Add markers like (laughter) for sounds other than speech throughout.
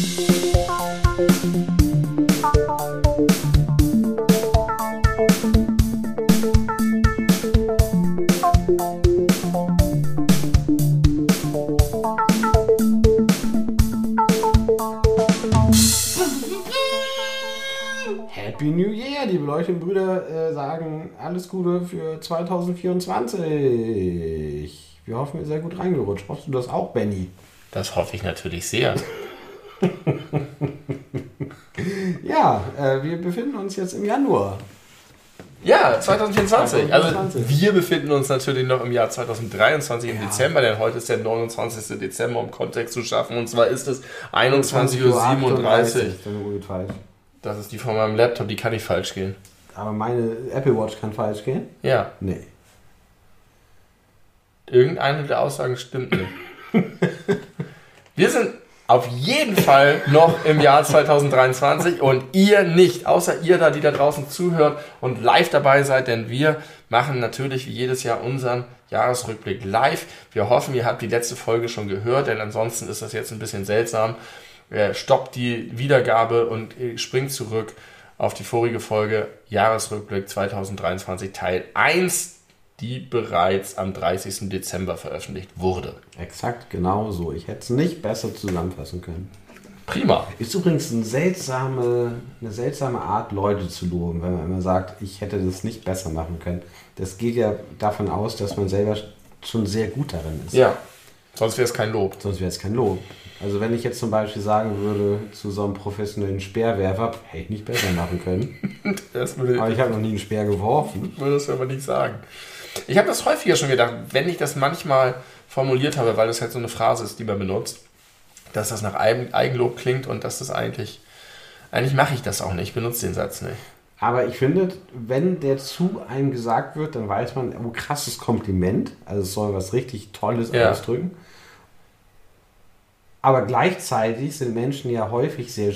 Happy New Year, liebe Leute und Brüder, äh, sagen alles Gute für 2024. Wir hoffen, ihr seid gut reingerutscht. Hoffst du das auch, Benny? Das hoffe ich natürlich sehr. (laughs) Ja, äh, wir befinden uns jetzt im Januar. Ja, 2024. 2024. Also wir befinden uns natürlich noch im Jahr 2023 im Ja. Dezember, denn heute ist der 29. Dezember, um Kontext zu schaffen. Und zwar ist es 21.37 Uhr. Das ist die von meinem Laptop, die kann nicht falsch gehen. Aber meine Apple Watch kann falsch gehen? Ja, Nee. irgendeine der Aussagen stimmt nicht. (laughs) Wir sind auf jeden Fall noch im Jahr 2023 und ihr nicht, außer ihr da, die da draußen zuhört und live dabei seid, denn wir machen natürlich wie jedes Jahr unseren Jahresrückblick live. Wir hoffen, ihr habt die letzte Folge schon gehört, denn ansonsten ist das jetzt ein bisschen seltsam. Äh, Stoppt die Wiedergabe und äh, springt zurück auf die vorige Folge Jahresrückblick 2023 Teil 1, die bereits am 30. Dezember veröffentlicht wurde. Exakt, genau so. Ich hätte es nicht besser zusammenfassen können. Prima. Ist übrigens eine seltsame, eine seltsame Art, Leute zu loben, wenn man immer sagt, ich hätte das nicht besser machen können. Das geht ja davon aus, dass man selber schon sehr gut darin ist. Ja, sonst wäre es kein Lob. Sonst wäre es kein Lob. Also wenn ich jetzt zum Beispiel sagen würde zu so einem professionellen Speerwerfer, hätte ich nicht besser machen können. (laughs) Aber ich habe noch nie einen Speer geworfen. würdest du aber nicht sagen. Ich habe das häufiger schon gedacht, wenn ich das manchmal formuliert habe, weil das halt so eine Phrase ist, die man benutzt, dass das nach Eigen- Eigenlob klingt und dass das eigentlich, eigentlich mache ich das auch nicht, ich benutze den Satz nicht. Aber ich finde, wenn der zu einem gesagt wird, dann weiß man, oh krasses Kompliment. Also es soll was richtig Tolles Ja. ausdrücken. Aber gleichzeitig sind Menschen ja häufig sehr,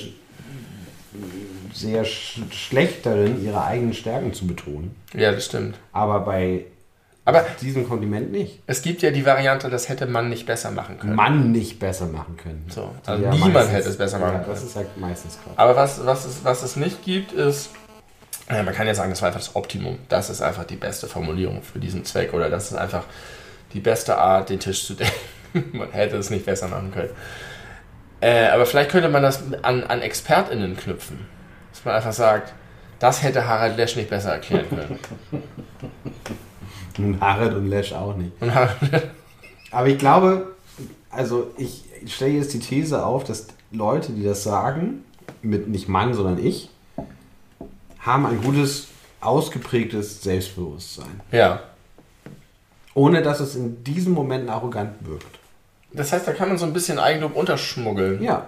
sehr sch schlecht darin, ihre eigenen Stärken zu betonen. Ja, das stimmt. Aber bei Aber diesem Kompliment nicht. es gibt ja die Variante, das hätte man nicht besser machen können. Mann nicht besser machen können. So, also ja niemand meistens- hätte es besser machen ja, können. Das ist halt meistens Quatsch. Aber was, was, es, was es nicht gibt, ist, ja, man kann ja sagen, das war einfach das Optimum. Das ist einfach die beste Formulierung für diesen Zweck oder das ist einfach die beste Art, den Tisch zu (laughs) decken. man hätte es nicht besser machen können. Äh, aber vielleicht könnte man das an, an ExpertInnen knüpfen. Dass man einfach sagt, das hätte Harald Lesch nicht besser erklären können. (laughs) Und Harald und Lesch auch nicht. Aber ich glaube, also ich stelle jetzt die These auf, dass Leute, die das sagen, mit nicht Mann, sondern ich, haben ein gutes, ausgeprägtes Selbstbewusstsein. ja. Ohne dass es in diesem Moment arrogant wirkt. Das heißt, da kann man so ein bisschen Eigenlob unterschmuggeln. Ja.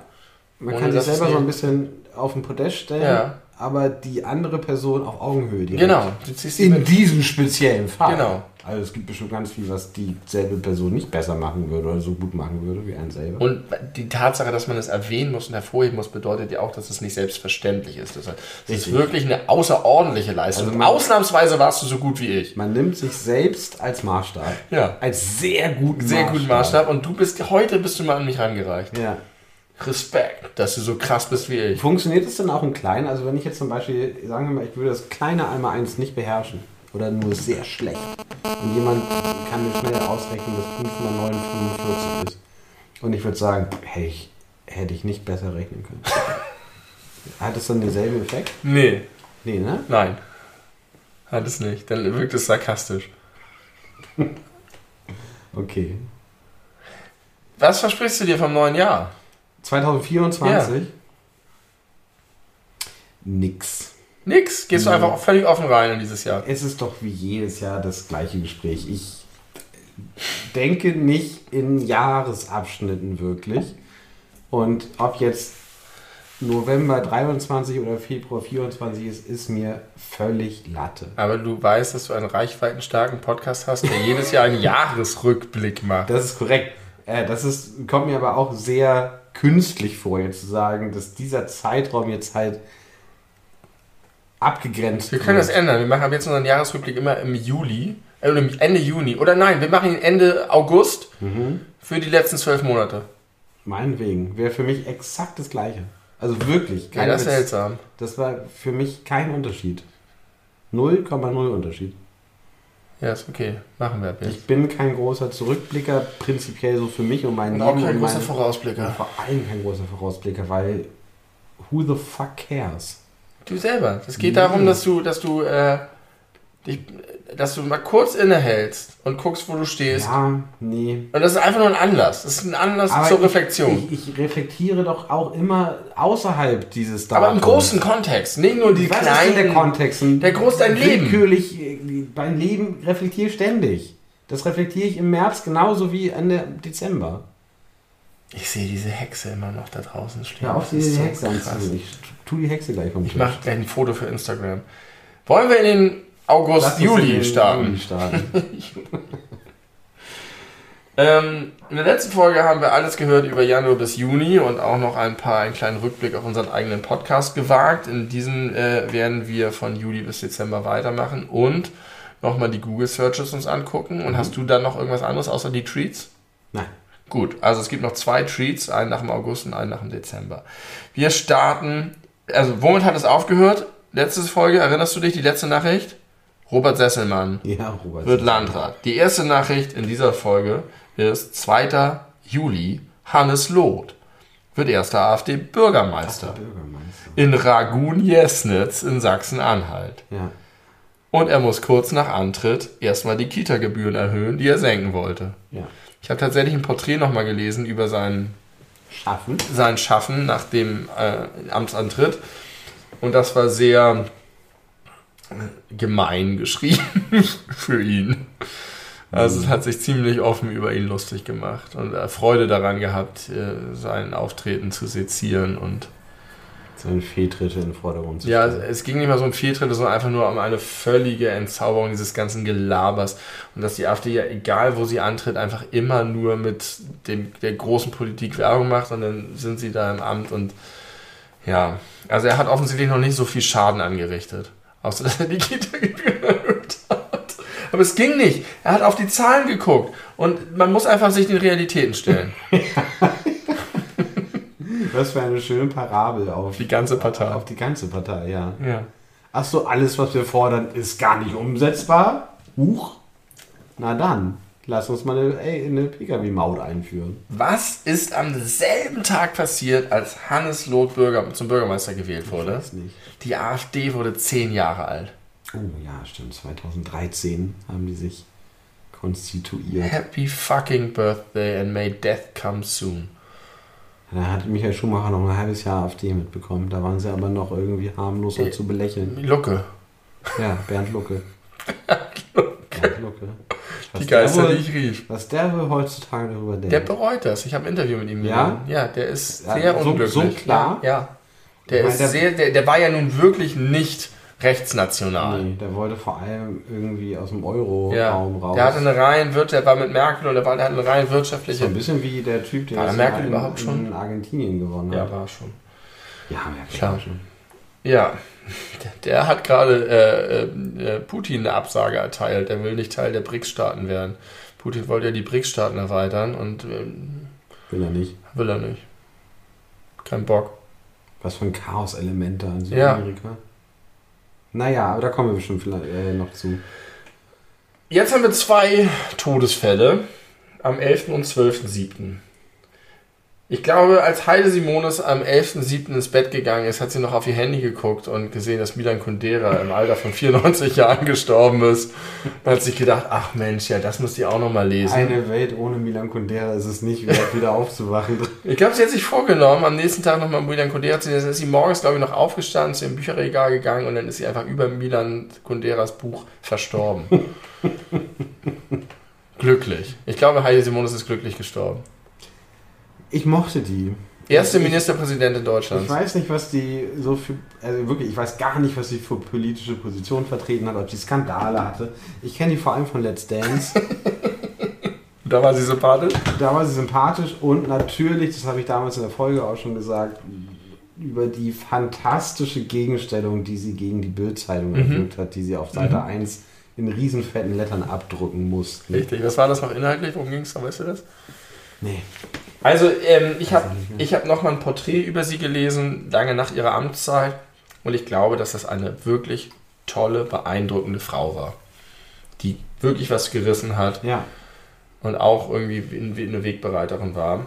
Man Ohne kann sich selber so ein bisschen auf den Podest stellen, Ja. Aber die andere Person auf Augenhöhe direkt. Genau. In diesem speziellen Fall. Genau. Also es gibt bestimmt ganz viel, was dieselbe Person nicht besser machen würde oder so gut machen würde wie ein selber. Und die Tatsache, dass man es erwähnen muss und hervorheben muss, bedeutet ja auch, dass es nicht selbstverständlich ist. Das heißt, es ist wirklich eine außerordentliche Leistung. Also man- Ausnahmsweise warst du so gut wie ich. Man nimmt sich selbst als Maßstab. Ja. Als sehr guten Sehr guten Maßstab. Und du bist, heute bist du mal an mich rangereicht. Ja. Respekt, dass du so krass bist wie ich. Funktioniert es dann auch im Kleinen? Also wenn ich jetzt zum Beispiel, sagen wir mal, ich würde das kleine einmal eins nicht beherrschen oder nur sehr schlecht und jemand kann mir schnell ausrechnen, dass 5 mal 9 45 ist und ich würde sagen, hey, ich, hätte ich nicht besser rechnen können. (laughs) Hat es dann denselben Effekt? Nee, Nee, ne? nein. Hat es nicht. Dann wirkt es sarkastisch. (laughs) Okay. Was versprichst du dir vom neuen Jahr? 2024? Nix. Nix. Gehst du einfach völlig offen rein in dieses Jahr. Es ist doch wie jedes Jahr das gleiche Gespräch. Ich denke nicht in Jahresabschnitten wirklich. Und ob jetzt November 23 oder Februar 24 ist, ist mir völlig Latte. Aber du weißt, dass du einen reichweitenstarken Podcast hast, der jedes Jahr einen (laughs) Jahresrückblick macht. Das ist korrekt. Äh, das ist, kommt mir aber auch sehr künstlich vor, jetzt zu sagen, dass dieser Zeitraum jetzt halt abgegrenzt Wir können das wird. ändern. Wir machen ab jetzt unseren Jahresrückblick immer im Juli, äh, oder Ende Juni. Oder nein, wir machen ihn Ende August Mhm. für die letzten zwölf Monate. Meinetwegen. Wäre für mich exakt das Gleiche. Also wirklich. Ja, kein das ist seltsam. Das war für mich kein Unterschied. 0,0 Unterschied. Ja, ist okay. Machen wir ab jetzt. Ich bin kein großer Zurückblicker, prinzipiell so für mich und mein Und auch Leben kein und großer Vorausblicker. vor allem kein großer Vorausblicker, weil who the fuck cares? Du selber. Es geht Nee. darum, dass du, dass du, äh, dich, dass du mal kurz innehältst und guckst, wo du stehst. Ja, nee. Und das ist einfach nur ein Anlass. Das ist ein Anlass Aber zur ich- Reflexion. Ich, ich reflektiere doch auch immer außerhalb dieses Aber im Datums. großen Kontext, nicht nur die Was kleinen. ist denn der Kontext? Der Groß dein Leben. Willkürlich, äh, mein Leben reflektiere ich ständig. Das reflektiere ich im März genauso wie Ende Dezember. Ich sehe diese Hexe immer noch da draußen stehen. Hör auf, Das dir ist die so Hexe krass. Ich tu die Hexe gleich vom Ich Tisch. mache gleich ein Foto für Instagram. Wollen wir in den August, Juli starten? Juli starten. (laughs) Ähm, in der letzten Folge haben wir alles gehört über Januar bis Juni und auch noch ein paar, einen kleinen Rückblick auf unseren eigenen Podcast gewagt. In diesem äh, werden wir von Juli bis Dezember weitermachen und nochmal die Google Searches uns angucken. Und hast du dann noch irgendwas anderes außer die Treats? Nein. Gut, also es gibt noch zwei Treats, einen nach dem August und einen nach dem Dezember. Wir starten, also womit hat es aufgehört? Letzte Folge, erinnerst du dich, die letzte Nachricht? Robert Sesselmann Ja, Robert. wird Landrat. Die erste Nachricht in dieser Folge ist 2. Juli. Hannes Loth wird erster AfD-Bürgermeister Bürgermeister. in Ragun-Jesnitz in Sachsen-Anhalt. Ja. Und er muss kurz nach Antritt erstmal die Kita-Gebühren erhöhen, die er senken wollte. Ja. Ich habe tatsächlich ein Porträt nochmal gelesen über sein, Schaffen. sein Schaffen nach dem äh, Amtsantritt. Und das war sehr gemein geschrieben (laughs) für ihn. Also es hat sich ziemlich offen über ihn lustig gemacht und äh, Freude daran gehabt, äh, sein Auftreten zu sezieren und Seine Fehltritte in den Vordergrund zu ja, es, stellen. es ging nicht mal so um Fehltritte, sondern einfach nur um eine völlige Entzauberung dieses ganzen Gelabers und dass die AfD ja, egal wo sie antritt, einfach immer nur mit dem, der großen Politik Werbung macht und dann sind sie da im Amt und ja, also er hat offensichtlich noch nicht so viel Schaden angerichtet, außer dass er die Kita-Gebühren (laughs) erhöht hat. Aber es ging nicht. Er hat auf die Zahlen geguckt und man muss einfach sich den Realitäten stellen. (laughs) Was für eine schöne Parabel auf Die ganze Partei. Auf die ganze Partei, ja. Ja. Ach so, alles, was wir fordern, ist gar nicht umsetzbar? Huch. Na dann, lass uns mal eine, ey, eine Pkw-Maut einführen. Was ist am selben Tag passiert, als Hannes Loth Bürger, zum Bürgermeister gewählt wurde? Weiß nicht. Die AfD wurde zehn Jahre alt. Oh ja, stimmt. 2013 haben die sich konstituiert. Happy fucking birthday and may death come soon. Da hat Michael Schumacher noch ein halbes Jahr AfD mitbekommen. Da waren sie aber noch irgendwie harmloser Äh, zu belächeln. Lucke. Ja, Bernd Lucke. (laughs) Bernd Lucke. Was Die Geister, wohl- die ich rief. Was der wohl heutzutage darüber denkt. Der bereut das. Ich habe ein Interview mit ihm Ja? gesehen. Ja, der ist Ja, sehr so- unglücklich. so klar? Ja. ja. Der meine, ist der- sehr, der, der war ja nun wirklich nicht rechtsnational. Nee, der wollte vor allem irgendwie aus dem Ja, Euro-Raum raus. der hatte eine rein Wirtschaft, der war mit Merkel und der, war, der hatte eine rein so wirtschaftliche. ein bisschen wie der Typ, der War Merkel in, überhaupt schon? in Argentinien gewonnen Ja, hat. war schon. Ja, Merkel Klar. war schon. Ja, der, hat gerade äh, äh, Putin eine Absage erteilt. Er will nicht Teil der BRICS-Staaten werden. Putin wollte ja die BRICS-Staaten erweitern und ähm, Will er nicht. will er nicht. Kein Bock. Was für ein Chaos-Element da in Ja. Südamerika. Naja, aber da kommen wir bestimmt vielleicht, äh, noch zu. Jetzt haben wir zwei Todesfälle am 11. und 12.7. Ich glaube, als Heide Simonis am 11.7. ins Bett gegangen ist, hat sie noch auf ihr Handy geguckt und gesehen, dass Milan Kundera im Alter von 94 Jahren gestorben ist. Und hat sich gedacht, ach Mensch, ja, das muss ich auch noch mal lesen. Eine Welt ohne Milan Kundera ist es nicht wert, wieder aufzuwachen. (laughs) Ich glaube, sie hat sich vorgenommen, am nächsten Tag nochmal Milan Kundera zu lesen. Dann ist sie morgens, glaube ich, noch aufgestanden, zu ihrem Bücherregal gegangen und dann ist sie einfach über Milan Kunderas Buch verstorben. (laughs) glücklich. Ich glaube, Heidi Simonis ist glücklich gestorben. Ich mochte die. Erste Ich- Ministerpräsidentin Ich Deutschlands. weiß nicht, was die so für, also wirklich, ich weiß gar nicht, was sie für politische Positionen vertreten hat, ob sie Skandale hatte. Ich kenne die vor allem von Let's Dance. (laughs) Da war sie sympathisch. da war sie sympathisch und natürlich, das habe ich damals in der Folge auch schon gesagt, über die fantastische Gegenstellung, die sie gegen die Bildzeitung Mhm. erwirkt hat, die sie auf Seite 1 in riesenfetten Lettern abdrucken mussten. Richtig. Was war das noch inhaltlich? Worum ging es? Weißt du das? Nee. Also, ähm, ich habe ich hab nochmal ein Porträt über sie gelesen, lange nach ihrer Amtszeit. Und ich glaube, dass das eine wirklich tolle, beeindruckende Frau war. Die wirklich was gerissen hat Ja. und auch irgendwie in- wie eine Wegbereiterin war.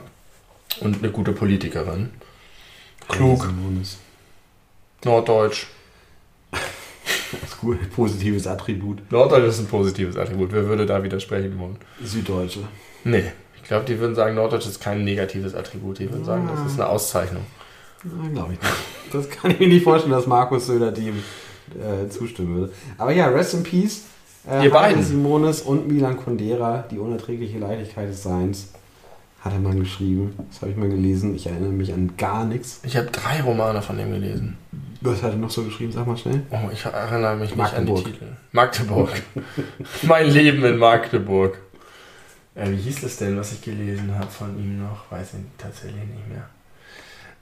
Und eine gute Politikerin. Klug, norddeutsch. (laughs) Das ist gut, positives Attribut. Norddeutsch ist ein positives Attribut. Wer würde da widersprechen wollen? Süddeutsche. Nee, glaube, die würden sagen, Norddeutsch ist kein negatives Attribut. Die würden sagen, das ist eine Auszeichnung. glaube ich nicht. Das kann ich mir nicht vorstellen, dass Markus Söder dem äh, zustimmen würde. Aber ja, Rest in Peace. Äh, Ihr beiden. Heike Simonis und Milan Kundera, die unerträgliche Leichtigkeit des Seins, hat er mal geschrieben. Das habe ich mal gelesen. Ich erinnere mich an gar nichts. Ich habe drei Romane von dem gelesen. Was hat er noch so geschrieben? Sag mal schnell. Oh, ich erinnere mich nicht Magdeburg. an die Titel. Magdeburg. (laughs) mein Leben in Magdeburg. Äh, wie hieß das denn, was ich gelesen habe von ihm noch? Weiß ich tatsächlich nicht mehr.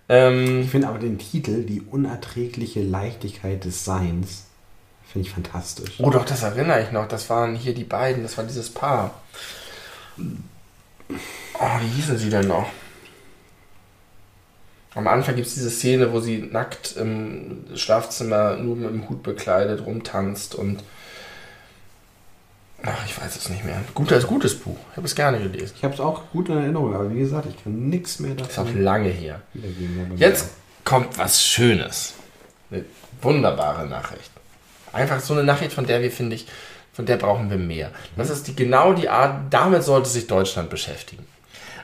Ähm, Ich finde aber den Titel, die unerträgliche Leichtigkeit des Seins, finde ich fantastisch. oh doch, das erinnere ich noch. Das waren hier die beiden. Das war dieses Paar. Oh, wie hießen sie denn noch? Am Anfang gibt es diese Szene, wo sie nackt im Schlafzimmer nur mit dem Hut bekleidet rumtanzt und. Ach, ich weiß es nicht mehr. Gutes, gutes Buch. Ich habe es gerne gelesen. Ich habe es auch gut in Erinnerung, aber wie gesagt, ich kann nichts mehr Ist auch lange her. Jetzt kommt was Schönes. Eine wunderbare Nachricht. Einfach so eine Nachricht, von der wir, finde ich, von der brauchen wir mehr. Das ist die, genau die Art, damit sollte sich Deutschland beschäftigen.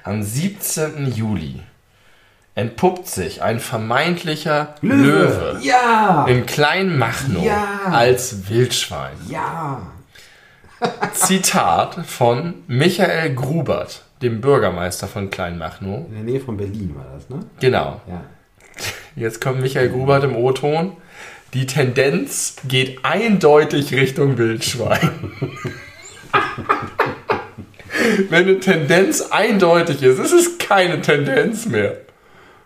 Am 17. Juli entpuppt sich ein vermeintlicher Löwe, Ja! in Kleinmachnow Ja. als Wildschwein. Ja! Zitat von Michael Grubert, dem Bürgermeister von Kleinmachnow. In der Nähe von Berlin war das, ne? Genau. Ja. Jetzt kommt Michael Grubert im O-Ton. Die Tendenz geht eindeutig Richtung Wildschwein. (laughs) Wenn eine Tendenz eindeutig ist, ist es keine Tendenz mehr.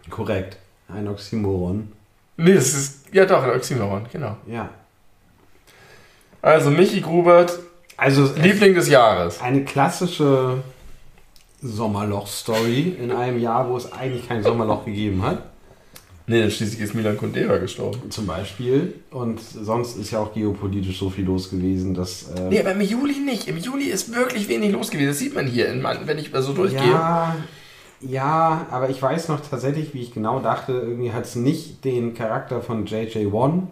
Korrekt. Ein Oxymoron. Nee, es ist, ja doch, ein Oxymoron, genau. Ja. Also Michi Grubert, Also Liebling des Jahres. eine klassische Sommerloch-Story in einem Jahr, wo es eigentlich kein Sommerloch gegeben hat. Nee, schließlich ist Milan Kundera gestorben. Zum Beispiel. Und sonst ist ja auch geopolitisch so viel los gewesen, dass. Äh, Nee, aber im Juli nicht. Im Juli ist wirklich wenig los gewesen. Das sieht man hier, in, wenn ich so durchgehe. Ja, ja, aber ich weiß noch tatsächlich, wie ich genau dachte, irgendwie hat es nicht den Charakter von JJ1,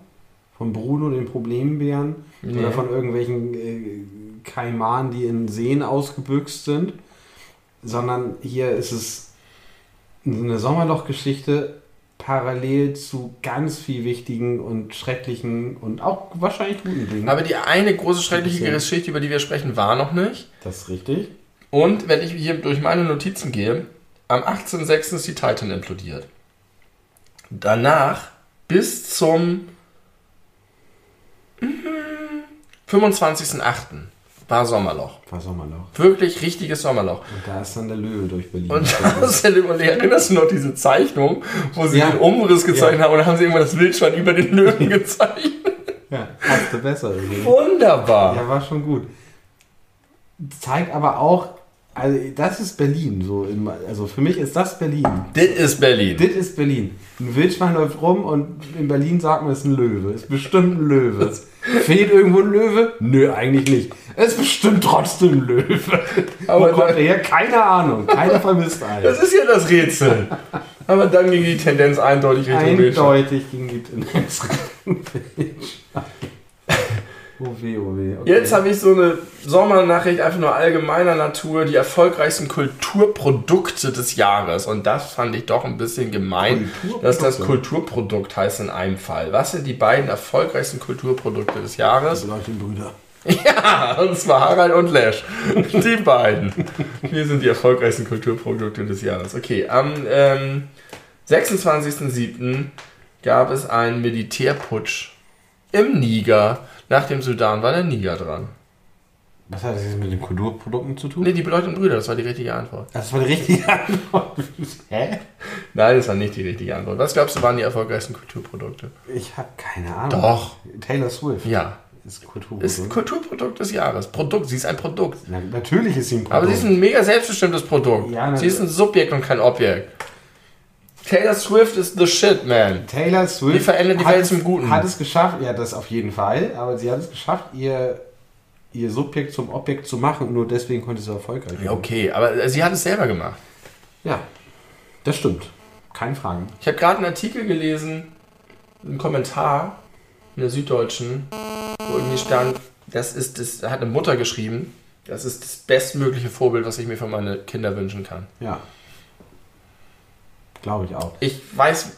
von Bruno, den Problembären, Nee. oder von irgendwelchen äh, Kaimanen, die in Seen ausgebüxt sind, sondern hier ist es eine Sommerlochgeschichte parallel zu ganz viel wichtigen und schrecklichen und auch wahrscheinlich guten Dingen. Aber die eine große schreckliche. Geschichte, über die wir sprechen, war noch nicht. das ist richtig. Und wenn ich hier durch meine Notizen gehe, am 18.06. ist die Titan implodiert. Danach bis zum mm, 25.08. war Sommerloch. War Sommerloch. Wirklich richtiges Sommerloch. Und da ist dann der Löwe durch Berlin. Und aus der und erinnerst du noch diese Zeichnung, wo sie Ja. den Umriss gezeichnet Ja. haben und dann haben sie irgendwann das Wildschwein über den Löwen (laughs) gezeichnet? ja, du besser irgendwie. Wunderbar. Ja, war schon gut. Zeigt aber auch, also das ist Berlin. So in, also für mich ist das Berlin. Das ist Berlin. Das ist Berlin. Ein Wildschwein läuft rum und in Berlin sagt man, es ist ein Löwe. Es ist bestimmt ein Löwe. Fehlt irgendwo ein Löwe? Nö, eigentlich nicht. Es ist bestimmt trotzdem ein Löwe. (laughs) Aber Wo kommt her? Keine Ahnung. Keiner vermisst einen. Das ist ja das Rätsel. Aber dann ging die Tendenz eindeutig Richtung Wildschwein. Eindeutig ging die Tendenz Richtung Wildschwein. Oh weh, oh weh. Okay. Jetzt habe ich so eine Sommernachricht einfach nur allgemeiner Natur, die erfolgreichsten Kulturprodukte des Jahres. Und das fand ich doch ein bisschen gemein, dass das Kulturprodukt heißt in einem Fall. Was sind die beiden erfolgreichsten Kulturprodukte des Jahres? Sind Brüder. (laughs) Ja, und zwar Harald und Lesch. (laughs) Die beiden. Wir sind die erfolgreichsten Kulturprodukte des Jahres. Okay, am ähm, 26.07. gab es einen Militärputsch im Niger. Nach dem Sudan war der Niger dran. Was hat das jetzt mit den Kulturprodukten zu tun? Nee, die bedeutenden Brüder, das war die richtige Antwort. Das war die richtige Antwort. (laughs) Hä? Nein, das war nicht die richtige Antwort. Was glaubst du, waren die erfolgreichsten Kulturprodukte? Ich habe keine Ahnung. Doch. Taylor Swift. Ja, Ist Kulturprodukt. Ist ein Kulturprodukt des Jahres. Produkt, sie ist ein Produkt. Na, natürlich ist sie ein Produkt. Aber sie ist ein mega selbstbestimmtes Produkt. Ja, ne- sie ist ein Subjekt und kein Objekt. Taylor Swift ist the shit, man. Taylor Swift Die verändert die hat Welt es- zum Guten. Hat es geschafft, ja, das auf jeden Fall, aber sie hat es geschafft, ihr, ihr Subjekt zum Objekt zu machen und nur deswegen konnte sie erfolgreich Ja, werden. okay, aber sie hat es selber gemacht. Ja, das stimmt. Keine Fragen. Ich habe gerade einen Artikel gelesen, einen Kommentar in der Süddeutschen, wo irgendwie stand, das ist das hat eine Mutter geschrieben, das ist das bestmögliche Vorbild, was ich mir für meine Kinder wünschen kann. Ja. Glaube ich auch. Ich weiß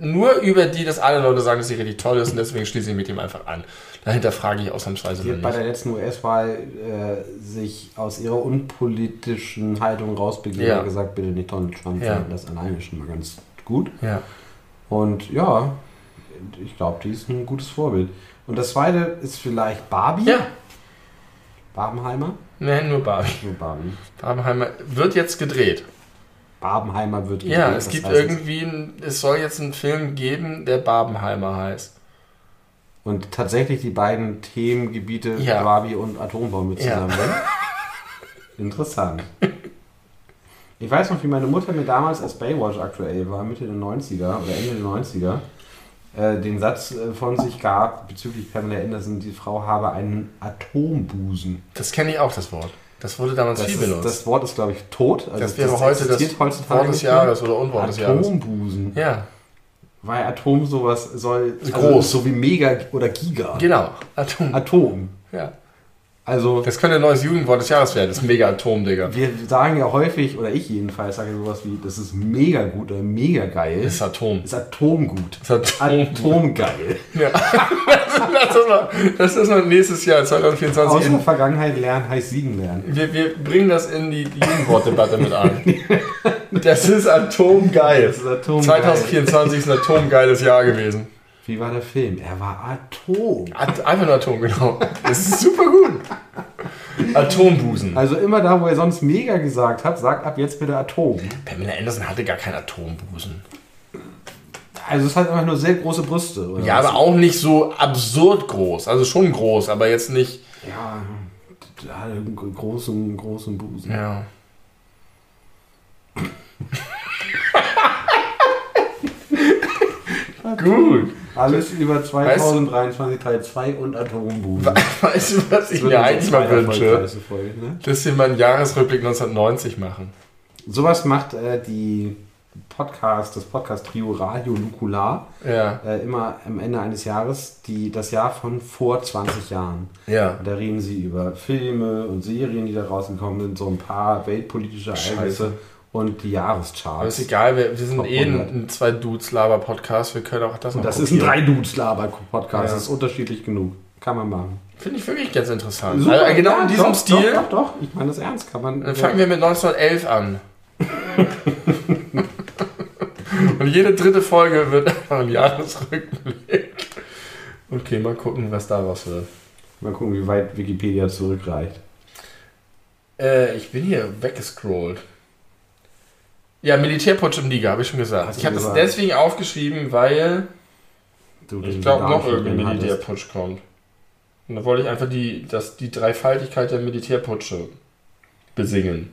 nur über die, dass alle Leute sagen, dass sie richtig toll ist und deswegen schließe ich mit ihm einfach an. Dahinter frage ich ausnahmsweise mal hat bei der letzten US-Wahl äh, sich aus ihrer unpolitischen Haltung rausbegeben Ja. und gesagt, bitte nicht Donald Trump Ja. Das alleine ist schon mal ganz gut. Ja. Und ja, ich glaube, die ist ein gutes Vorbild. Und das zweite ist vielleicht Barbie. ja, Barbenheimer? nein, nur Barbie. Nur Barbie. Barbenheimer wird jetzt gedreht. Barbenheimer wird Ja, gedreht, es das gibt irgendwie, ein, es soll jetzt einen Film geben, der Barbenheimer heißt. Und tatsächlich die beiden Themengebiete Ja. Barbie und Atombombe Ja. zusammen. (laughs) Interessant. Ich weiß noch, wie meine Mutter mir damals, als Baywatch aktuell war, Mitte der 90er oder Ende der 90er, äh, den Satz äh, von sich gab bezüglich Pamela Anderson, die Frau habe einen Atombusen. Das kenne ich auch, das Wort. Das wurde damals Das, viel ist, benutzt. das Wort ist, glaube ich, tot. Also das wäre heute das existiert heutzutage Wort des. Jahres oder Unwort des Jahres. Atombusen. Ja, Weil Atom sowas soll. Groß. so wie Mega oder Giga. genau. Atom. Atom. Ja. Also. Das könnte ein neues Jugendwort des Jahres werden. Das ist mega Atom, Digga. Wir sagen ja häufig, oder ich jedenfalls sage sowas wie, das ist mega gut oder mega geil. Das ist Atom. ist Atomgut. Das ist Atom. Atomgeil. (laughs) Ja. Das, mal, lass das mal nächstes Jahr, 2024. Aus der Vergangenheit lernen heißt siegen lernen. wir, wir bringen das in die Jugendwortdebatte mit ein. Das ist atomgeil. Das ist Atomgeil. 2024 ist ein atomgeiles Jahr gewesen. Wie war der Film? Er war Atom. At- Einfach nur Atom, genau. Das ist super gut. Atombusen. Also immer da, wo er sonst mega gesagt hat, sagt ab jetzt bitte Atom. Pamela Anderson hatte gar keinen Atombusen. Also es hat einfach nur sehr große Brüste. Ja, aber auch nicht so absurd groß. Also schon groß, aber jetzt nicht. Ja, hatte einen großen, großen Busen. Ja. (laughs) Gut. Alles über 2023 Teil 2 und Atombusen. (laughs) Weißt du, was ich mir eigentlich mal wünsche? Folge, ne? Dass wir mal einen Jahresrückblick 1990 machen. Sowas macht äh, die Podcast, das Podcast-Trio Radio Nukular Ja. äh, immer am Ende eines Jahres, die, das Jahr von vor 20 Jahren. Ja. Da reden sie über Filme und Serien, die da rausgekommen sind, so ein paar weltpolitische Ereignisse. Und die Aber Jahrescharts. ist egal, wir, wir sind Top eh ein, 100. ein zwei Dudes Laber Podcast, wir können auch das noch das ist ein drei dudes laber podcast Ja. das ist unterschiedlich genug. Kann man machen. Finde ich wirklich ganz interessant. Super, also genau ja, in diesem doch, Stil. Doch, doch, doch. Ich meine das ernst. Kann man. Dann fangen wir mit 1911 an. (laughs) Und jede dritte Folge wird (laughs) einfach ein Jahresrückblick. Okay, mal gucken, was daraus wird. Mal gucken, wie weit Wikipedia zurückreicht. Äh, ich bin hier weggescrollt. Ja, Militärputsch im Liga, habe ich schon gesagt. Hast ich habe das deswegen aufgeschrieben, weil Du ich glaube noch irgendein drin hattest. Militärputsch kommt. Und da wollte ich einfach die, das, die Dreifaltigkeit der Militärputsche besingen.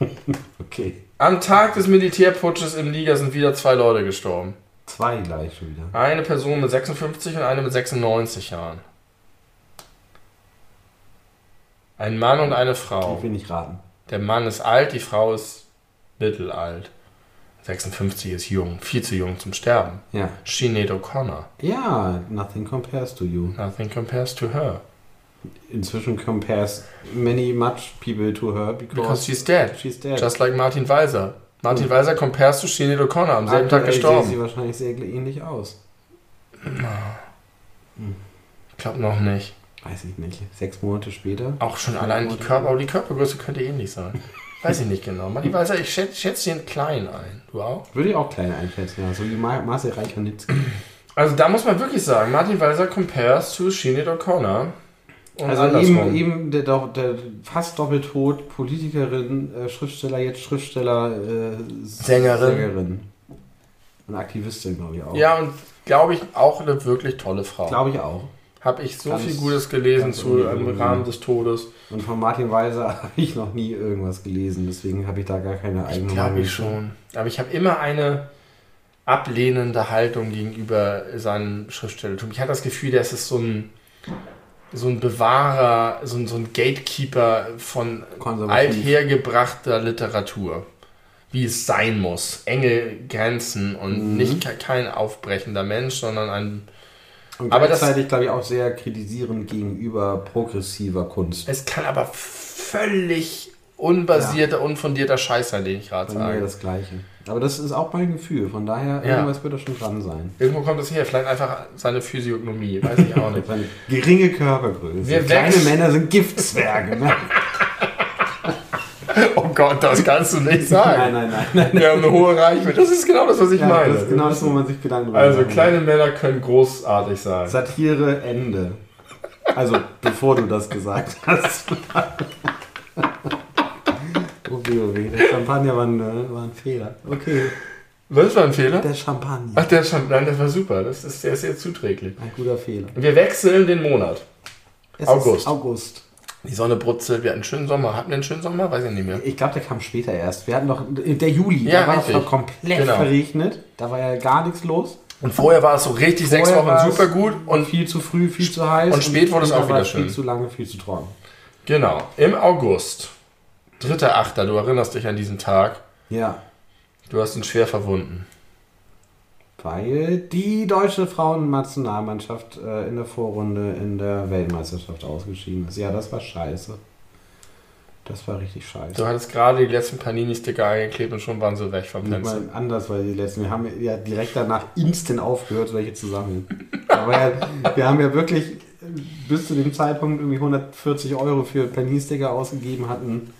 (laughs) Okay. Am Tag des Militärputsches im Liga sind wieder zwei Leute gestorben. Zwei gleich schon wieder. Eine Person mit 56 und eine mit 96 Jahren. Ein Mann und eine Frau. Ich will nicht raten. Der Mann ist alt, die Frau ist mittelalt. 56 ist jung, viel zu jung zum Sterben. Ja. Sinead O'Connor. Ja, nothing compares to you. Nothing compares to her. Inzwischen compares many much people to her Because because she's dead. she's dead. Just like Martin Weiser. Martin Weiser compares to Sinead O'Connor, am selben Tag Aktuell gestorben. sie wahrscheinlich sehr ähnlich aus. Ich glaube noch nicht. Weiß ich nicht. Sechs Monate später. Auch schon allein die Körper, aber die Körpergröße könnte ähnlich sein. (laughs) Weiß ich nicht genau. Martin Weiser, ich schätze, schätze ihn klein ein. Du auch? Würde ich auch kleiner einschätzen, ja. So wie Ma- Marcel Reich-Ranitzky. Also da muss man wirklich sagen, Martin Weiser compares to Sinead O'Connor. Also eben, eben der, doch- der fast doppeltot Politikerin, äh, Schriftsteller, jetzt Schriftsteller, äh, Sängerin. Sängerin. Und Aktivistin, glaube ich auch. Ja, und glaube ich auch eine wirklich tolle Frau. Glaube ich auch. Habe ich so Ganz- viel Gutes gelesen zu im. Rahmen des Todes. Und von Martin Weiser (laughs) habe ich noch nie irgendwas gelesen, deswegen habe ich da gar keine eigene Glaube Meinung ich schon. Aber ich habe immer eine ablehnende Haltung gegenüber seinem Schriftstellertum. Ich hatte das Gefühl, der ist so ein, so ein Bewahrer, so ein, so ein Gatekeeper von althergebrachter Literatur. Wie es sein muss. Enge Grenzen und Mhm. nicht ke- kein aufbrechender Mensch, sondern ein. Und Aber das- gleichzeitig, glaube ich, auch sehr kritisierend gegenüber progressiver Kunst. Es kann aber völlig unbasierter, unfundierter Scheiß sein, den ich gerade sage. das Gleiche. Aber das ist auch mein Gefühl, von daher, Ja. irgendwas wird da schon dran sein. Irgendwo kommt es her, vielleicht einfach seine Physiognomie, weiß ich auch nicht. (laughs) Seine geringe Körpergröße. Wir Kleine Männer sind Giftzwerge. (laughs) (laughs) Oh Gott, das kannst du nicht sagen. nein, nein, nein, nein. Wir haben eine hohe Reichweite. Das ist genau das, was ich Ja, meine. das ist genau das, wo man sich Gedanken drüber also kleine Männer können großartig sein. Satire, Ende. Also, bevor du das gesagt (laughs) hast. oh weh. Der Champagner war ein, äh, war ein Fehler. Okay, Was war ein Fehler? der Champagner. Ach, der schon, nein, das war super. Das ist, der ist sehr zuträglich. Ein guter Fehler. Wir wechseln den Monat. Es August. August. Die Sonne brutzelt, wir hatten einen schönen Sommer. Hatten wir einen schönen Sommer? Weiß ich nicht mehr. Ich glaube, der kam später erst. Wir hatten noch der Juli, Ja, da war es noch komplett Genau. verregnet. Da war ja gar nichts los. Und vorher war es so richtig sechs Vorher Wochen war es super gut. Und viel zu früh, viel zu heiß. und spät wurde es auch wieder schön. Viel zu lange, viel zu trocken. genau, im August, 3.8., du erinnerst dich an diesen Tag, Ja, du hast ihn schwer verwunden. Weil die deutsche Frauennationalmannschaft äh, in der Vorrunde in der Weltmeisterschaft ausgeschieden ist. Ja, das war scheiße. Das war richtig scheiße. Du hattest gerade die letzten Panini-Sticker eingeklebt und schon waren sie weg vom Fenster. anders, weil die letzten, wir haben ja direkt danach instant aufgehört, welche zu sammeln. Aber ja, wir haben ja wirklich bis zu dem Zeitpunkt irgendwie 140 Euro für Panini-Sticker ausgegeben, hatten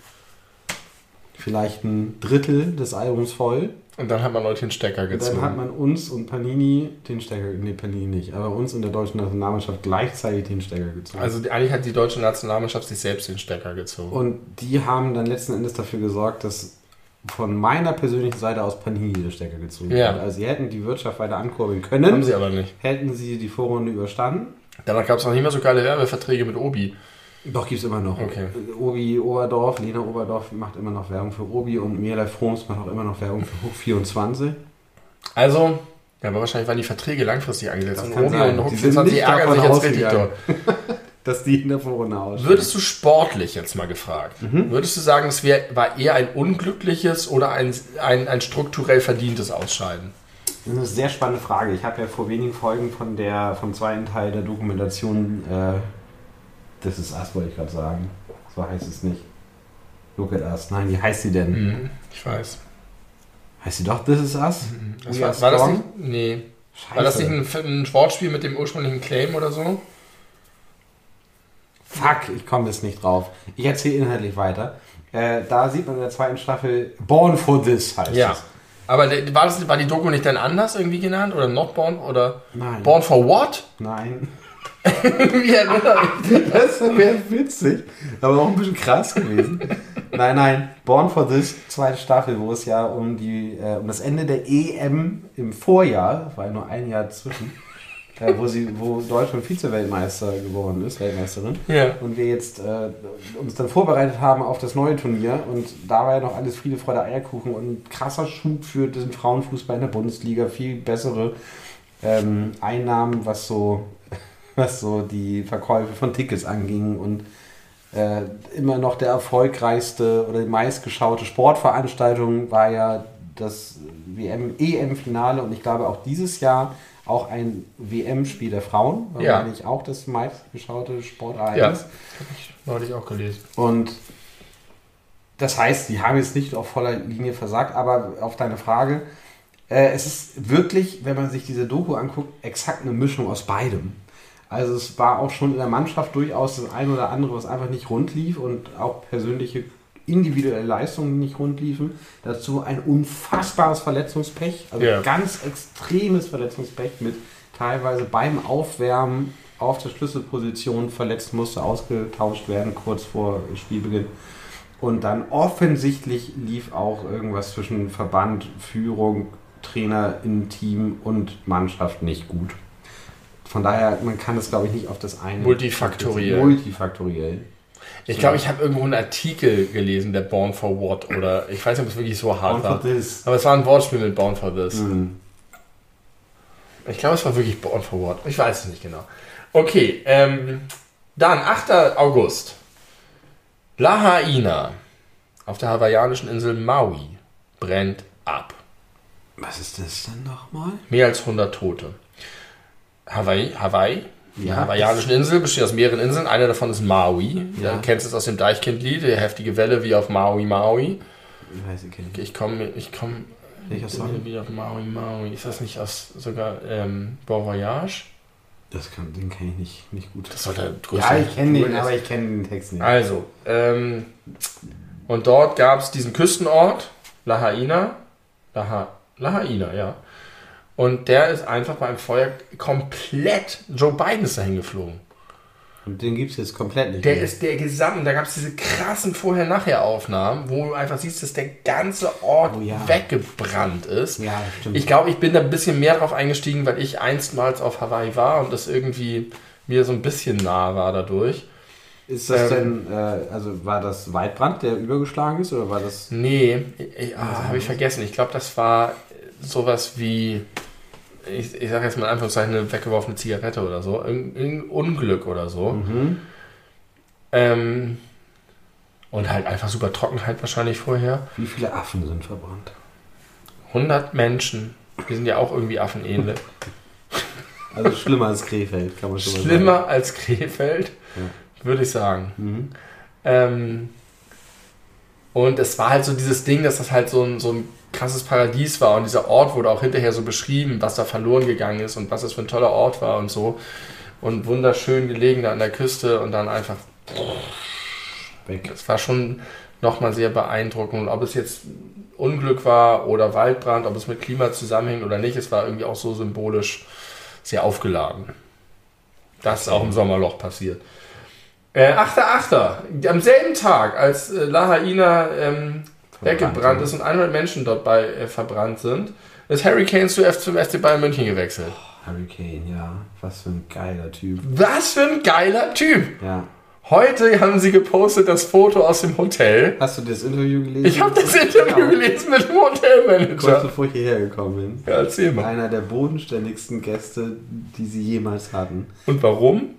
vielleicht ein Drittel des Albums voll. Und dann hat man Leute den Stecker Und gezogen. dann hat man uns und Panini den Stecker, nee, Panini nicht, aber uns und der deutschen Nationalmannschaft gleichzeitig den Stecker gezogen. also die, eigentlich hat die deutsche Nationalmannschaft sich selbst den Stecker gezogen. und die haben dann letzten Endes dafür gesorgt, dass von meiner persönlichen Seite aus Panini der Stecker gezogen Ja. wird. Also sie hätten die Wirtschaft weiter ankurbeln Haben können, sie aber nicht. hätten sie die Vorrunde überstanden. Danach gab es noch nicht mehr so geile Werbeverträge mit Obi. Doch, gibt es immer noch. Okay. Obi Oberdorf, Lena Oberdorf macht immer noch Werbung für Obi und Mirla Froms macht auch immer noch Werbung für Hoch 24. Also, ja, aber wahrscheinlich waren die Verträge langfristig angesetzt. Das Und kann Obi sein. und Hook sind 24 nicht ärgern sich jetzt richtig. (laughs) Dass die in der Vorrunde ausstehen. Würdest du sportlich jetzt mal gefragt, Mhm. würdest du sagen, es wär, war eher ein unglückliches oder ein, ein, ein strukturell verdientes Ausscheiden? Das ist eine sehr spannende Frage. Ich habe ja vor wenigen Folgen von der, vom zweiten Teil der Dokumentation äh, Das ist Us, wollte ich gerade sagen. So heißt es nicht. Look at Us. Nein, wie heißt sie denn? Mhm, ich weiß. Heißt sie doch This is Us? Das We war, are war das strong? nicht? Nee. Scheiße. War das nicht ein, ein Wortspiel mit dem ursprünglichen Claim oder so? Fuck, ich komme jetzt nicht drauf. Ich erzähle inhaltlich weiter. Äh, da sieht man in der zweiten Staffel Born for This heißt Ja. es. Aber war, das, war die Doku nicht dann anders irgendwie genannt? Oder Not Born? Oder Nein. Born for What? Nein. (laughs) (laughs) Erinnere ich? Das wäre witzig, aber auch ein bisschen krass gewesen. nein, nein, Born for This, zweite Staffel, wo es ja um, die, äh, um das Ende der EM im Vorjahr, war ja nur ein Jahr zwischen, äh, wo, sie, wo Deutschland Vize-Weltmeister geworden ist, Weltmeisterin. Ja. Und wir jetzt äh, uns dann vorbereitet haben auf das neue Turnier. Und da war ja noch alles Friede, Freude, Eierkuchen und ein krasser Schub für den Frauenfußball in der Bundesliga. Viel bessere ähm, Einnahmen, was so, was so die Verkäufe von Tickets anging. Und äh, immer noch der erfolgreichste oder die meistgeschaute Sportveranstaltung war ja das WM, EM-Finale. Und ich glaube auch dieses Jahr auch ein WM-Spiel der Frauen. War Ja. meine ich auch das meistgeschaute Ja. Sportereignis. Habe ich neulich auch gelesen. Und das heißt, die haben jetzt nicht auf voller Linie versagt, aber auf deine Frage, äh, es ist wirklich, wenn man sich diese Doku anguckt, exakt eine Mischung aus beidem. Also es war auch schon in der Mannschaft durchaus das eine oder andere, was einfach nicht rund lief und auch persönliche individuelle Leistungen nicht rund liefen. Dazu ein unfassbares Verletzungspech, also Ja. ganz extremes Verletzungspech mit teilweise beim Aufwärmen auf der Schlüsselposition verletzt musste ausgetauscht werden kurz vor Spielbeginn. Und dann offensichtlich lief auch irgendwas zwischen Verband, Führung, Trainer im Team und Mannschaft nicht gut. Von daher, man kann das, glaube ich, nicht auf das eine. Multifaktoriell. Multifaktoriell. Ich glaube, ich habe irgendwo einen Artikel gelesen, der Born for What oder ich weiß nicht, ob es wirklich so hart Born for war. this. Aber es war ein Wortspiel mit Born for This. Mhm. Ich glaube, es war wirklich Born for What. Ich weiß es nicht genau. Okay, ähm, dann 8. August. Lahaina auf der hawaiianischen Insel Maui brennt ab. Was ist das denn nochmal? Mehr als 100 Tote. Hawaii, Hawaii, die Ja, hawaiianischen Insel besteht aus mehreren Inseln. Eine davon ist Maui. Ja. Du kennst es aus dem Deichkind-Lied, die heftige Welle wie auf Maui, Maui. Ich weiß ich nicht. Ich komme ich komm Welcher Song? wieder auf Maui, Maui. Ist das nicht aus sogar ähm, Bon Voyage? Das kann, den kenne ich nicht, nicht gut. Das sollte Ja, ich kenne den, aber ich kenne den Text nicht. Also, ähm, und dort gab es diesen Küstenort, Lahaina. Laha, Lahaina, ja. Und der ist einfach beim Feuer komplett, Joe Biden ist dahin geflogen. Und den gibt es jetzt komplett nicht Der mehr. ist der gesamte, da gab es diese krassen Vorher-Nachher-Aufnahmen, wo du einfach siehst, dass der ganze Ort Oh ja. weggebrannt ist. Ja, stimmt. Ich glaube, ich bin da ein bisschen mehr drauf eingestiegen, weil ich einstmals auf Hawaii war und das irgendwie mir so ein bisschen nah war dadurch. ist das ähm, denn, äh, also war das Waldbrand, der übergeschlagen ist, oder war das... Nee, ich, ah, habe ich vergessen. Ich glaube, das war sowas wie, ich, ich sage jetzt mal in Anführungszeichen, eine weggeworfene Zigarette oder so. Irgendein Unglück oder so. Mhm. Ähm, und halt einfach super Trockenheit wahrscheinlich vorher. Wie viele Affen sind verbrannt? 100 Menschen. Wir sind ja auch irgendwie affenähnlich. (laughs) Also schlimmer als Krefeld, kann man schon mal Schlimmer als Krefeld, Ja. würde ich sagen. sagen. Mhm. Ähm, und es war halt so dieses Ding, dass das halt so ein, so ein krasses Paradies war. Und dieser Ort wurde auch hinterher so beschrieben, was da verloren gegangen ist und was das für ein toller Ort war und so. Und wunderschön gelegen da an der Küste und dann einfach, Weg. das war schon nochmal sehr beeindruckend. Und ob es jetzt Unglück war oder Waldbrand, ob es mit Klima zusammenhängt oder nicht, es war irgendwie auch so symbolisch sehr aufgeladen. Das ist auch im Sommerloch passiert. Äh, 8.8. Am selben Tag, als äh, Lahaina ähm, weggebrannt ist und 100 Menschen dort bei äh, verbrannt sind, ist Harry Kane zu F zum FC Bayern München gewechselt. Hurricane, ja. Was für ein geiler Typ. Was für ein geiler Typ! Ja. Heute haben sie gepostet das Foto aus dem Hotel. Hast du das Interview gelesen? Ich habe das Interview Genau. gelesen mit dem Kurz Hotelmanager. bevor ich hierher gekommen bin. Ja, erzähl mal. Einer der bodenständigsten Gäste, die sie jemals hatten. Und warum?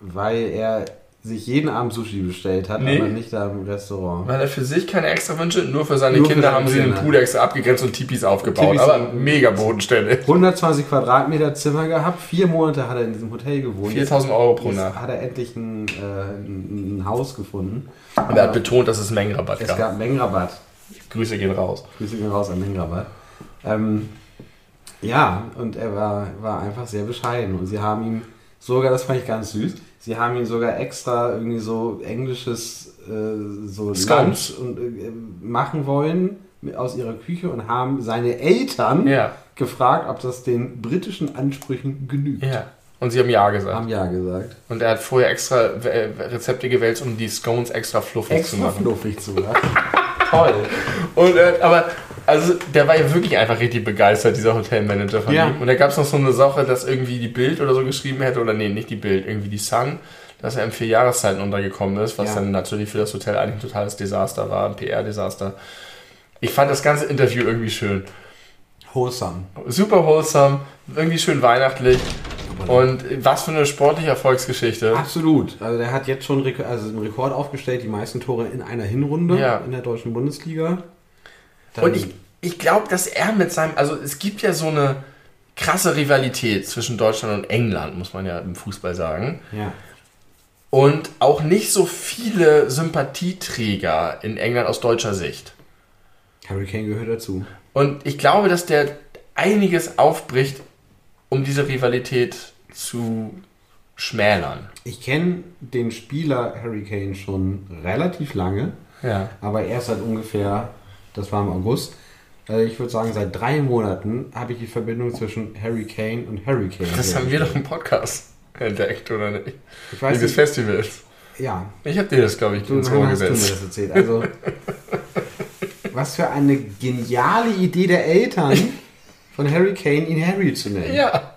Weil er sich jeden Abend Sushi bestellt hat, Nee. aber nicht da im Restaurant. Weil er für sich keine extra Wünsche, nur für seine Nur für Kinder seine haben sie den. Pool extra abgegrenzt und Tipis aufgebaut. Tipis aber mega bodenständig. 120 Quadratmeter Zimmer gehabt, vier Monate hat er in diesem Hotel gewohnt. 4000 Euro pro Nacht. hat er endlich ein, äh, ein, Haus gefunden. Und er hat betont, dass es Mengenrabatt Es gab. gab einen Mengenrabatt. Grüße gehen raus. Grüße gehen raus an Mengenrabatt. Ähm, ja, und er war, war einfach sehr bescheiden. Und sie haben ihm sogar, das fand ich ganz süß, sie haben ihm sogar extra irgendwie so englisches äh, so Scones. Lunch und, äh, machen wollen aus ihrer Küche und haben seine Eltern Ja, gefragt, ob das den britischen Ansprüchen genügt. ja. Und sie haben Ja gesagt. Haben ja gesagt. Und er hat vorher extra äh, Rezepte gewälzt, um die Scones extra fluffig zu Extra machen. fluffig zu machen. (laughs) Toll. Und, äh, aber, also, der war ja wirklich einfach richtig begeistert, dieser Hotelmanager von Ja. ihm. Und da gab es noch so eine Sache, dass irgendwie die Bild oder so geschrieben hätte, oder nee, nicht die Bild, irgendwie die Sun, dass er in vier Jahreszeiten untergekommen ist, was Ja. dann natürlich für das Hotel eigentlich ein totales Desaster war, ein PR-Desaster. Ich fand das ganze Interview irgendwie schön. Wholesome. Super wholesome, irgendwie schön weihnachtlich. Und was für eine sportliche Erfolgsgeschichte. Absolut. Also der hat jetzt schon also einen Rekord aufgestellt, die meisten Tore in einer Hinrunde Ja. in der deutschen Bundesliga. Dann- Und ich, ich glaube, dass er mit seinem, also es gibt ja so eine krasse Rivalität zwischen Deutschland und England, muss man ja im Fußball sagen. ja. Und auch nicht so viele Sympathieträger in England aus deutscher Sicht. Harry Kane gehört dazu. Und ich glaube, dass der einiges aufbricht, um diese Rivalität zu schmälern. Ich kenne den Spieler Harry Kane schon relativ lange, Ja. aber erst seit ungefähr, das war im August, äh, ich würde sagen seit drei Monaten habe ich die Verbindung zwischen Harry Kane und Harry Kane. Das haben wir doch im Podcast entdeckt, oder nicht? Ich weiß des nicht, Festivals. ja, Ich habe dir das, glaube ich, du ins Ohr hast du mir gesetzt. das erzählt. Also, (laughs) was für eine geniale Idee der Eltern (laughs) von Harry Kane, ihn Harry zu nennen. Ja.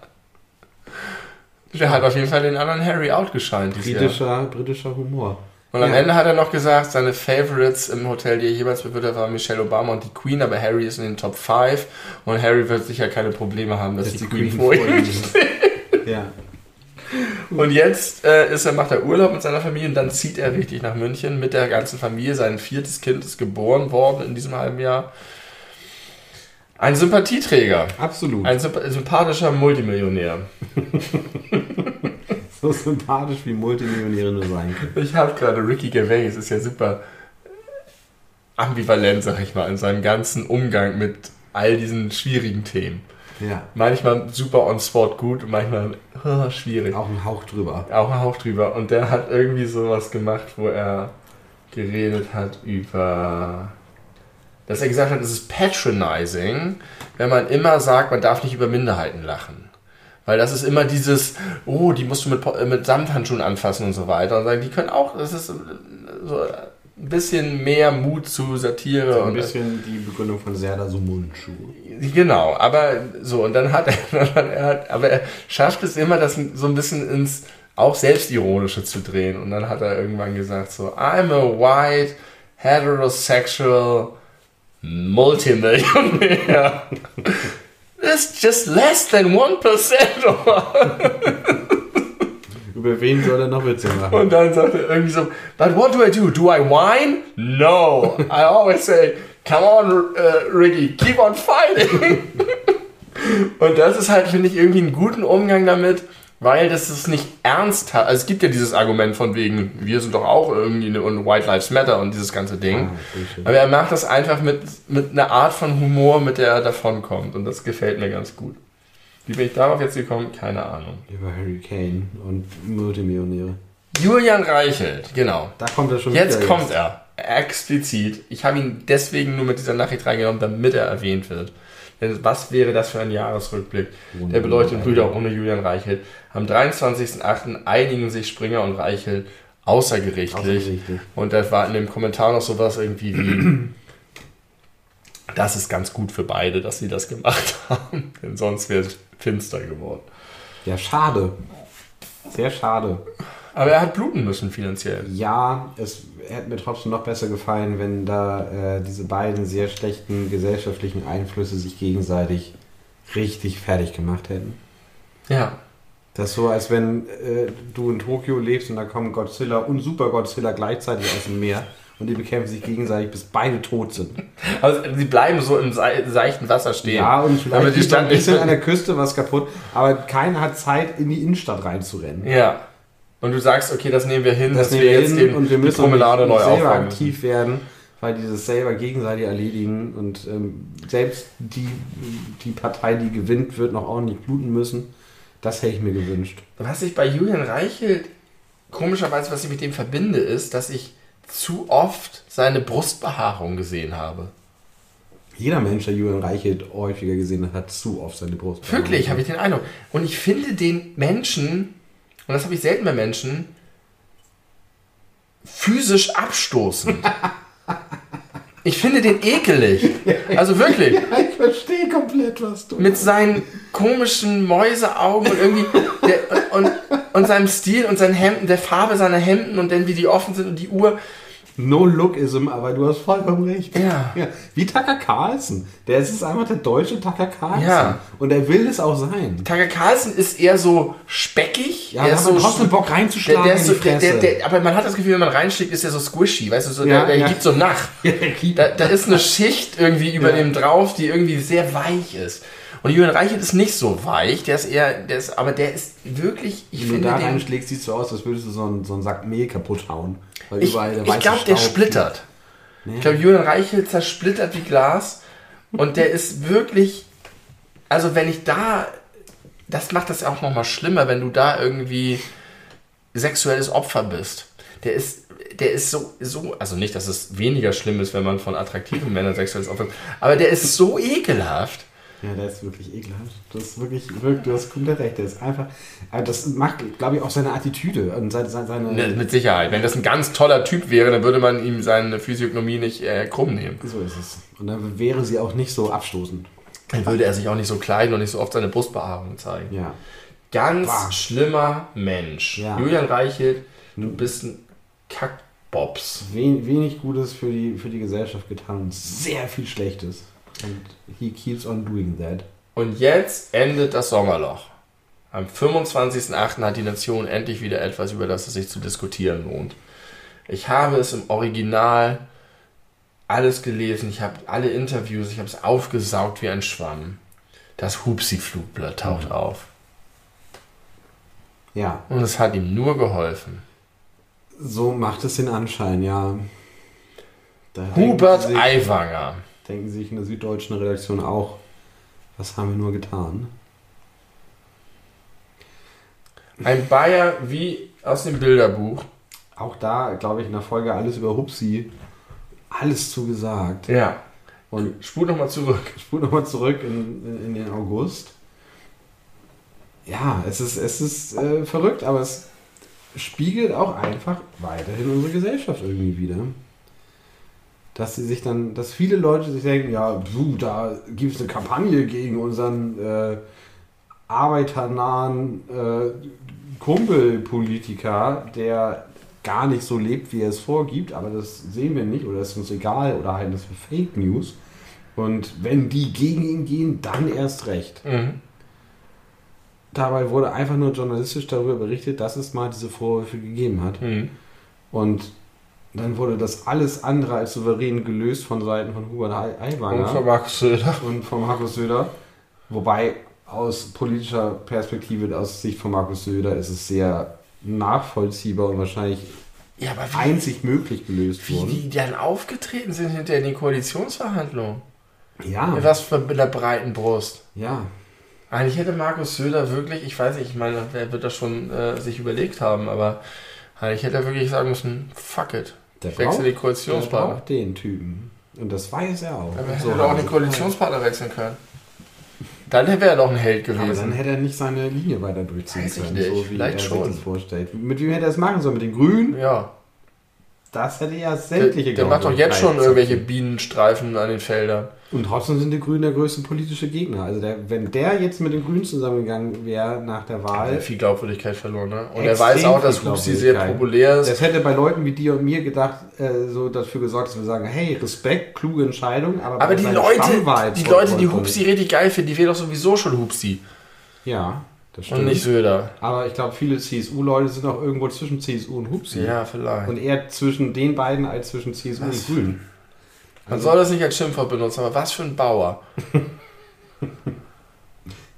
Der hat auf jeden Fall den anderen Harry outgescheint. Britischer, britischer Humor. Und am Ja. Ende hat er noch gesagt, seine Favorites im Hotel, die er jeweils bewirtet hat, waren Michelle Obama und die Queen, aber Harry ist in den Top 5 und Harry wird sicher keine Probleme haben, dass Dass die, Queen, vor ihm steht. Ja. Und jetzt äh, ist er, macht er Urlaub mit seiner Familie und dann zieht er richtig nach München mit der ganzen Familie. Sein viertes Kind ist geboren worden in diesem halben Jahr. Ein Sympathieträger. Absolut. Ein symp- sympathischer Multimillionär. (laughs) so sympathisch wie Multimillionäre nur sein können. Ich habe gerade Ricky Gervais, ist ja super ambivalent, sag ich mal, in seinem ganzen Umgang mit all diesen schwierigen Themen. Ja. Manchmal super on spot gut und manchmal (laughs) oh, schwierig. Auch ein Hauch drüber. Auch ein Hauch drüber. Und der hat irgendwie sowas gemacht, wo er geredet hat über. Dass er gesagt hat, es ist patronizing, wenn man immer sagt, man darf nicht über Minderheiten lachen. Weil das ist immer dieses, oh, die musst du mit, mit Samthandschuhen anfassen und so weiter. Und sagen, die können auch, das ist so ein bisschen mehr Mut zu Satire. So ein bisschen die Begründung von Serda Sumundschuh. Genau, aber so, und dann hat er, (laughs) er hat, aber er schafft es immer, das so ein bisschen ins auch Selbstironische zu drehen. Und dann hat er irgendwann gesagt so, I'm a white, heterosexual multimillionaire. It's just less than 1%. (laughs) Über wen soll er noch Witze machen? Und dann sagt er irgendwie so, but what do I do? Do I whine? No. I always say, come on, uh, Ricky, keep on fighting. (laughs) Und das ist halt, finde ich, irgendwie einen guten Umgang damit, weil das ist nicht ernsthaft. Also es gibt ja dieses Argument von wegen, wir sind doch auch irgendwie eine, und White Lives Matter und dieses ganze Ding. Ah. Aber er macht das einfach mit, mit einer Art von Humor, mit der er davonkommt. Und das gefällt mir ganz gut. Wie bin ich darauf jetzt gekommen? Keine Ahnung. Über Harry Kane und Multimillionäre. Julian Reichelt, genau. Da kommt er schon Jetzt kommt er. Explizit. Ich habe ihn deswegen nur mit dieser Nachricht reingenommen, damit er erwähnt wird. Denn was wäre das für ein Jahresrückblick? Ohne Der beleuchtet Julian Brüder ohne Julian Reichelt. Am 23.08. einigen sich Springer und Reichelt außergerichtlich. Außergerichtlich. Und da war in dem Kommentar noch sowas irgendwie wie, das ist ganz gut für beide, dass sie das gemacht (laughs) haben. Denn sonst wäre es finster geworden. Ja, schade. Sehr schade. Aber er hat bluten müssen finanziell. Ja, es hätte mir trotzdem noch besser gefallen, wenn da äh, diese beiden sehr schlechten gesellschaftlichen Einflüsse sich gegenseitig richtig fertig gemacht hätten. Ja. Das ist so, als wenn äh, du in Tokio lebst und da kommen Godzilla und Super Godzilla gleichzeitig aus dem Meer und die bekämpfen sich gegenseitig, bis beide tot sind. (laughs) Also sie bleiben so im sei- seichten Wasser stehen. Ja, und Damit vielleicht die ist da ein Stadt nicht- bisschen (laughs) an der Küste was kaputt, aber keiner hat Zeit, in die Innenstadt reinzurennen. Ja. Und du sagst, okay, das nehmen wir hin, Das dass nehmen wir jetzt hin den, und wir die müssen Promenade nicht, neu selber aufräumen. aktiv werden, weil die das selber gegenseitig erledigen und ähm, selbst die, die Partei, die gewinnt, wird noch ordentlich bluten müssen. Das hätte ich mir gewünscht. Was ich bei Julian Reichelt komischerweise, was ich mit dem verbinde, ist, dass ich zu oft seine Brustbehaarung gesehen habe. Jeder Mensch, der Julian Reichelt häufiger gesehen hat, hat zu oft seine Brust. Wirklich, habe ich den Eindruck. Und ich finde den Menschen, und das habe ich selten bei Menschen, physisch abstoßend. Ich finde den ekelig. Also wirklich. (laughs) Ja, ich verstehe komplett, was du. mit seinen komischen Mäuseaugen und irgendwie der, und, und seinem Stil und seinen Hemden, der Farbe seiner Hemden und dann wie die offen sind und die Uhr. No-Lookism, aber du hast vollkommen recht. Ja. Wie Tucker Carlson. Der ist einfach der deutsche Tucker Carlson. Ja. Und er will es auch sein. Tucker Carlson ist eher so speckig. Ja, der hat so trotzdem Bock der, reinzuschlagen der ist so, in die der, Fresse. der, der, aber man hat das Gefühl, wenn man reinschlägt, ist er so squishy, weißt du, so, Ja, der, der ja. gibt so nach. (laughs) Da, da ist eine Schicht irgendwie über Ja. dem drauf, die irgendwie sehr weich ist. Und Julian Reichelt ist nicht so weich, der ist eher, der ist, aber der ist wirklich, ich Wenn du finde da den, reinschlägst, sieht es so aus, als würdest du so einen, so einen Sack Mehl kaputt hauen. Weil Ich, überall der ich glaube, der splittert. Ich glaube, Julian Reichelt zersplittert wie Glas. Und der ist wirklich. Also, wenn ich da. Das macht das auch nochmal schlimmer, wenn du da irgendwie sexuelles Opfer bist. Der ist. Der ist so, so, also nicht, dass es weniger schlimm ist, wenn man von attraktiven Männern sexuelles Opfer ist, aber der ist so ekelhaft. Ja, der ist wirklich ekelhaft. Das ist wirklich, wirklich du hast komplett recht. Der ist einfach, aber das macht, glaube ich, auch seine Attitüde und seine, seine, Ne, Mit Sicherheit. Wenn das ein ganz toller Typ wäre, dann würde man ihm seine Physiognomie nicht äh, krumm nehmen. so ist es. Und dann wäre sie auch nicht so abstoßend. Dann würde er sich auch nicht so kleiden und nicht so oft seine Brustbehaarung zeigen. Ja. ganz Bah. schlimmer Mensch. Ja. Julian Reichelt, du bist ein Kackbobs. Wen, wenig Gutes für die, für die Gesellschaft getan und sehr viel Schlechtes. Und he keeps on doing that. Und jetzt endet das Sommerloch. Am 25.08. hat die Nation endlich wieder etwas, über das es sich zu diskutieren lohnt. Ich habe es im Original alles gelesen, ich habe alle Interviews, ich habe es aufgesaugt wie ein Schwamm. Das Hupsi-Flugblatt taucht auf. Ja, Und es hat ihm nur geholfen. so macht es den Anschein, ja. Da Hubert Aiwanger. Denken sich in der süddeutschen Redaktion auch, was haben wir nur getan? Ein Bayer wie aus dem Bilderbuch. Auch da, glaube ich, in der Folge alles über Hupsi, alles zugesagt. Ja. Und Spul nochmal zurück. (laughs) ich spule nochmal zurück in, in, in den August. Ja, es ist, es ist äh, verrückt, aber es spiegelt auch einfach weiterhin unsere Gesellschaft irgendwie wieder. Dass sie sich dann, dass viele Leute sich denken, ja, du, da gibt es eine Kampagne gegen unseren äh, arbeiternahen äh, Kumpelpolitiker, der gar nicht so lebt, wie er es vorgibt, aber das sehen wir nicht oder ist uns egal oder halten das für Fake News. Und wenn die gegen ihn gehen, dann erst recht. Mhm. Dabei wurde einfach nur journalistisch darüber berichtet, dass es mal diese Vorwürfe gegeben hat. Mhm. Und dann wurde das alles andere als souverän gelöst von Seiten von Hubert Ai- Und Aiwanger von Markus Söder. und von Markus Söder. Wobei aus politischer Perspektive, aus Sicht von Markus Söder, ist es sehr nachvollziehbar und wahrscheinlich Ja, wie, einzig möglich gelöst wie worden. die dann aufgetreten sind hinter in den Koalitionsverhandlungen. Ja, Mit was für einer breiten Brust. ja. Eigentlich hätte Markus Söder wirklich, ich weiß nicht, ich meine, wer wird das schon äh, sich überlegt haben, aber eigentlich hätte er wirklich sagen müssen, fuck it. Der Ich wechsle die der Koalitionspartner. braucht den Typen. Und das weiß er auch. Aber er So hätte auch den Koalitionspartner wechseln können. Dann wäre er doch ein Held Aber dann gewesen. hätte er nicht seine Linie weiter durchziehen ich können, nicht, so wie vielleicht er schon. sich das vorstellt. Mit wem hätte er es machen sollen? Mit den Grünen? Ja. Das hätte ja Der, sämtliche der macht doch jetzt schon irgendwelche Bienenstreifen an den Feldern. Und trotzdem sind die Grünen der größte politische Gegner. Also der, wenn der jetzt mit den Grünen zusammengegangen wäre nach der Er Wahl, hat viel Glaubwürdigkeit verloren, ne? Und er weiß auch, dass Hupsi sehr populär ist. das hätte bei Leuten wie dir und mir gedacht, äh, so dafür gesorgt, dass wir sagen, hey, Respekt, kluge Entscheidung, aber, Aber die Leute, die Leute, die Hupsi richtig geil finden, die wählen doch sowieso schon Hupsi. Ja. Und nicht Söder. aber ich glaube, viele CSU-Leute sind auch irgendwo zwischen CSU und Hupsi. Ja, vielleicht. Und eher zwischen den beiden als zwischen CSU Was? und Grünen. Man soll das nicht als Schimpfwort benutzen, aber was für ein Bauer. (laughs)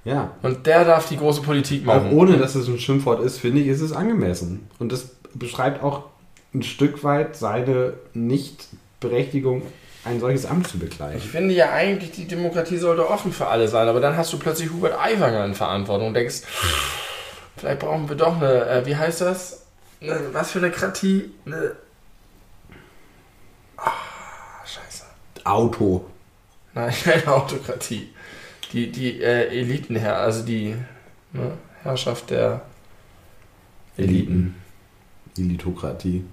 Ja. Und der darf die große Politik Auch machen. ohne, dass es ein Schimpfwort ist, finde ich, ist es angemessen. Und das beschreibt auch ein Stück weit seine Nichtberechtigung, ein solches Amt zu bekleiden. Ich finde ja eigentlich, die Demokratie sollte offen für alle sein, aber dann hast du plötzlich Hubert Aiwanger in Verantwortung und denkst, vielleicht brauchen wir doch eine, äh, wie heißt das? Eine, was für eine Kratie? Eine. Ah, scheiße. Auto. Nein, (laughs) keine Autokratie. Die, die äh, Elitenherr, also die ne, Herrschaft der Eliten. Elitokratie.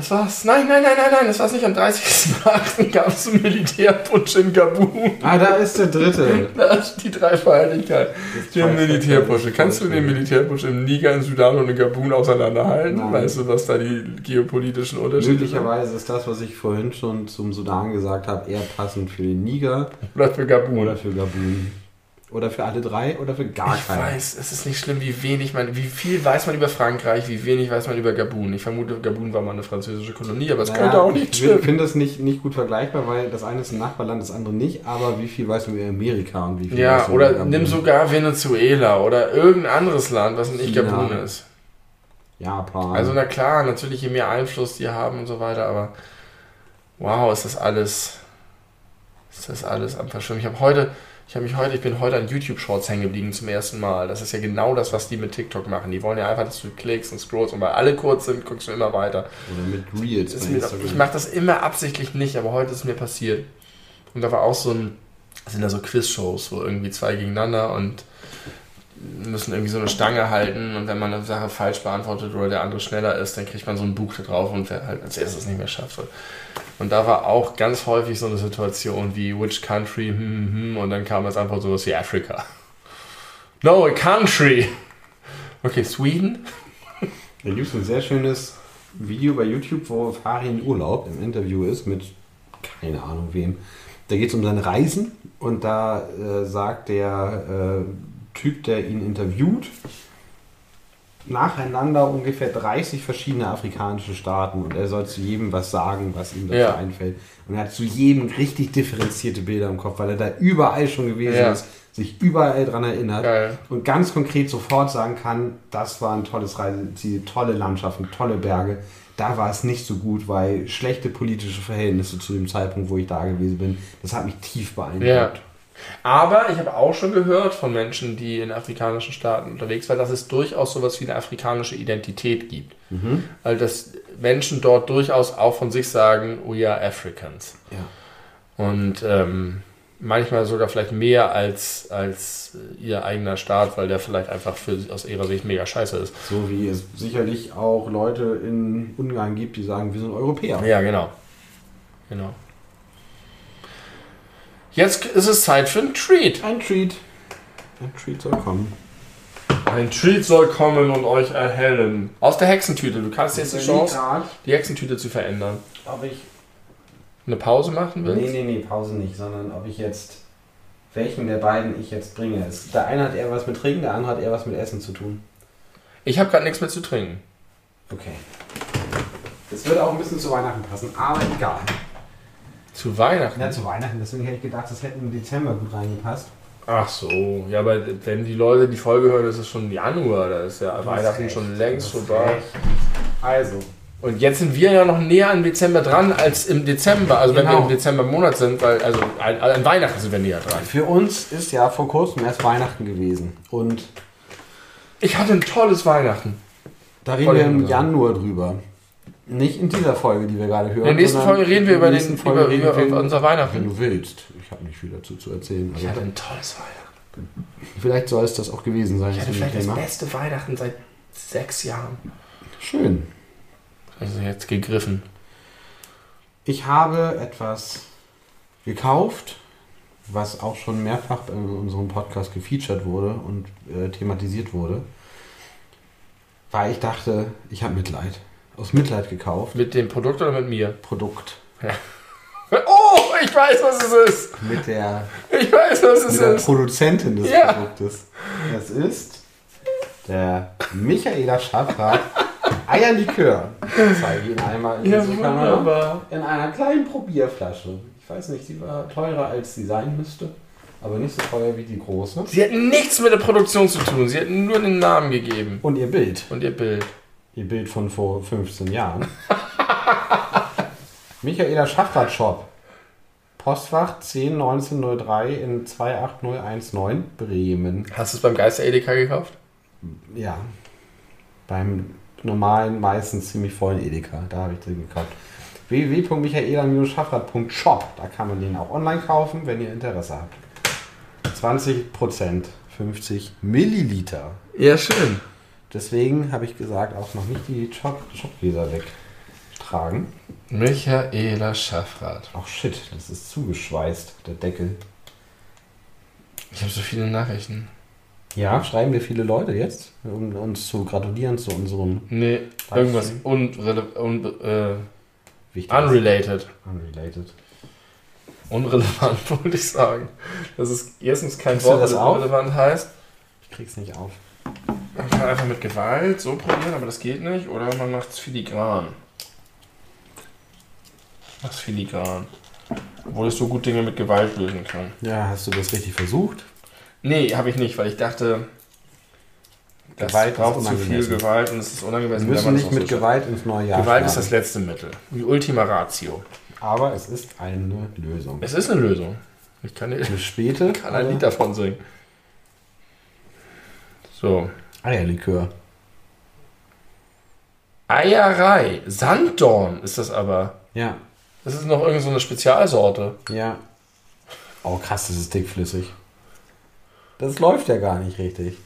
Das war's. Nein, nein, nein, nein, nein, das war's nicht. Am 30.08. gab es einen Militärputsch in Gabun. Ah, da ist der dritte. Da ist die Dreifaltigkeit. Der Militärputsch. Kannst du den. Militärputsch im Niger, in Sudan und in Gabun auseinanderhalten? Nein. Weißt du, was da die geopolitischen Unterschiede sind? Möglicherweise ist das, was ich vorhin schon zum Sudan gesagt habe, eher passend für den Niger Oder für Gabun. oder für Gabun. Oder für alle drei oder für gar ich keinen. weiß, es ist nicht schlimm, wie wenig man, wie viel weiß man über Frankreich, wie wenig weiß man über Gabun. Ich vermute, Gabun war mal eine französische Kolonie, aber es Naja, könnte auch nicht Ich stimmen. finde das nicht, nicht gut vergleichbar, weil das eine ist ein Nachbarland, das andere nicht. Aber wie viel weiß man über Amerika und wie viel Ja, weiß man oder über nimm sogar Venezuela oder irgendein anderes Land, was nicht China. Gabun ist. Japan. Also na klar, natürlich je mehr Einfluss die haben und so weiter, aber wow, ist das alles, ist das alles am Verschwimmen. Ich habe heute, ich habe mich heute, ich bin heute an YouTube Shorts hängen geblieben zum ersten Mal. Das ist ja genau das, was die mit TikTok machen. Die wollen ja einfach, dass du klickst und scrollst und weil alle kurz sind, guckst du immer weiter. oder mit Reels mir, ich mache das immer absichtlich nicht, aber heute ist es mir passiert. Und da war auch so ein, das sind da so Quiz-Shows, wo irgendwie zwei gegeneinander und müssen irgendwie so eine Stange halten und wenn man eine Sache falsch beantwortet oder der andere schneller ist, dann kriegt man so ein Buch da drauf und wer halt als erstes nicht mehr schafft. Und da war auch ganz häufig so eine Situation wie which country, hm, hm, hm, und dann kam als Antwort sowas wie Afrika. No, a country. Okay, Sweden. Da gibt es ein sehr schönes Video bei YouTube, wo Fari in Urlaub im Interview ist mit keine Ahnung wem. Da geht es um seine Reisen und da äh, sagt der äh, Typ, der ihn interviewt, nacheinander ungefähr 30 verschiedene afrikanische Staaten und er soll zu jedem was sagen, was ihm dazu Ja. einfällt. Und er hat zu jedem richtig differenzierte Bilder im Kopf, weil er da überall schon gewesen Ja. ist, sich überall dran erinnert Geil. und ganz konkret sofort sagen kann, das war ein tolles Reiseziel, tolle Landschaften, tolle Berge. Da war es nicht so gut, weil schlechte politische Verhältnisse zu dem Zeitpunkt, wo ich da gewesen bin, das hat mich tief beeindruckt. Ja. Aber ich habe auch schon gehört von Menschen, die in afrikanischen Staaten unterwegs waren, dass es durchaus sowas wie eine afrikanische Identität gibt. Also dass Menschen dort durchaus auch von sich sagen, we are Africans. Ja. Und ähm, manchmal sogar vielleicht mehr als, als ihr eigener Staat, weil der vielleicht einfach für, aus ihrer Sicht mega scheiße ist. So wie es sicherlich auch Leute in Ungarn gibt, die sagen, wir sind Europäer. Ja, genau. Genau. Jetzt ist es Zeit für einen Treat. Ein Treat. Ein Treat soll kommen. Ein Treat soll kommen und euch erhellen. Aus der Hexentüte. Du kannst jetzt die Chance, die Hexentüte zu verändern. ob ich. Eine Pause machen willst? Nee, nee, nee, Pause nicht, sondern ob ich jetzt. Welchen der beiden ich jetzt bringe. Der eine hat eher was mit Trinken, der andere hat eher was mit Essen zu tun. Ich habe gerade nichts mehr zu trinken. Okay. Das würde auch ein bisschen zu Weihnachten passen, aber egal. Zu Weihnachten? Ja, zu Weihnachten, deswegen hätte ich gedacht, das hätte im Dezember gut reingepasst. Ach so. Ja, aber wenn die Leute die Folge hören, ist es schon Januar. Da ist ja Du hast Weihnachten recht, schon längst vorbei. Also, Und jetzt sind wir ja noch näher am Dezember dran als im Dezember. Also wenn wir Genau. im Dezember im Monat sind, weil also an, an Weihnachten sind wir näher dran. für uns ist ja vor kurzem erst Weihnachten gewesen. Und Ich hatte ein tolles Weihnachten. da reden wir im. Januar drüber. Nicht in dieser Folge, die wir gerade hören. In der nächsten Folge reden wir über, den, Folge über, über wir- unser Wenn Weihnachten. du willst. Ich habe nicht viel dazu zu erzählen. Ich Also, hatte ein tolles Weihnachten. vielleicht soll es das auch gewesen sein. Ich hatte vielleicht das beste Weihnachten seit sechs Jahren. Schön. Also jetzt gegriffen. Ich habe etwas gekauft, was auch schon mehrfach in unserem Podcast gefeatured wurde und äh, thematisiert wurde. Weil ich dachte, ich habe Mitleid. Aus Mitleid gekauft. Mit dem Produkt oder mit mir? Produkt. (laughs) Oh, ich weiß, was es ist. Mit der, Ich weiß, was es mit der ist. Produzentin des Ja. Produktes. Es ist der Michaela Schaffrath Eierlikör. Ich zeige ihn einmal in Ja, Kamera. In einer kleinen Probierflasche. Ich weiß nicht, sie war teurer als sie sein müsste, aber nicht so teuer wie die große. Sie hatten nichts mit der Produktion zu tun. Sie hatten nur den Namen gegeben. Und ihr Bild. Und ihr Bild. Ihr Bild von vor 15 Jahren. (laughs) Michaela Schaffrath Shop. Postfach 101903 in 28019 Bremen. Hast du es beim Geister Edeka gekauft? Ja. Beim normalen, meistens ziemlich vollen Edeka. Da habe ich den gekauft. www.michaela-schaffrath.shop. Da kann man den auch online kaufen, wenn ihr Interesse habt. 20%, 50 Milliliter. Ja, schön. Deswegen habe ich gesagt, auch noch nicht die Shop- Shopgläser wegtragen. Michaela Schaffrath. Ach shit, das ist zugeschweißt, der Deckel. Ich habe so viele Nachrichten. Ja, schreiben wir viele Leute jetzt, um uns zu gratulieren zu unserem Nee, irgendwas unrele un äh, unrelated. Unrelated. Unrelevant, (laughs) wollte ich sagen. Das ist erstens kein Wort, das unrelevant heißt. Ich krieg's nicht auf. Man kann einfach mit Gewalt so probieren, aber das geht nicht. Oder man macht es filigran. Mach's filigran. Obwohl es so gut Dinge mit Gewalt lösen kann. Ja, hast du das richtig versucht? Nee, habe ich nicht, weil ich dachte, das Gewalt braucht zu viel. Gewalt und es ist Wir unangemessen. müssen wenn man nicht mit so Gewalt ins neue Jahr. Gewalt ist das starten. letzte Mittel. Die Ultima Ratio. Aber es ist eine Lösung. Es ist eine Lösung. Ich kann, dir- Eine späte (laughs) kann ein Lied davon singen. So. Eierlikör. Eierei. Sanddorn ist das aber. Ja, Das ist noch irgendeine so eine Spezialsorte. ja. Oh krass, das ist dickflüssig. Das läuft ja gar nicht richtig.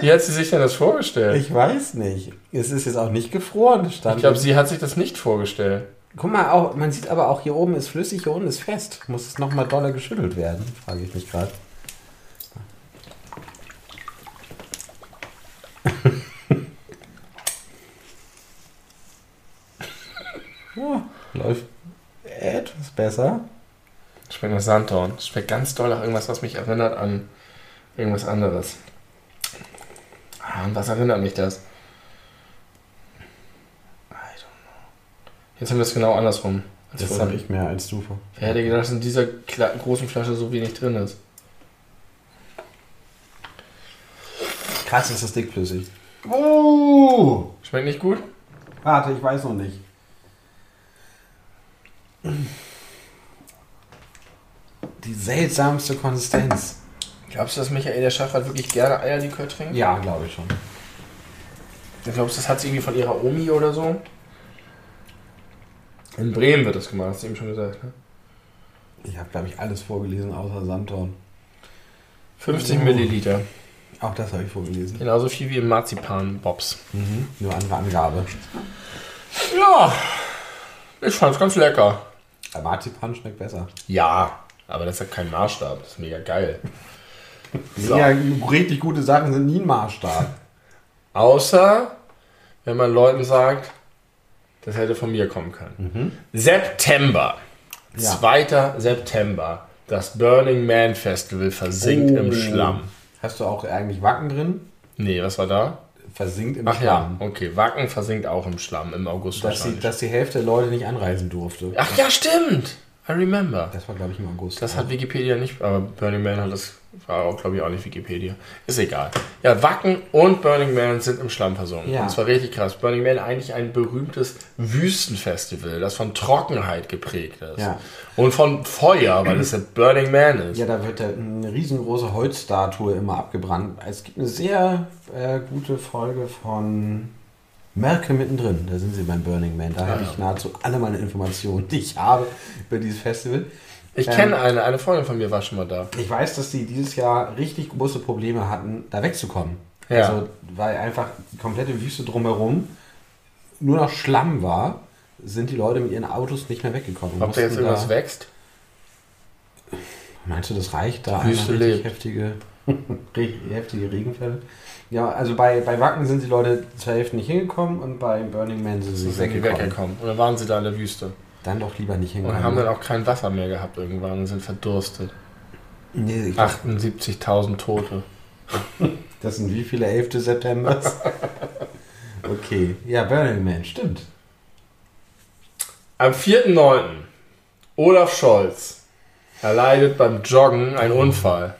Wie hat sie sich denn das vorgestellt? Ich weiß nicht. Es ist jetzt auch nicht gefroren. das Ich Stand glaube, sie hat sich das nicht vorgestellt. Guck mal, auch, man sieht aber auch hier oben ist flüssig, hier unten ist fest. Muss es nochmal doller geschüttelt werden? Frage ich mich gerade. Ja, läuft etwas besser. Schmeckt nach Sanddorn. Schmeckt ganz doll nach irgendwas, was mich erinnert an irgendwas anderes. Ah, an was erinnert mich das? Jetzt haben wir es genau andersrum. als vorhin. habe ich mehr als du. Wer hätte gedacht, dass in dieser großen Flasche so wenig drin ist? Krass ist das dickflüssig. Oh! Schmeckt nicht gut? Warte, ich weiß noch nicht. Die seltsamste Konsistenz. Glaubst du, dass Michael der Schachrat wirklich gerne Eierlikör trinkt? Ja, glaube ich schon. Glaubst du, das hat sie irgendwie von ihrer Omi oder so? In Bremen wird das gemacht, hast du eben schon gesagt. Ne? Ich habe, glaube ich, alles vorgelesen außer Sanddorn. 50 Oh. Milliliter. Auch das habe ich vorgelesen. Genauso viel wie im Marzipan-Bobs. Mhm. Nur andere Angabe. Ja, ich fand's ganz lecker. Aber Marzipan schmeckt besser. Ja, aber das ist ja kein Maßstab. Das ist mega geil. (laughs) So. Ja, richtig gute Sachen sind nie ein Maßstab. Außer, wenn man Leuten sagt, das hätte von mir kommen können. September. Mhm. Ja. 2. September. Das Burning Man Festival versinkt im Oh. Schlamm. Hast du auch eigentlich Wacken drin? Nee, was war da? Versinkt im Ach Schlamm. ja, okay. Wacken versinkt auch im Schlamm im August Dass die, wahrscheinlich. dass die Hälfte der Leute nicht anreisen durfte. Ach ja, stimmt. I remember. Das war, glaube ich, im August. Das hat Wikipedia nicht, aber Burning Man hat das, war auch, glaube ich, auch nicht Wikipedia. Ist egal. Ja, Wacken und Burning Man sind im Schlamm versunken. Ja. Und zwar richtig krass. Burning Man eigentlich ein berühmtes Wüstenfestival, das von Trockenheit geprägt ist. Ja. Und von Feuer, weil es ja Burning Man ist. Ja, da wird eine riesengroße Holzstatue immer abgebrannt. Es gibt eine sehr äh, gute Folge von Merke mittendrin. Da sind sie beim Burning Man. Da habe ja. ich nahezu alle meine Informationen, die ich habe über dieses Festival. Ich Ähm, kenne eine, eine Freundin von mir war schon mal da. Ich weiß, dass die dieses Jahr richtig große Probleme hatten, da wegzukommen. Ja. Also, weil einfach die komplette Wüste drumherum nur noch Schlamm war, sind die Leute mit ihren Autos nicht mehr weggekommen. Ob da jetzt irgendwas wächst? Meinst du, das reicht da? Wüste lebt. heftige, (laughs) heftige Regenfälle? Ja, also bei, bei Wacken sind die Leute zur Hälfte nicht hingekommen und bei Burning Man sind sie Sind weggekommen. weggekommen. Und dann waren sie da in der Wüste. Dann doch lieber nicht Und hingekommen. haben dann auch kein Wasser mehr gehabt irgendwann und sind verdurstet. nee, ich glaub, 78.000 Tote. (laughs) das sind wie viele 11. Septembers? (laughs) okay, ja, Burning Man, stimmt. Am 4.9. Olaf Scholz erleidet beim Joggen einen Unfall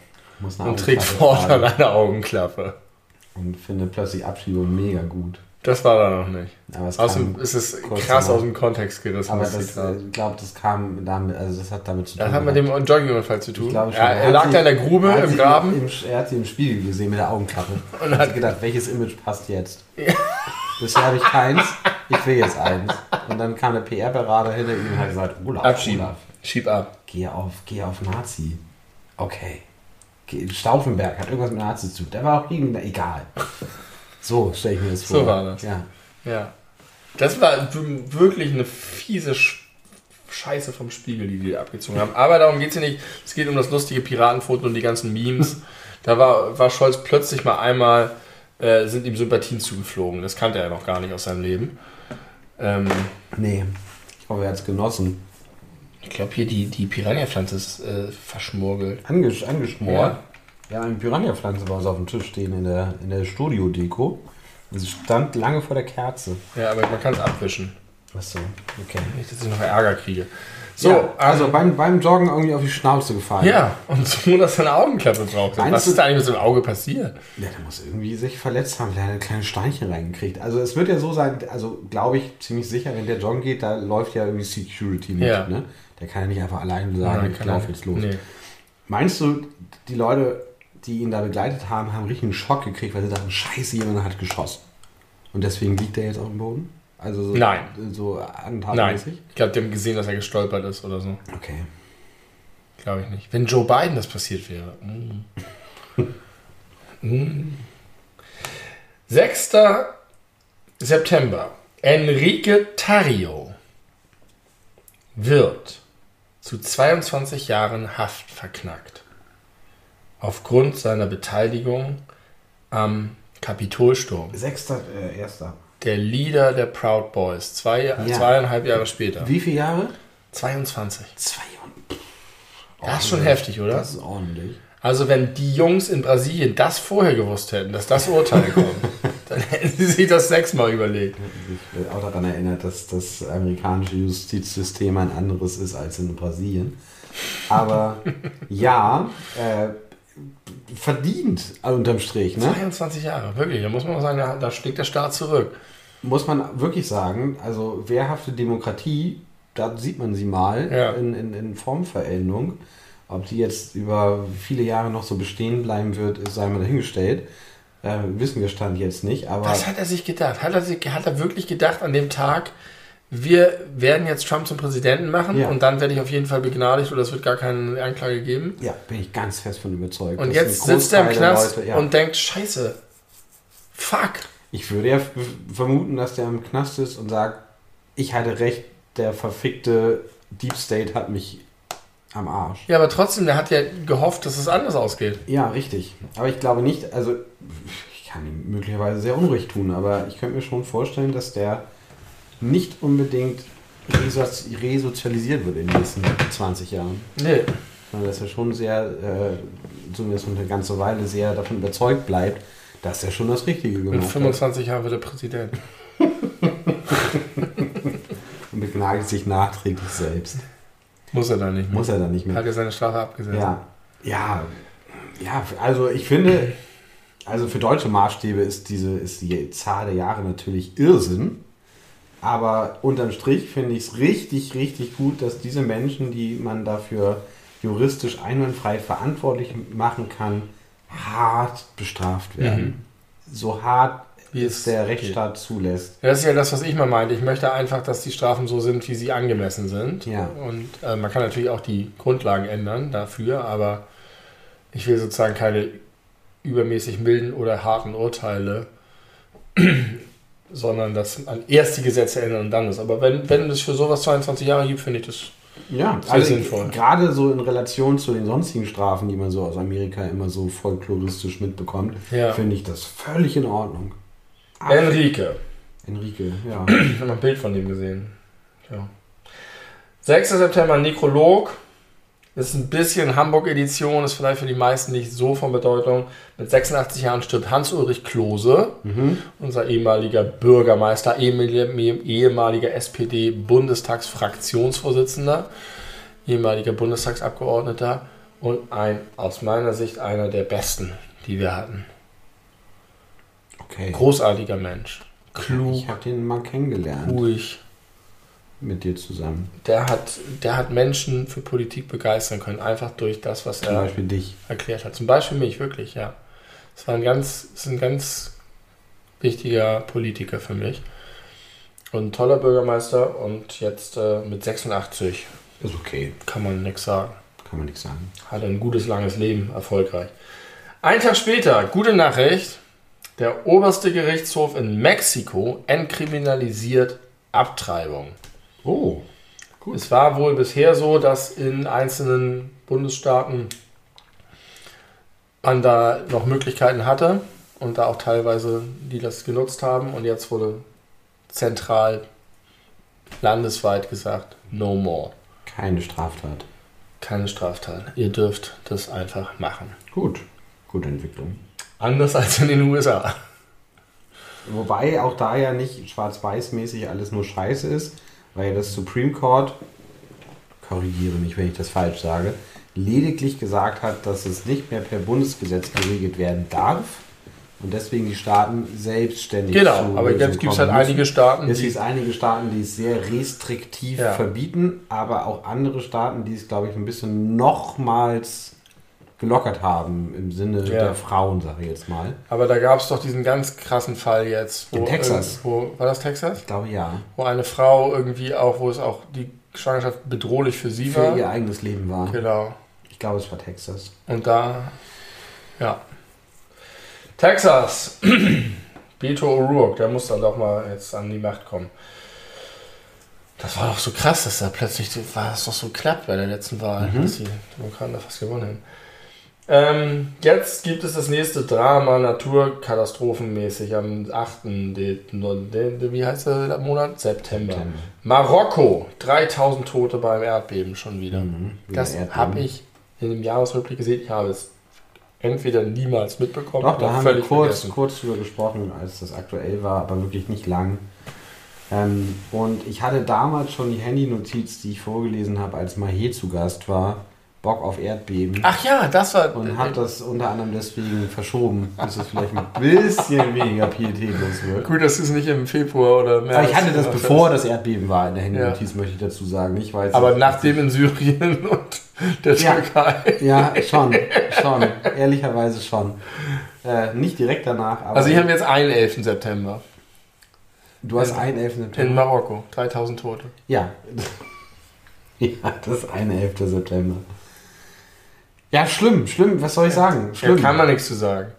und trägt fortan eine Augenklappe. Und findet plötzlich Abschiebung mega gut. Das war da noch nicht. Aber es Außerdem kam, ist es kurz krass danach. aus dem Kontext gerissen. aber das äh, ich glaube, das kam damit, also das hat damit zu tun. Das hat mit dem Joggingunfall zu tun. Ich schon. er, Er lag sie- da in der Grube im Graben. Im, er hat sie im Spiegel gesehen mit der Augenklappe. (laughs) Und hat gedacht, welches Image passt jetzt? (laughs) Bisher habe ich keins, ich will jetzt eins. Und dann kam der PR-Berater hinter ihm und hat gesagt, Olaf, Abschieben. Olaf, Schieb ab. geh auf, geh auf Nazi. Okay. Stauffenberg hat irgendwas mit Nazi zu tun. Der war auch gegen, egal. So stelle ich mir das vor. So war das. Ja. Ja. Das war wirklich eine fiese Sch Scheiße vom Spiegel, die die abgezogen haben. Aber darum geht es hier nicht. Es geht um das lustige Piratenfoto und die ganzen Memes. Da war, war Scholz plötzlich mal einmal, äh, sind ihm Sympathien zugeflogen. Das kannte er noch gar nicht aus seinem Leben. Ähm, Nee. Ich hoffe, er hat es genossen. ich glaube hier die, die Piranha-Pflanze ist äh, verschmurgelt. Angesch angeschmort. Ja, eine Piranha-Pflanze bei uns auf dem Tisch stehen in der, in der Studio-Deko. Sie stand lange vor der Kerze. Ja, aber man kann es abwischen. Achso, okay. Nicht, dass ich noch Ärger kriege. So, So, ja, also beim, beim Joggen irgendwie auf die Schnauze gefallen. Ja, und so, (laughs) dass er eine Augenklappe braucht. Meinst Was ist da eigentlich mit seinem Auge passiert? Ja, der muss irgendwie sich verletzt haben, der hat ein kleines Steinchen reingekriegt. Also es wird ja so sein, also glaube ich ziemlich sicher, wenn der joggen geht, da läuft ja irgendwie Security mit. Ja. Ne? Der kann ja nicht einfach alleine sagen, Nein, ich kann laufe jetzt los. Nee. Meinst du, die Leute, die ihn da begleitet haben, haben richtig einen Schock gekriegt, weil sie dachten, scheiße, jemand hat geschossen. Und deswegen liegt er jetzt auf dem Boden? Also so, Nein. so Nein. antatmäßig? Ich glaube, die haben gesehen, dass er gestolpert ist oder so. Okay. Glaube ich nicht. Wenn Joe Biden das passiert wäre. Mm. Mm. 6. September. Enrique Tario. wird zu 22 Jahren Haft verknackt. Aufgrund seiner Beteiligung am Kapitolsturm. Sechster, äh, erster. Der Leader der Proud Boys. Zwei, Ja. Zweieinhalb Jahre später. Wie viele Jahre? 22. Zwei und. Das ist schon heftig, oder? Das ist ordentlich. Also wenn die Jungs in Brasilien das vorher gewusst hätten, dass das Urteil (laughs) kommt, dann hätten sie sich das sechsmal überlegt. Ich bin auch daran erinnert, dass das amerikanische Justizsystem ein anderes ist als in Brasilien. Aber (laughs) ja, äh, verdient unterm Strich. Ne? 22 Jahre, wirklich. Da muss man sagen, da, da schlägt der Staat zurück. Muss man wirklich sagen, also wehrhafte Demokratie, da sieht man sie mal Ja. in, in, in Formveränderung. Ob die jetzt über viele Jahre noch so bestehen bleiben wird, ist sei mal dahingestellt. Äh, wissen wir Stand jetzt nicht. Aber Was hat er sich gedacht? Hat er, sich, hat er wirklich gedacht an dem Tag, wir werden jetzt Trump zum Präsidenten machen Ja. und dann werde ich auf jeden Fall begnadigt oder es wird gar keine Anklage geben? ja, bin ich ganz fest von überzeugt. Und jetzt sitzt er im Knast Leute- ja. und denkt, scheiße, fuck. Ich würde ja vermuten, dass der im Knast ist und sagt, ich hatte recht, der verfickte Deep State hat mich am Arsch. Ja, aber trotzdem, der hat ja gehofft, dass es anders ausgeht. Ja, richtig. Aber ich glaube nicht, also ich kann ihm möglicherweise sehr unrecht tun, aber ich könnte mir schon vorstellen, dass der nicht unbedingt reso- resozialisiert wird in den nächsten 20 Jahren. Nee. Sondern dass er schon sehr, äh, zumindest eine ganze Weile sehr davon überzeugt bleibt, dass er schon das Richtige In gemacht hat. 25 Jahren wird er Präsident. (laughs) Und begnadigt sich nachträglich selbst. Muss er dann nicht mehr. Muss er dann nicht mehr. Hat er seine Strafe abgesetzt. Ja, ja, ja, also ich finde, also für deutsche Maßstäbe ist diese, ist die Zahl der Jahre natürlich Irrsinn. Aber unterm Strich finde ich es richtig, richtig gut, dass diese Menschen, die man dafür juristisch einwandfrei verantwortlich machen kann, hart bestraft werden. So hart, Wie es der geht. Rechtsstaat zulässt. Das ist ja das, was ich mal meinte. Ich möchte einfach, dass die Strafen so sind, wie sie angemessen sind. Ja. Und äh, man kann natürlich auch die Grundlagen ändern dafür, aber ich will sozusagen keine übermäßig milden oder harten Urteile, sondern dass man erst die Gesetze ändern und dann ist. Aber wenn, wenn es für sowas 22 Jahre gibt, finde ich das. Ja, Sehr also sinnvoll. gerade so in Relation zu den sonstigen Strafen, die man so aus Amerika immer so folkloristisch mitbekommt, Ja. finde ich das völlig in Ordnung. Enrique. Enrique, ja. Ich habe noch ein Bild von dem gesehen. Ja. 6. September, Nekrolog. Ist ein bisschen Hamburg-Edition, ist vielleicht für die meisten nicht so von Bedeutung. Mit 86 Jahren stirbt Hans-Ulrich Klose, unser ehemaliger Bürgermeister, ehemaliger, ehemaliger SPD-Bundestagsfraktionsvorsitzender, ehemaliger Bundestagsabgeordneter und ein, aus meiner Sicht, einer der besten, die wir hatten. Okay. Großartiger Mensch. Klug, Ich habe den mal kennengelernt ruhig. Mit dir zusammen. Der hat, der hat Menschen für Politik begeistern können, einfach durch das, was Zum er Beispiel dich. erklärt hat. Zum Beispiel mich, wirklich, ja. Es war ein ganz, ist ein ganz wichtiger Politiker für mich. Und ein toller Bürgermeister und jetzt äh, mit 86 Ist okay, kann man nichts sagen. kann man nichts sagen. Hat ein gutes, langes Leben, erfolgreich. Ein Tag später, gute Nachricht, der oberste Gerichtshof in Mexiko entkriminalisiert Abtreibung. Oh, gut. Es war wohl bisher so, dass in einzelnen Bundesstaaten man da noch Möglichkeiten hatte und da auch teilweise die das genutzt haben und jetzt wurde zentral landesweit gesagt, no more. Keine Straftat. Keine Straftat. Ihr dürft das einfach machen. Gut, gute Entwicklung. Anders als in den USA. Wobei auch da ja nicht schwarz-weiß-mäßig alles nur Scheiße ist, weil das Supreme Court, korrigiere mich, wenn ich das falsch sage, lediglich gesagt hat, dass es nicht mehr per Bundesgesetz geregelt werden darf und deswegen die Staaten selbstständig Genau, aber jetzt gibt es halt einige. Staaten, Es gibt einige Staaten, die es sehr restriktiv Ja. verbieten, aber auch andere Staaten, die es, glaube ich, ein bisschen nochmals gelockert haben im Sinne Ja. der Frauen, sage ich jetzt mal. Aber da gab es doch diesen ganz krassen Fall jetzt. Wo In Texas. irgendwo- war das Texas? Ich glaube ja. Wo eine Frau irgendwie auch, wo es auch die Schwangerschaft bedrohlich für sie Für war. ihr eigenes Leben war. Genau. Ich glaube, es war Texas. Und da, ja. Texas. (clears throat) Beto O'Rourke, der muss dann doch mal jetzt an die Macht kommen. Das war doch so krass, dass da plötzlich war es doch so klappt bei der letzten Wahl, Mhm. dass die Demokraten da fast gewonnen haben. Ähm, jetzt gibt es das nächste Drama, naturkatastrophenmäßig, am 8. De, de, de, wie heißt der Monat? September. September. Marokko, 3000 Tote beim Erdbeben schon wieder. Mhm, wieder Das habe ich in dem Jahresrückblick gesehen. Ich habe es entweder niemals mitbekommen Doch, da haben wir kurz, vergessen. kurz drüber gesprochen, als das aktuell war, aber wirklich nicht lang. Ähm, und ich hatte damals schon die Handynotiz, die ich vorgelesen habe, als Mahé zu Gast war, Bock auf Erdbeben. Ach ja, das war. Und habe das unter anderem deswegen verschoben, bis es vielleicht ein bisschen weniger pietätlos wird. Gut, dass es nicht im Februar oder März. Aber ich hatte das bevor das Erdbeben war in der Handynotiz, möchte ich dazu sagen. Nicht, weil es- Aber nachdem in Syrien (laughs) und der Ja. Türkei. Ja, schon, schon. Ehrlicherweise schon. Äh, nicht direkt danach, aber Also, ich habe jetzt einen 11. September du hast einen 11. in September. Marokko. 3000 Tote. Ja. (laughs) ja, das ist eine 11. September. Ja, schlimm, schlimm, was soll ich sagen? Schlimm. kann man nichts zu sagen.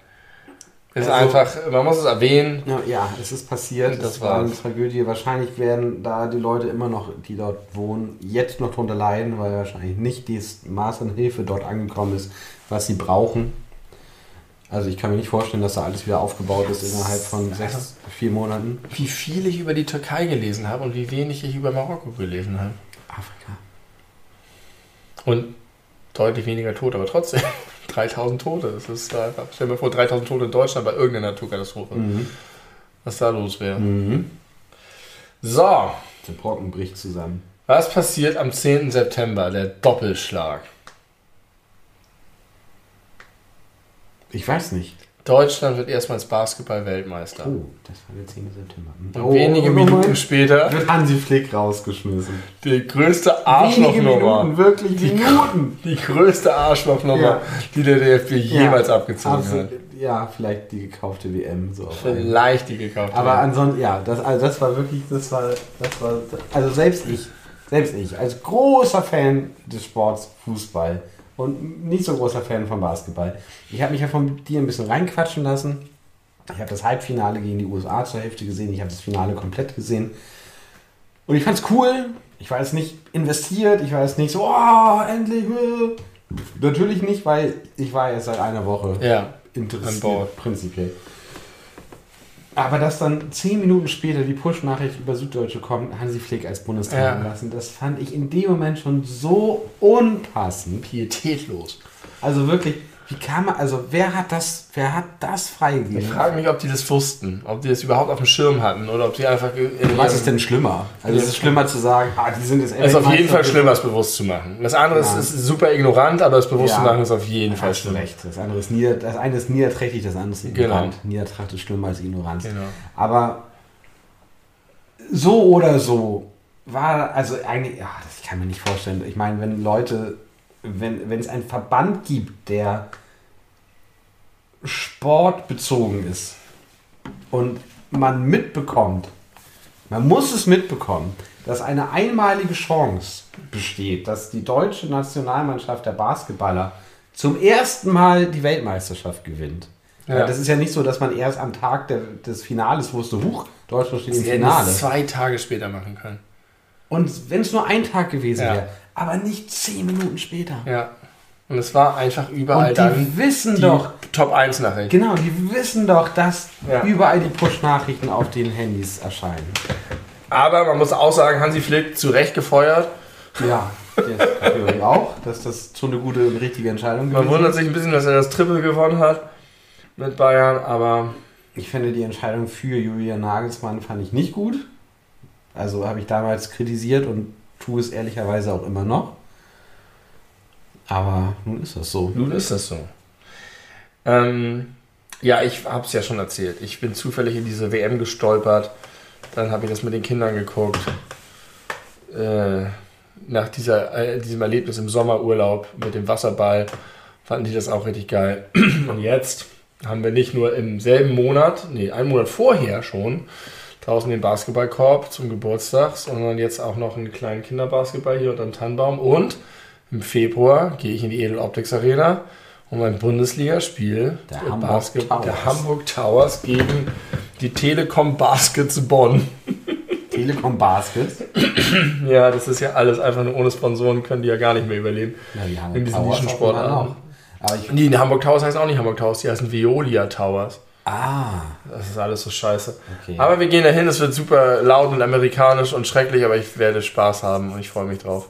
Ist Also- einfach, man muss es erwähnen. ja, ja, es ist passiert. Das es war eine. Tragödie. Wahrscheinlich werden da die Leute immer noch, die dort wohnen, jetzt noch drunter leiden, weil wahrscheinlich nicht das Maß an Hilfe dort angekommen ist, was sie brauchen. Also ich kann mir nicht vorstellen, dass da alles wieder aufgebaut ist innerhalb von sechs, vier Monaten. Wie viel ich über die Türkei gelesen habe und wie wenig ich über Marokko gelesen habe. Afrika. Und deutlich weniger Tote, aber trotzdem (laughs) 3000 Tote. Das ist einfach. Stell dir mal vor, 3000 Tote in Deutschland bei irgendeiner Naturkatastrophe. Mhm. Was da los wäre. Mhm. So, Der Brocken bricht zusammen. was passiert am 10. September? Der Doppelschlag. Ich weiß nicht. Deutschland wird erstmals Basketball-Weltmeister. Oh, das war der 10. September. Oh, wenige oh, Minuten Moment. später wird Hansi Flick rausgeschmissen. die größte Arschlochnummer. Wirklich Die- Minuten. Die größte Arschlochnummer, Ja. die der DFB jemals abgezogen Absolut. hat. Ja, vielleicht die gekaufte WM. So. Vielleicht die gekauft. Aber werden. ansonsten, ja, das, also das war wirklich, das war, das war, also selbst ich, selbst ich, als großer Fan des Sports Fußball und nicht so großer Fan von Basketball, ich habe mich ja von dir ein bisschen reinquatschen lassen. Ich habe das Halbfinale gegen die USA zur Hälfte gesehen, ich habe das Finale komplett gesehen. Und ich fand's cool. Ich war jetzt nicht investiert, ich war jetzt nicht so, oh, endlich. äh. Natürlich nicht, weil ich war erst seit einer Woche ja, interessiert, prinzipiell. Aber dass dann zehn Minuten später die Push-Nachricht über Süddeutsche kommt, Hansi Flick als Bundestrainer Ja. lassen, das fand ich in dem Moment schon so unpassend. pietätlos. Also wirklich, wie kann man, also wer hat das, wer hat das Ich freigegeben? frage mich, ob die das wussten, ob die das überhaupt auf dem Schirm hatten oder ob die einfach. in Was ist denn schlimmer? Also es ist schlimmer zu sagen, ah, die sind jetzt Es ist auf jeden. Fall schlimmer, es bewusst zu machen. Das andere Ja. ist, ist super ignorant, aber es bewusst Ja. zu machen ist auf jeden Fall hast du schlimm. recht. Das andere ist nieder, das eine ist niederträchtig, das andere ist ignorant. Niedertracht ist schlimmer als Ignoranz. Genau. Aber so oder so war, also eigentlich, ja, das kann man nicht vorstellen. Ich meine, wenn Leute, wenn, wenn es einen Verband gibt, der sportbezogen ist und man mitbekommt, man muss es mitbekommen, dass eine einmalige Chance besteht, dass die deutsche Nationalmannschaft der Basketballer zum ersten Mal die Weltmeisterschaft gewinnt. Ja. Das ist ja nicht so, dass man erst am Tag der, des Finales wusste, huch, Deutschland steht im Finale. es zwei Tage später machen können. Und wenn es nur ein Tag gewesen Ja. wäre, aber nicht zehn Minuten später. Ja. Und es war einfach überall Und die dann wissen die doch, Top 1 Nachricht. genau, die wissen doch, dass Ja. überall die Push-Nachrichten auf den Handys erscheinen. Aber man muss auch sagen, Hansi Flick zu Recht gefeuert. Ja, das auch, dass das so eine gute und richtige Entscheidung Man gewesen wundert sich ein bisschen, dass er das Triple gewonnen hat mit Bayern, aber Ich finde die Entscheidung für Julian Nagelsmann fand ich nicht gut. Also habe ich damals kritisiert und tue es ehrlicherweise auch immer noch. Aber nun ist das so. nun ist das so. Ähm, ja, ich habe es ja schon erzählt. Ich bin zufällig in diese WM gestolpert. Dann habe ich das mit den Kindern geguckt. Äh, nach dieser, äh, diesem Erlebnis im Sommerurlaub mit dem Wasserball fanden die das auch richtig geil. (clears throat) Und jetzt haben wir nicht nur im selben Monat, nee, einen Monat vorher schon, draußen den Basketballkorb zum Geburtstag, sondern jetzt auch noch einen kleinen Kinderbasketball hier unter dem Tannenbaum. Und im Februar gehe ich in die Edel Optics Arena um ein Bundesligaspiel Der im Hamburg Basket- Towers. der Hamburg Towers gegen die Telekom Baskets Bonn. Telekom Baskets. Ja, das ist ja alles einfach nur ohne Sponsoren, können die ja gar nicht mehr überleben. Ja, die haben In diesen Towers Nischensportarten. Die Hamburg Towers heißen auch nicht Hamburg Towers, die heißen Veolia Towers. ah, Das ist alles so scheiße. Okay. Aber wir gehen dahin, es wird super laut und amerikanisch und schrecklich, aber ich werde Spaß haben und ich freue mich drauf.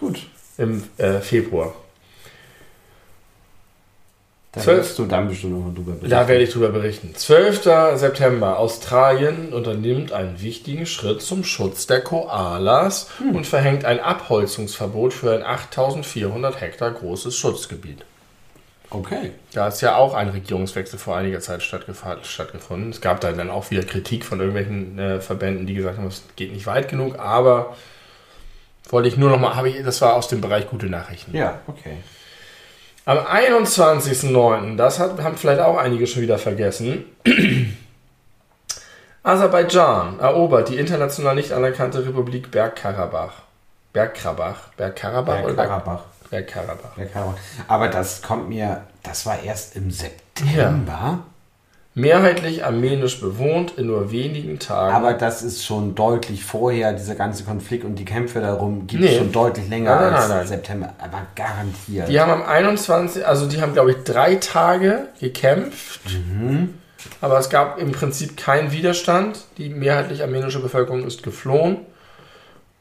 gut. Im äh, Februar. Da Zwölf- wirst du dann bestimmt noch mal drüber berichten. Da werde ich drüber berichten. 12. September. Australien unternimmt einen wichtigen Schritt zum Schutz der Koalas und verhängt ein Abholzungsverbot für ein 8400 Hektar großes Schutzgebiet. Okay. Da ist ja auch ein Regierungswechsel vor einiger Zeit stattgef- stattgefunden. Es gab da dann auch wieder Kritik von irgendwelchen äh, Verbänden, die gesagt haben, es geht nicht weit genug, aber wollte ich nur noch mal, habe ich, das war aus dem Bereich gute Nachrichten. Ja, okay. Am 21.09., das hat, haben vielleicht auch einige schon wieder vergessen, (clears throat) Aserbaidschan erobert die international nicht anerkannte Republik Bergkarabach. Bergkarabach. Bergkarabach Bergkarabach. Bergkarabach. Bergkarabach. Aber das kommt mir, das war erst im September. Mehrheitlich armenisch bewohnt in nur wenigen Tagen. Aber das ist schon deutlich vorher, dieser ganze Konflikt und die Kämpfe darum gibt es Nee. schon deutlich länger Nein, nein, als nein. September. Aber garantiert. Die haben am 21., also die haben, glaube ich, drei Tage gekämpft. Aber es gab im Prinzip keinen Widerstand. Die mehrheitlich armenische Bevölkerung ist geflohen.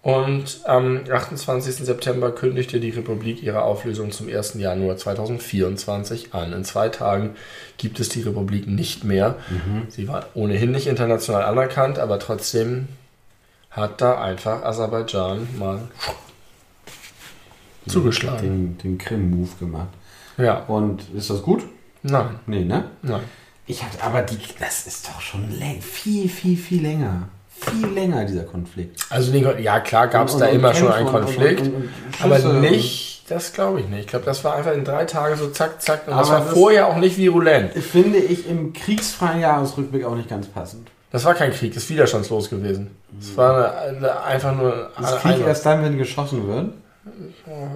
Und am 28. September kündigte die Republik ihre Auflösung zum 1. Januar 2024 an. In zwei Tagen gibt es die Republik nicht mehr. Sie war ohnehin nicht international anerkannt, aber trotzdem hat da einfach Aserbaidschan mal zugeschlagen. den, den Krim-Move gemacht. Ja, Und ist das gut? nein, Nee, ne? nein. Ich hatte, aber die, das ist doch schon viel, viel, viel länger. Viel länger, dieser Konflikt. Also ja klar gab es da und immer schon einen Konflikt, und- und- aber nicht, das glaube ich nicht. Ich glaube, das war einfach in drei Tagen so zack, zack und das Aber war das- vorher auch nicht virulent. Finde ich im kriegsfreien Jahresrückblick auch nicht ganz passend. Das war kein Krieg, das ist widerstandslos gewesen. Es war eine, eine, einfach nur Ist eine, Krieg eine, erst dann, wenn geschossen wird?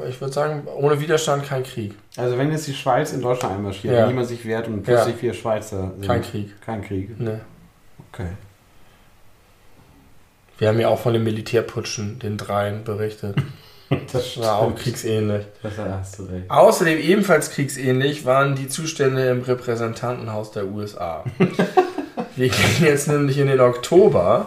ich würde sagen, ohne Widerstand kein Krieg. Also wenn jetzt die Schweiz in Deutschland einmarschiert Ja. niemand sich wehrt und plötzlich vier Schweizer sind. Kein Krieg. Kein Krieg. Ne. Okay. Wir haben ja auch von den Militärputschen, den dreien, berichtet. (laughs) Das war auch kriegsähnlich. Das hast du recht. Außerdem ebenfalls kriegsähnlich waren die Zustände im Repräsentantenhaus der USA. (laughs) Wir gehen jetzt nämlich in den Oktober.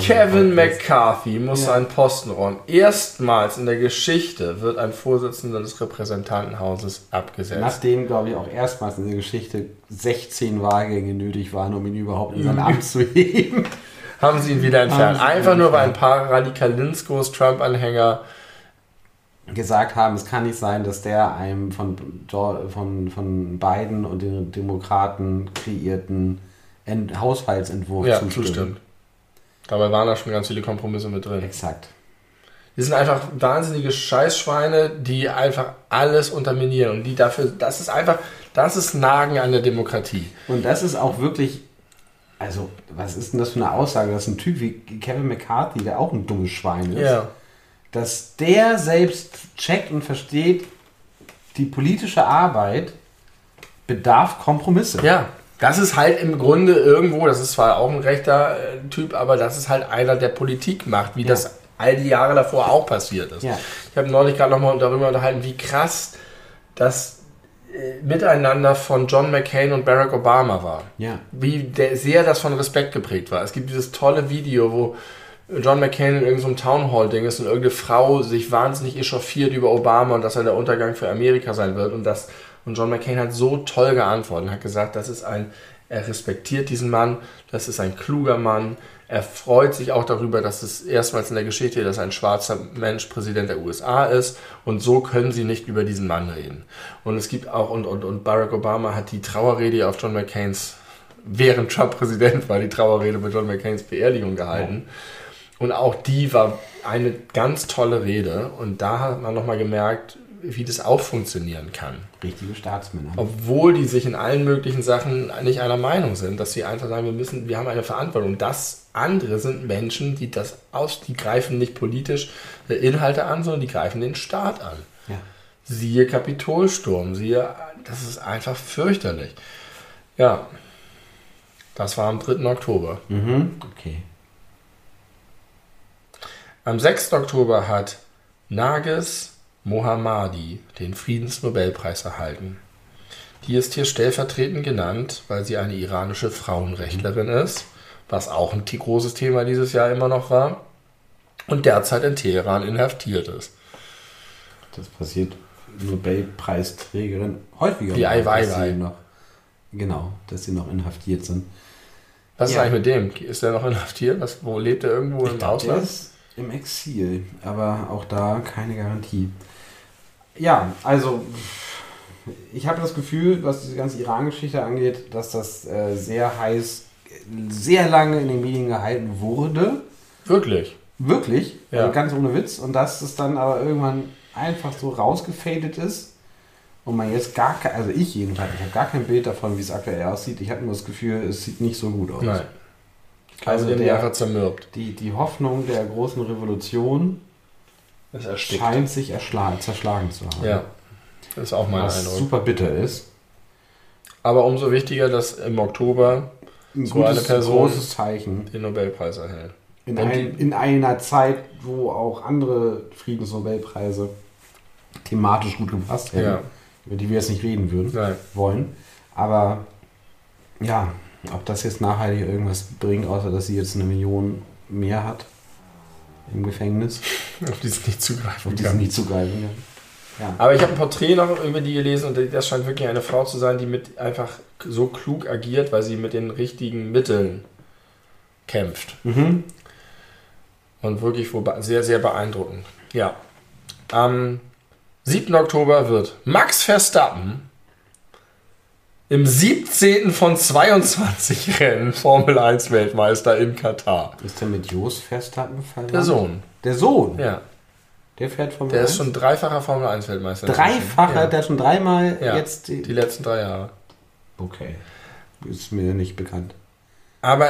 Kevin. McCarthy muss Ja. seinen Posten räumen. Erstmals in der Geschichte wird ein Vorsitzender des Repräsentantenhauses abgesetzt. Nachdem, glaube ich, auch erstmals in der Geschichte 16 Wahlgänge nötig waren, um ihn überhaupt in sein. Amt zu heben. (laughs) Haben sie ihn wieder entfernt. Einfach nur, weil ein paar Radikalinskos, Trump-Anhänger, gesagt haben, es kann nicht sein, dass der einem von, von, von Biden und den Demokraten kreierten Ent Haushaltsentwurf ja, zustimmen. zustimmt. Dabei waren da schon ganz viele Kompromisse mit drin. Exakt. Die sind einfach wahnsinnige Scheißschweine, die einfach alles unterminieren. Und die dafür, das ist einfach, das ist Nagen an der Demokratie. Und das ist auch wirklich, also, was ist denn das für eine Aussage, dass ein Typ wie Kevin McCarthy, der auch ein dummes Schwein ist, Ja. dass der selbst checkt und versteht, die politische Arbeit bedarf Kompromisse. Ja, das ist halt im Grunde irgendwo, das ist zwar auch ein rechter äh, Typ, aber das ist halt einer, der Politik macht, wie Ja. das all die Jahre davor auch passiert ist. Ja. Ich habe neulich gerade nochmal darüber unterhalten, wie krass das Miteinander von John McCain und Barack Obama war. Ja. Wie der, sehr das von Respekt geprägt war. Es gibt dieses tolle Video, wo John McCain in irgendeinem Town Hall Ding ist und irgendeine Frau sich wahnsinnig echauffiert über Obama und dass er der Untergang für Amerika sein wird und das und John McCain hat so toll geantwortet und hat gesagt, das ist ein er respektiert diesen Mann, das ist ein kluger Mann. Er freut sich auch darüber, dass es erstmals in der Geschichte, dass ein schwarzer Mensch Präsident der USA ist und so können sie nicht über diesen Mann reden. Und es gibt auch, und, und, und Barack Obama hat die Trauerrede auf John McCains, während Trump Präsident war, die Trauerrede bei John McCains Beerdigung gehalten. Und auch die war eine ganz tolle Rede und da hat man nochmal gemerkt, wie das auch funktionieren kann Richtige Staatsmänner. obwohl die sich in allen möglichen Sachen nicht einer Meinung sind, dass sie einfach sagen, wir müssen, wir haben eine Verantwortung. Das andere sind Menschen, die das aus, die greifen nicht politisch äh, Inhalte an, sondern die greifen den Staat an. Ja. Siehe Kapitolsturm, siehe, das ist einfach fürchterlich. Ja, das war am 3. Oktober. Mhm. Okay. Am 6. Oktober hat Nagis Mohammadi den Friedensnobelpreis erhalten. Die ist hier stellvertretend genannt, weil sie eine iranische Frauenrechtlerin ist, was auch ein großes Thema dieses Jahr immer noch war, und derzeit in Teheran inhaftiert ist. Das passiert Nobelpreisträgerin häufiger. Die Ai dass Weiwei. sie noch, Genau, dass sie noch inhaftiert sind. Was Ja. ist eigentlich mit dem? Ist der noch inhaftiert? Was, wo lebt er irgendwo im glaub, der Ausland? ist im Exil, aber auch da keine Garantie. Ja, also ich habe das Gefühl, was diese ganze Iran-Geschichte angeht, dass das äh, sehr heiß, sehr lange in den Medien gehalten wurde. Wirklich? Wirklich, Ja. ganz ohne Witz. Und dass es dann aber irgendwann einfach so rausgefadet ist und man jetzt gar kein, also ich jedenfalls, ich habe gar kein Bild davon, wie es aktuell aussieht. Ich habe nur das Gefühl, es sieht nicht so gut aus. Nein. Also die der- einfach zermürbt. Die, die Hoffnung der großen Revolution scheint sich erschla zerschlagen zu haben. Ja. Das ist auch mein Was Eindruck. super bitter ist. Aber umso wichtiger, dass im Oktober Ein So eine Person- großes Zeichen. den Nobelpreis erhält. In, ein, in einer Zeit, wo auch andere Friedensnobelpreise thematisch gut gepasst hätten, Ja. über die wir jetzt nicht reden würden. Nein. wollen. Aber ja, ob das jetzt nachhaltig irgendwas bringt, außer dass sie jetzt eine Million mehr hat im Gefängnis, Auf die es nicht zugreifen auf die kann. sie nicht zugreifen kann. Ja. Aber ich habe ein Porträt noch über die gelesen und das scheint wirklich eine Frau zu sein, die mit einfach so klug agiert, weil sie mit den richtigen Mitteln kämpft. Mhm. Und wirklich sehr, sehr beeindruckend. Ja. Am 7. Oktober wird Max Verstappen im 17. von 22 (laughs) Rennen Formel 1 Weltmeister in Katar. Ist der mit Jos Verstappen verwandt? Der Sohn. Der Sohn? Ja. Der fährt vom Der ist schon dreifacher Formel 1 Weltmeister. dreifacher, Ja. der hat schon dreimal Ja. jetzt die, Die letzten drei Jahre. Okay. Ist mir nicht bekannt. Aber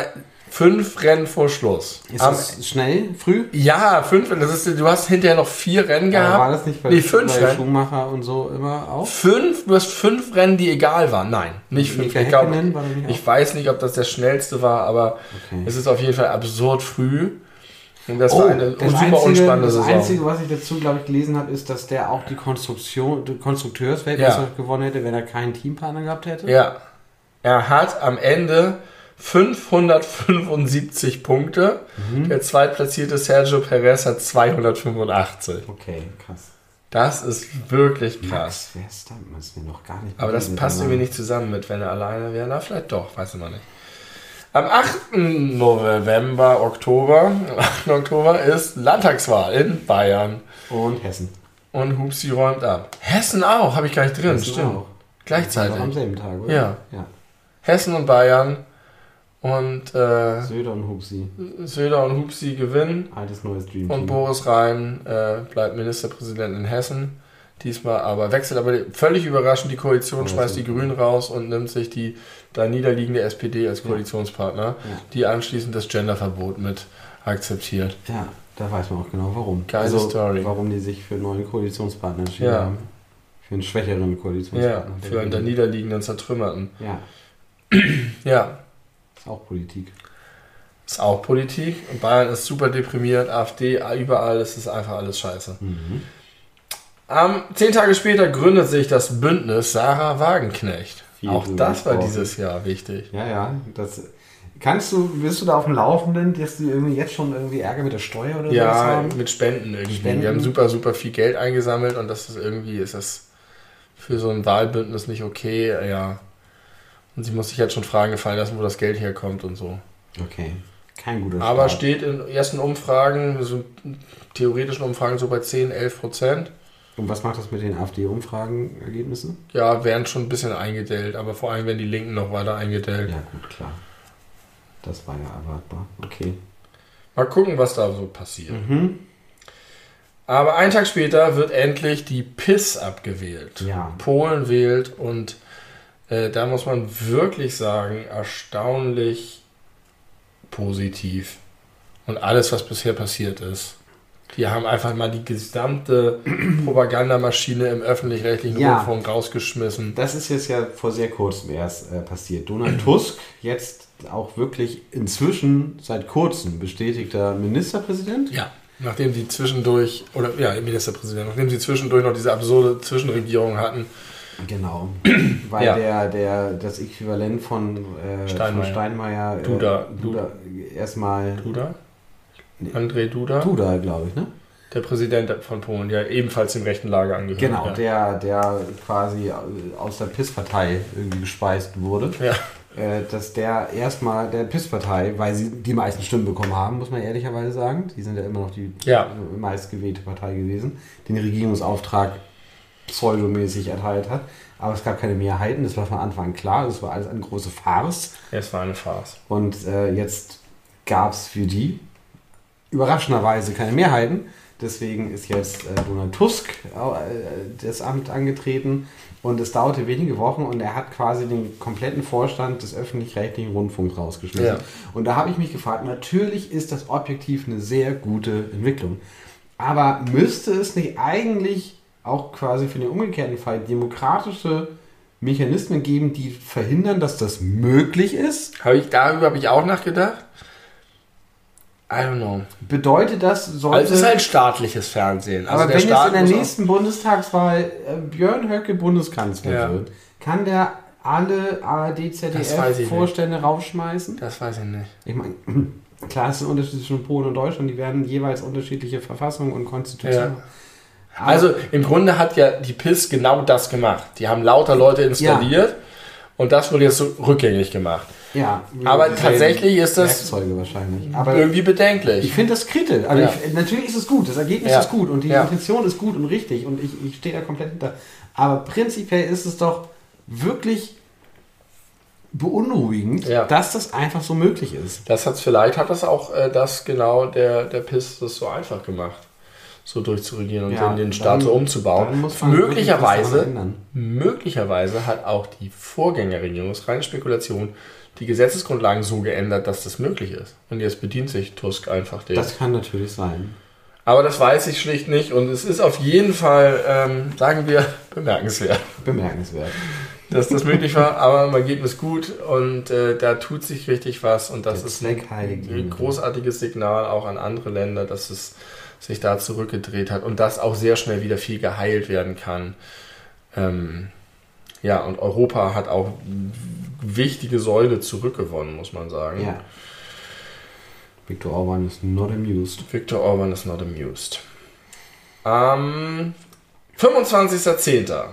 fünf Rennen vor Schluss. Ist Am- das schnell, früh? ja, fünf. Das ist, du hast hinterher noch vier Rennen Aber war gehabt. das nicht bei, Nee, fünf bei Rennen. Schumacher und so immer auch? Fünf, du hast fünf Rennen, die egal waren. Nein, nicht fünf. Ich, glaub, Häkkinen war der nicht ich weiß nicht, ob das der schnellste war, aber Okay. es ist auf jeden Fall absurd früh. Und das Oh, war eine das super Einzige, unspannende das Saison. Einzige, was ich dazu, glaube ich, gelesen habe, ist, dass der auch die Konstruktion, die Konstrukteursweltmeisterschaft gewonnen hätte, wenn er keinen Teampartner gehabt hätte. Ja. Er hat am Ende 575 Punkte. Mhm. Der zweitplatzierte Sergio Perez hat 285. Okay, krass. Das ist wirklich krass. Max Verstappen ist mir noch gar nicht Aber das passt irgendwie nicht zusammen mit, wenn er alleine wäre. Na, vielleicht doch, weiß man nicht. Am 8. November, Oktober, am 8. Oktober ist Landtagswahl in Bayern. Und Hessen. Und Hupsi räumt ab. Hessen auch, habe ich gar nicht drin, Hessen stimmt. auch. Gleichzeitig. Am selben Tag, oder? Ja. ja. Hessen und Bayern. Und äh, Söder und Hupsi. Söder und Hupsi gewinnen. Altes neues Dream Und. Boris Rhein äh, bleibt Ministerpräsident in Hessen. Diesmal aber wechselt aber völlig überraschend die Koalition, Ja, schmeißt die. Grünen raus und nimmt sich die da niederliegende SPD als Koalitionspartner, die anschließend das Genderverbot mit akzeptiert. Ja, da weiß man auch genau warum. Geile Story. Warum die sich für einen neuen Koalitionspartner entschieden Ja. haben. Für einen schwächeren Ja, Koalitionspartner. für einen der niederliegenden Zertrümmerten. Ja, Ja, ist auch Politik. ist auch Politik. Und Bayern ist super deprimiert, AfD, überall ist es einfach alles scheiße. Mhm. Am zehn Tage später gründet sich das Bündnis Sarah Wagenknecht. Viel Auch das war dieses Jahr wichtig. Ja, ja. Das, kannst du, bist du da auf dem Laufenden, dass die irgendwie jetzt schon irgendwie Ärger mit der Steuer oder Ja, haben? mit Spenden irgendwie. Spenden. Wir haben super, super viel Geld eingesammelt und das ist irgendwie, ist das für so ein Wahlbündnis nicht okay, ja. Und sie muss sich jetzt schon Fragen gefallen lassen, wo das Geld herkommt und so. Okay. Kein guter Aber Start. steht in ersten Umfragen, so theoretischen Umfragen so bei 10, 11 Prozent. Und was macht das mit den AfD-Umfragenergebnissen? Ja, werden schon ein bisschen eingedellt, aber vor allem werden die Linken noch weiter eingedellt. Ja, gut, klar. Das war ja erwartbar. Okay. Mal gucken, was da so passiert. Mhm. Aber einen Tag später wird endlich die PIS abgewählt. Ja. Polen wählt und äh, da muss man wirklich sagen, erstaunlich positiv. Und alles, was bisher passiert ist. Die haben einfach mal die gesamte (clears throat) Propagandamaschine im öffentlich-rechtlichen Ja. Rundfunk rausgeschmissen. Das ist jetzt ja vor sehr kurzem erst äh, passiert. Donald (clears throat) Tusk, jetzt auch wirklich inzwischen seit kurzem bestätigter Ministerpräsident, Ja. Nachdem sie zwischendurch, oder ja, Ministerpräsident, nachdem sie zwischendurch noch diese absurde Zwischenregierung hatten. Genau. (clears throat) Weil Ja. der, der, das Äquivalent von, äh, Steinmeier. von Steinmeier äh, Duda. Duda erstmal Duda? Nee. André Duda? Duda, glaube ich, ne? Der Präsident von Polen, der ebenfalls dem rechten Lager angehört. Genau, ja. der, der quasi aus der PIS-Partei irgendwie gespeist wurde. Ja. Äh, dass der erstmal der PIS-Partei, weil sie die meisten Stimmen bekommen haben, muss man ehrlicherweise sagen, die sind ja immer noch die Ja. meistgewählte Partei gewesen, den Regierungsauftrag pseudomäßig erteilt hat. Aber es gab keine Mehrheiten, das war von Anfang an klar, das war alles eine große Farce. Es war eine Farce. Und äh, jetzt gab es für die überraschenderweise keine Mehrheiten. Deswegen ist jetzt äh, Donald Tusk äh, das Amt angetreten und es dauerte wenige Wochen und er hat quasi den kompletten Vorstand des öffentlich-rechtlichen Rundfunks rausgeschmissen. Ja. Und da habe ich mich gefragt, natürlich ist das objektiv eine sehr gute Entwicklung. Aber müsste es nicht eigentlich auch quasi für den umgekehrten Fall demokratische Mechanismen geben, die verhindern, dass das möglich ist? Habe ich, darüber habe ich auch nachgedacht. I don't know. Bedeutet das, sollte... Also es ist halt staatliches Fernsehen. Also aber wenn jetzt Staat in der nächsten Bundestagswahl äh, Björn Höcke Bundeskanzler Ja. wird, kann der alle ARD, ZDF nicht. Vorstände rausschmeißen? Das weiß ich nicht. Ich meine, (clears throat) klar, es ist ein Unterschied zwischen Polen und Deutschland, die werden jeweils unterschiedliche Verfassungen und Konstitutionen. Ja. Also im Grunde hat ja die PIS genau das gemacht. Die haben lauter Leute installiert und das wurde jetzt so rückgängig gemacht. ja, Aber tatsächlich ist das irgendwie ich bedenklich. finde das kritisch. Also Ja. ich, natürlich ist es gut, das Ergebnis Ja. ist gut und die Ja. Intention ist gut und richtig und ich, ich stehe da komplett hinter. Aber prinzipiell ist es doch wirklich beunruhigend, Ja. dass das einfach so möglich ist. Das hat's vielleicht hat das auch äh, das genau der der PIS das so einfach gemacht, so durchzuregieren und Ja, den, den Staat dann- so umzubauen. möglicherweise möglicherweise hat auch die Vorgängerregierung, das ist reine Spekulation, die Gesetzesgrundlagen so geändert, dass das möglich ist. Und jetzt bedient sich Tusk einfach dem. Das kann natürlich sein. Aber das weiß ich schlicht nicht und es ist auf jeden Fall, ähm, sagen wir, (laughs) bemerkenswert, Bemerkenswert. dass das möglich war. Aber im Ergebnis gut und äh, da tut sich richtig was und das Der ist ein, ein großartiges Signal auch an andere Länder, dass es sich da zurückgedreht hat und dass auch sehr schnell wieder viel geheilt werden kann. Ähm, ja, und Europa hat auch wichtige Säule zurückgewonnen, muss man sagen. Ja. Viktor Orban ist not amused. Viktor Orban is not amused. Am 25.10.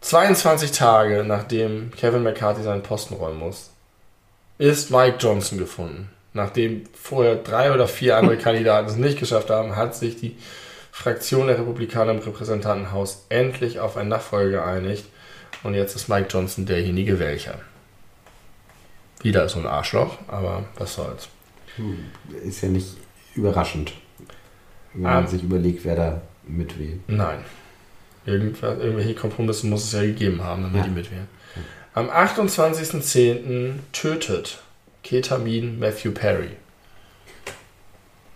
22 Tage nachdem Kevin McCarthy seinen Posten räumen muss, ist Mike Johnson gefunden. Nachdem vorher drei oder vier andere (laughs) Kandidaten es nicht geschafft haben, hat sich die Fraktion der Republikaner im Repräsentantenhaus endlich auf einen Nachfolger geeinigt. Und jetzt ist Mike Johnson derjenige welcher. Wieder so ein Arschloch, aber was soll's. Ist ja nicht überraschend, wenn man Ah. sich überlegt, wer da mitwählt. Nein. Irgendwas, irgendwelche Kompromisse muss es ja gegeben haben, damit Ja. die mitwählen. Am 28.10. tötet Ketamin Matthew Perry.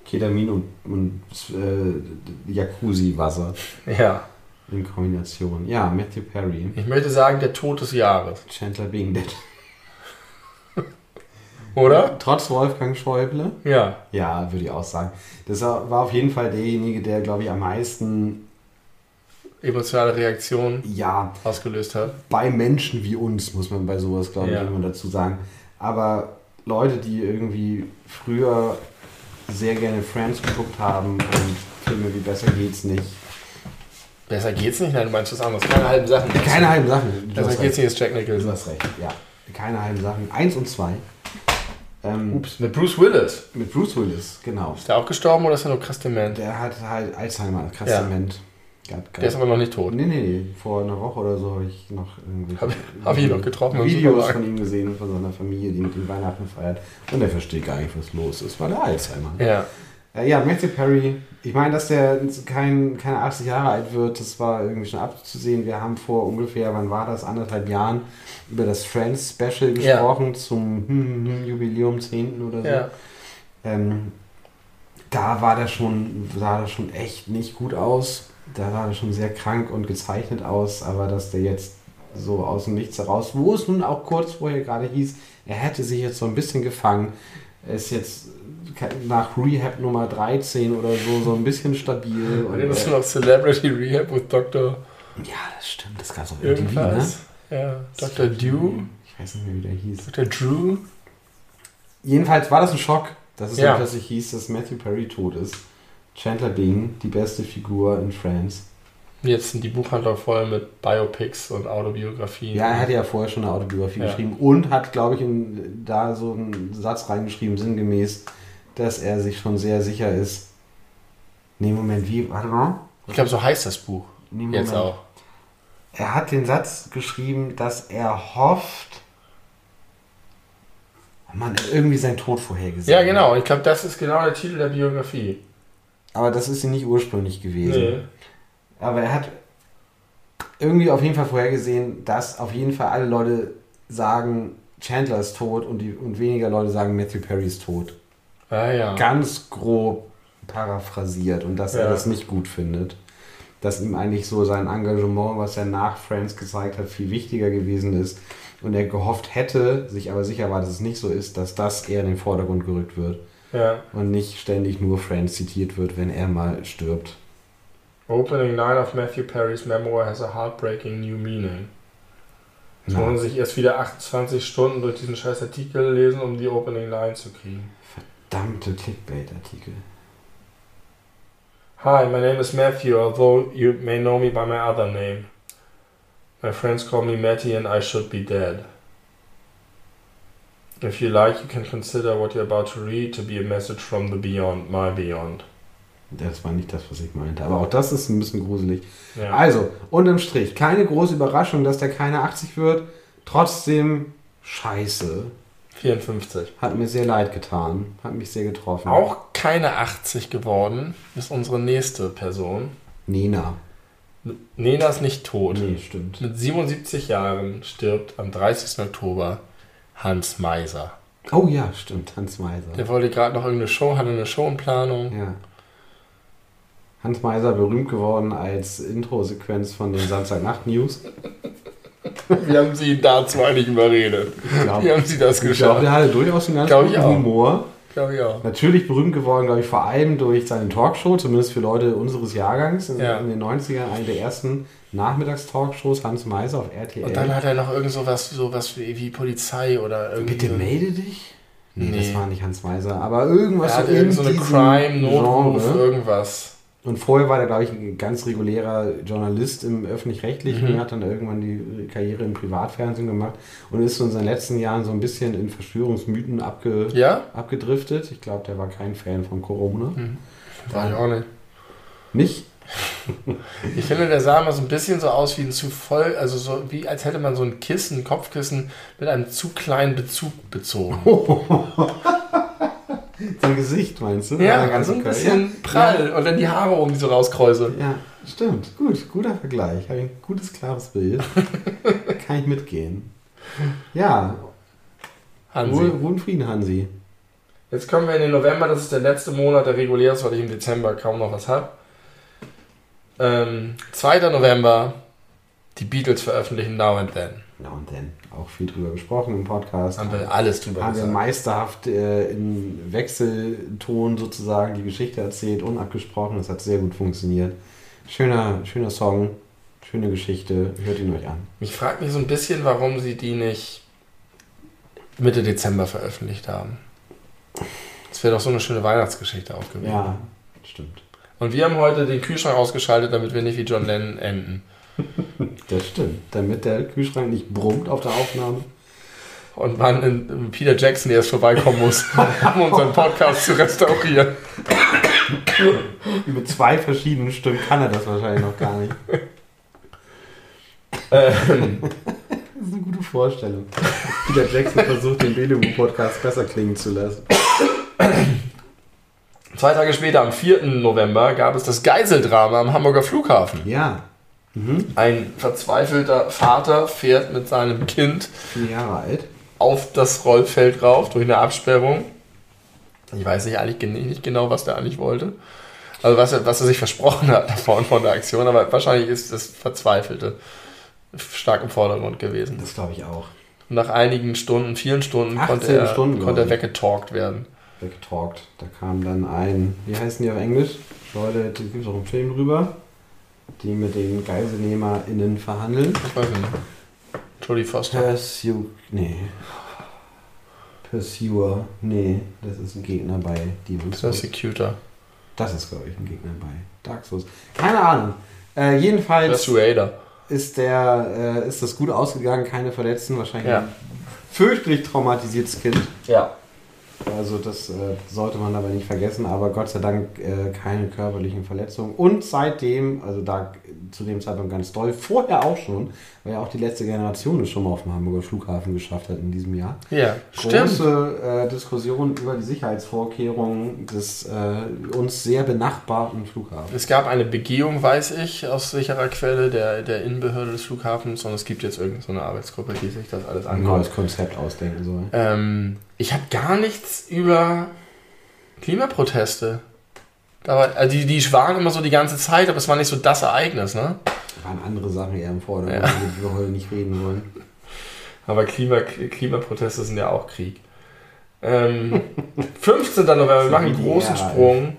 Ketamin und, und äh, Jacuzzi-Wasser Ja, in Kombination. Ja, Matthew Perry. ich möchte sagen, der Tod des Jahres. Chandler Bing Dead. (laughs) Oder? Trotz Wolfgang Schäuble. Ja. Ja, würde ich auch sagen. Das war auf jeden Fall derjenige, der, glaube ich, am meisten, Emotionale Reaktion ja, ausgelöst hat. bei Menschen wie uns, muss man bei sowas, glaube ich, Ja. immer dazu sagen. Aber Leute, die irgendwie früher sehr gerne Friends geguckt haben und Filme wie Besser geht's nicht. Besser geht's nicht? Nein, du meinst was anderes. Keine halben Sachen. Keine halben Sachen. Du Besser geht's nicht, ist Jack Du Nicholson. hast recht, ja. Keine halben Sachen. Eins und zwei. Ähm, Ups, mit Bruce Willis. mit Bruce Willis, genau. Ist der auch gestorben oder ist er nur krass dement? Der hat halt Alzheimer, krass Ja. dement. Der ist aber noch nicht tot. Nee, nee, nee. Vor einer Woche oder so habe ich noch irgendwie. Hab- hab ich noch getroffen im Videos von ihm gesehen, von seiner Familie, die mit ihm Weihnachten feiert. Und er versteht gar nicht, was los ist, weil er Alzheimer hat. Ja. Äh, ja, Matthew Perry. Ich meine, dass der kein, keine 80 Jahre alt wird, das war irgendwie schon abzusehen. Wir haben vor ungefähr, wann war das, anderthalb Jahren über das Friends Special Ja. gesprochen zum hm, hm, Jubiläum 10. oder so. Ja. Ähm, da war der schon, sah das schon echt nicht gut aus. Da sah er schon sehr krank und gezeichnet aus, aber dass der jetzt so aus dem Nichts heraus, wo es nun auch kurz vorher gerade hieß, er hätte sich jetzt so ein bisschen gefangen, ist jetzt nach Rehab Nummer 13 oder so so ein bisschen stabil. (laughs) Und das ist noch Celebrity Rehab with Dr. Ja, das stimmt. Das gab es auf MTV, ne? Ja, Dr. Dew, Ich weiß nicht mehr, wie der hieß. Dr. Drew. Jedenfalls war das ein Schock, dass es Ja. plötzlich hieß, dass Matthew Perry tot ist. Chandler Bing, die beste Figur in Friends. Jetzt sind die Buchhandlung voll mit Biopics und Autobiografien. Ja, er hatte ja vorher schon eine Autobiografie Ja. geschrieben und hat, glaube ich, in, da so einen Satz reingeschrieben, sinngemäß, dass er sich schon sehr sicher ist. Nee, Moment, wie? Warte mal. Ich glaube, so heißt das Buch. Nee, Jetzt Moment. auch. Er hat den Satz geschrieben, dass er hofft. Mann, irgendwie sein Tod vorhergesehen. Ja, genau. Ich glaube, das ist genau der Titel der Biografie. Aber das ist sie nicht ursprünglich gewesen. Nee. Aber er hat irgendwie auf jeden Fall vorhergesehen, dass auf jeden Fall alle Leute sagen, Chandler ist tot und, die, und weniger Leute sagen, Matthew Perry ist tot. Ah ja. Ganz grob paraphrasiert und dass er Ja. das nicht gut findet. Dass ihm eigentlich so sein Engagement, was er nach Friends gezeigt hat, viel wichtiger gewesen ist. Und er gehofft hätte, sich aber sicher war, dass es nicht so ist, dass das eher in den Vordergrund gerückt wird ja. und nicht ständig nur Friends zitiert wird, wenn er mal stirbt. Opening line of Matthew Perry's memoir has a heartbreaking new meaning. Jetzt muss man sich erst wieder 28 Stunden durch diesen scheiß Artikel lesen, um die Opening line zu kriegen. Verdammte Clickbait-Artikel. Hi, my name is Matthew, although you may know me by my other name. My friends call me Matty and I should be dead. If you like, you can consider what you're about to read to be a message from the beyond, my beyond. Das war nicht das, was ich meinte. Aber auch das ist ein bisschen gruselig. Ja. Also, unterm Strich, keine große Überraschung, dass der keine 80 wird. Trotzdem scheiße. 54. Hat mir sehr leid getan. Hat mich sehr getroffen. Auch keine 80 geworden ist unsere nächste Person. Nina. Nena ist nicht tot. Nee, stimmt. Mit 77 Jahren stirbt am 30. Oktober Hans Meiser. Oh ja, stimmt. Hans Meiser. Der wollte gerade noch irgendeine Show, hatte eine Show in Planung. Ja. Hans Meiser berühmt geworden als Intro-Sequenz von den Samstagnacht-News. (laughs) Wie haben Sie dazu eigentlich überredet? Ich glaube, Wie haben Sie das ich glaube, geschafft? der hatte durchaus einen ganz Glaub guten. Humor. Glaube ich auch. Natürlich berühmt geworden, glaube ich, vor allem durch seine Talkshow, zumindest für Leute unseres Jahrgangs. In, Ja. in den 90ern eine der ersten Nachmittagstalkshows, Hans Meiser auf RTL. Und dann hat er noch irgend sowas, sowas wie, wie Polizei oder irgendwie. Bitte melde dich? Nee, Nee. das war nicht Hans Meiser, aber irgendwas er hat irgend so eine Crime, Notruf, irgendwas. Und vorher war er, glaube ich, ein ganz regulärer Journalist im Öffentlich-Rechtlichen, Mhm. hat dann irgendwann die Karriere im Privatfernsehen gemacht und ist in seinen letzten Jahren so ein bisschen in Verschwörungsmythen abge Ja? abgedriftet. Ich glaube, der war kein Fan von Corona. Mhm. War ich auch nicht. Nicht? (laughs) Ich finde, der sah immer so ein bisschen so aus wie ein zu voll, also so wie als hätte man so ein Kissen, ein Kopfkissen mit einem zu kleinen Bezug bezogen. (laughs) Sein Gesicht, meinst du? Ja, ganz so ein bisschen prall und dann die Haare die so rauskräuseln. Ja, stimmt. Gut, guter Vergleich. Habe ich ein gutes, klares Bild. (laughs) Kann ich mitgehen. Ja, Hansi. Ruhe Frieden, Hansi. Jetzt kommen wir in den November, das ist der letzte Monat, der regulär ist, weil ich im Dezember kaum noch was habe. Ähm, 2. November, die Beatles veröffentlichen Now and Then. Ja, und dann auch viel drüber gesprochen im Podcast. Haben wir alles drüber haben wir gesagt. meisterhaft äh, in Wechselton sozusagen die Geschichte erzählt, unabgesprochen. Das hat sehr gut funktioniert. Schöner, schöner Song, schöne Geschichte. Hört ihn euch an. Ich frage mich so ein bisschen, warum sie die nicht Mitte Dezember veröffentlicht haben. Das wäre doch so eine schöne Weihnachtsgeschichte auch gewesen. Ja, stimmt. Und wir haben heute den Kühlschrank ausgeschaltet, damit wir nicht wie John Lennon enden. Das stimmt. Damit der Kühlschrank nicht brummt auf der Aufnahme. Und wann in Peter Jackson erst vorbeikommen muss, (laughs) um unseren Podcast zu restaurieren. Mit zwei verschiedenen Stimmen kann er das wahrscheinlich noch gar nicht. (laughs) Ähm, Das ist eine gute Vorstellung. Peter Jackson versucht, den Belewu-Podcast besser klingen zu lassen. zwei Tage später, am 4. November, gab es das Geiseldrama am Hamburger Flughafen. Ja. Mhm. Ein verzweifelter Vater fährt mit seinem Kind Vier Jahre alt. auf das Rollfeld rauf durch eine Absperrung. Ich weiß nicht eigentlich gen- nicht genau, was der eigentlich wollte. Also was er, was er sich versprochen hat (laughs) davon von der Aktion, aber wahrscheinlich ist das Verzweifelte stark im Vordergrund gewesen. Das glaube ich auch. Und nach einigen Stunden, vielen Stunden, 18 konnte er, Stunden, konnte er weggetalkt werden. weggetalkt. Da kam dann ein, wie heißen die auf Englisch? Leute, da gibt es auch einen Film drüber, die mit den GeiselnehmerInnen verhandeln. Ich weiß nicht. Jodie Foster. Pursue, nee. Pursuer, nee, das ist ein Gegner bei Demon's Souls. Persecutor. Das ist, glaube ich, ein Gegner bei Dark Souls. Keine Ahnung. Äh, jedenfalls Persuader. ist, der, äh, ist das gut ausgegangen, keine Verletzten, wahrscheinlich Ja. ein fürchterlich traumatisiertes Kind. Ja. Also das äh, sollte man aber nicht vergessen, aber Gott sei Dank äh, keine körperlichen Verletzungen. Und seitdem, also da zu dem Zeitpunkt ganz doll, vorher auch schon, weil ja auch die letzte Generation es schon mal auf dem Hamburger Flughafen geschafft hat in diesem Jahr. Ja, stimmt. Große äh, Diskussion über die Sicherheitsvorkehrungen des äh, uns sehr benachbarten Flughafens. Es gab eine Begehung, weiß ich, aus sicherer Quelle der, der Innenbehörde des Flughafens und es gibt jetzt irgendeine so eine Arbeitsgruppe, die sich das alles Ein anguckt. neues Konzept ausdenken soll. Ähm, ich habe gar nichts über Klimaproteste. Da war, also die, die waren immer so die ganze Zeit, aber es war nicht so das Ereignis, ne? waren andere Sachen eher im Vordergrund, Ja. über die wir heute nicht reden wollen. Aber Klima, Klimaproteste sind ja auch Krieg. Ähm, (laughs) 15. November, wir machen einen großen Ja, Sprung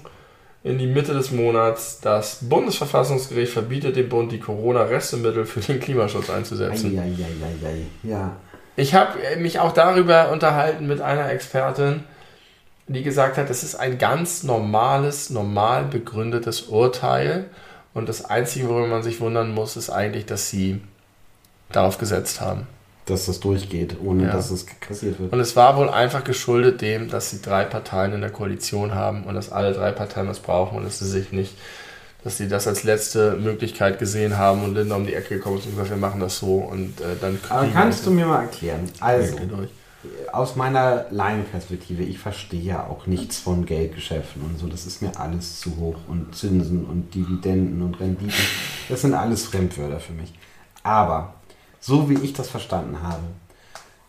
in die Mitte des Monats. Das Bundesverfassungsgericht verbietet dem Bund, die Corona-Restemittel für den Klimaschutz einzusetzen. Eieieiei. Ja. Ich habe mich auch darüber unterhalten mit einer Expertin, die gesagt hat, es ist ein ganz normales, normal begründetes Urteil. Und das Einzige, worüber man sich wundern muss, ist eigentlich, dass sie darauf gesetzt haben. Dass das durchgeht, ohne Ja. dass es kassiert wird. Und es war wohl einfach geschuldet dem, dass sie drei Parteien in der Koalition haben und dass alle drei Parteien das brauchen und dass sie sich nicht, dass sie das als letzte Möglichkeit gesehen haben und Linda um die Ecke gekommen ist und gesagt, wir machen das so und äh, dann Aber kannst du mir mal erklären? Also, durch. aus meiner Laienperspektive, ich verstehe ja auch nichts von Geldgeschäften und so. Das ist mir alles zu hoch. Und Zinsen und Dividenden und Renditen, das sind alles Fremdwörter für mich. Aber, so wie ich das verstanden habe,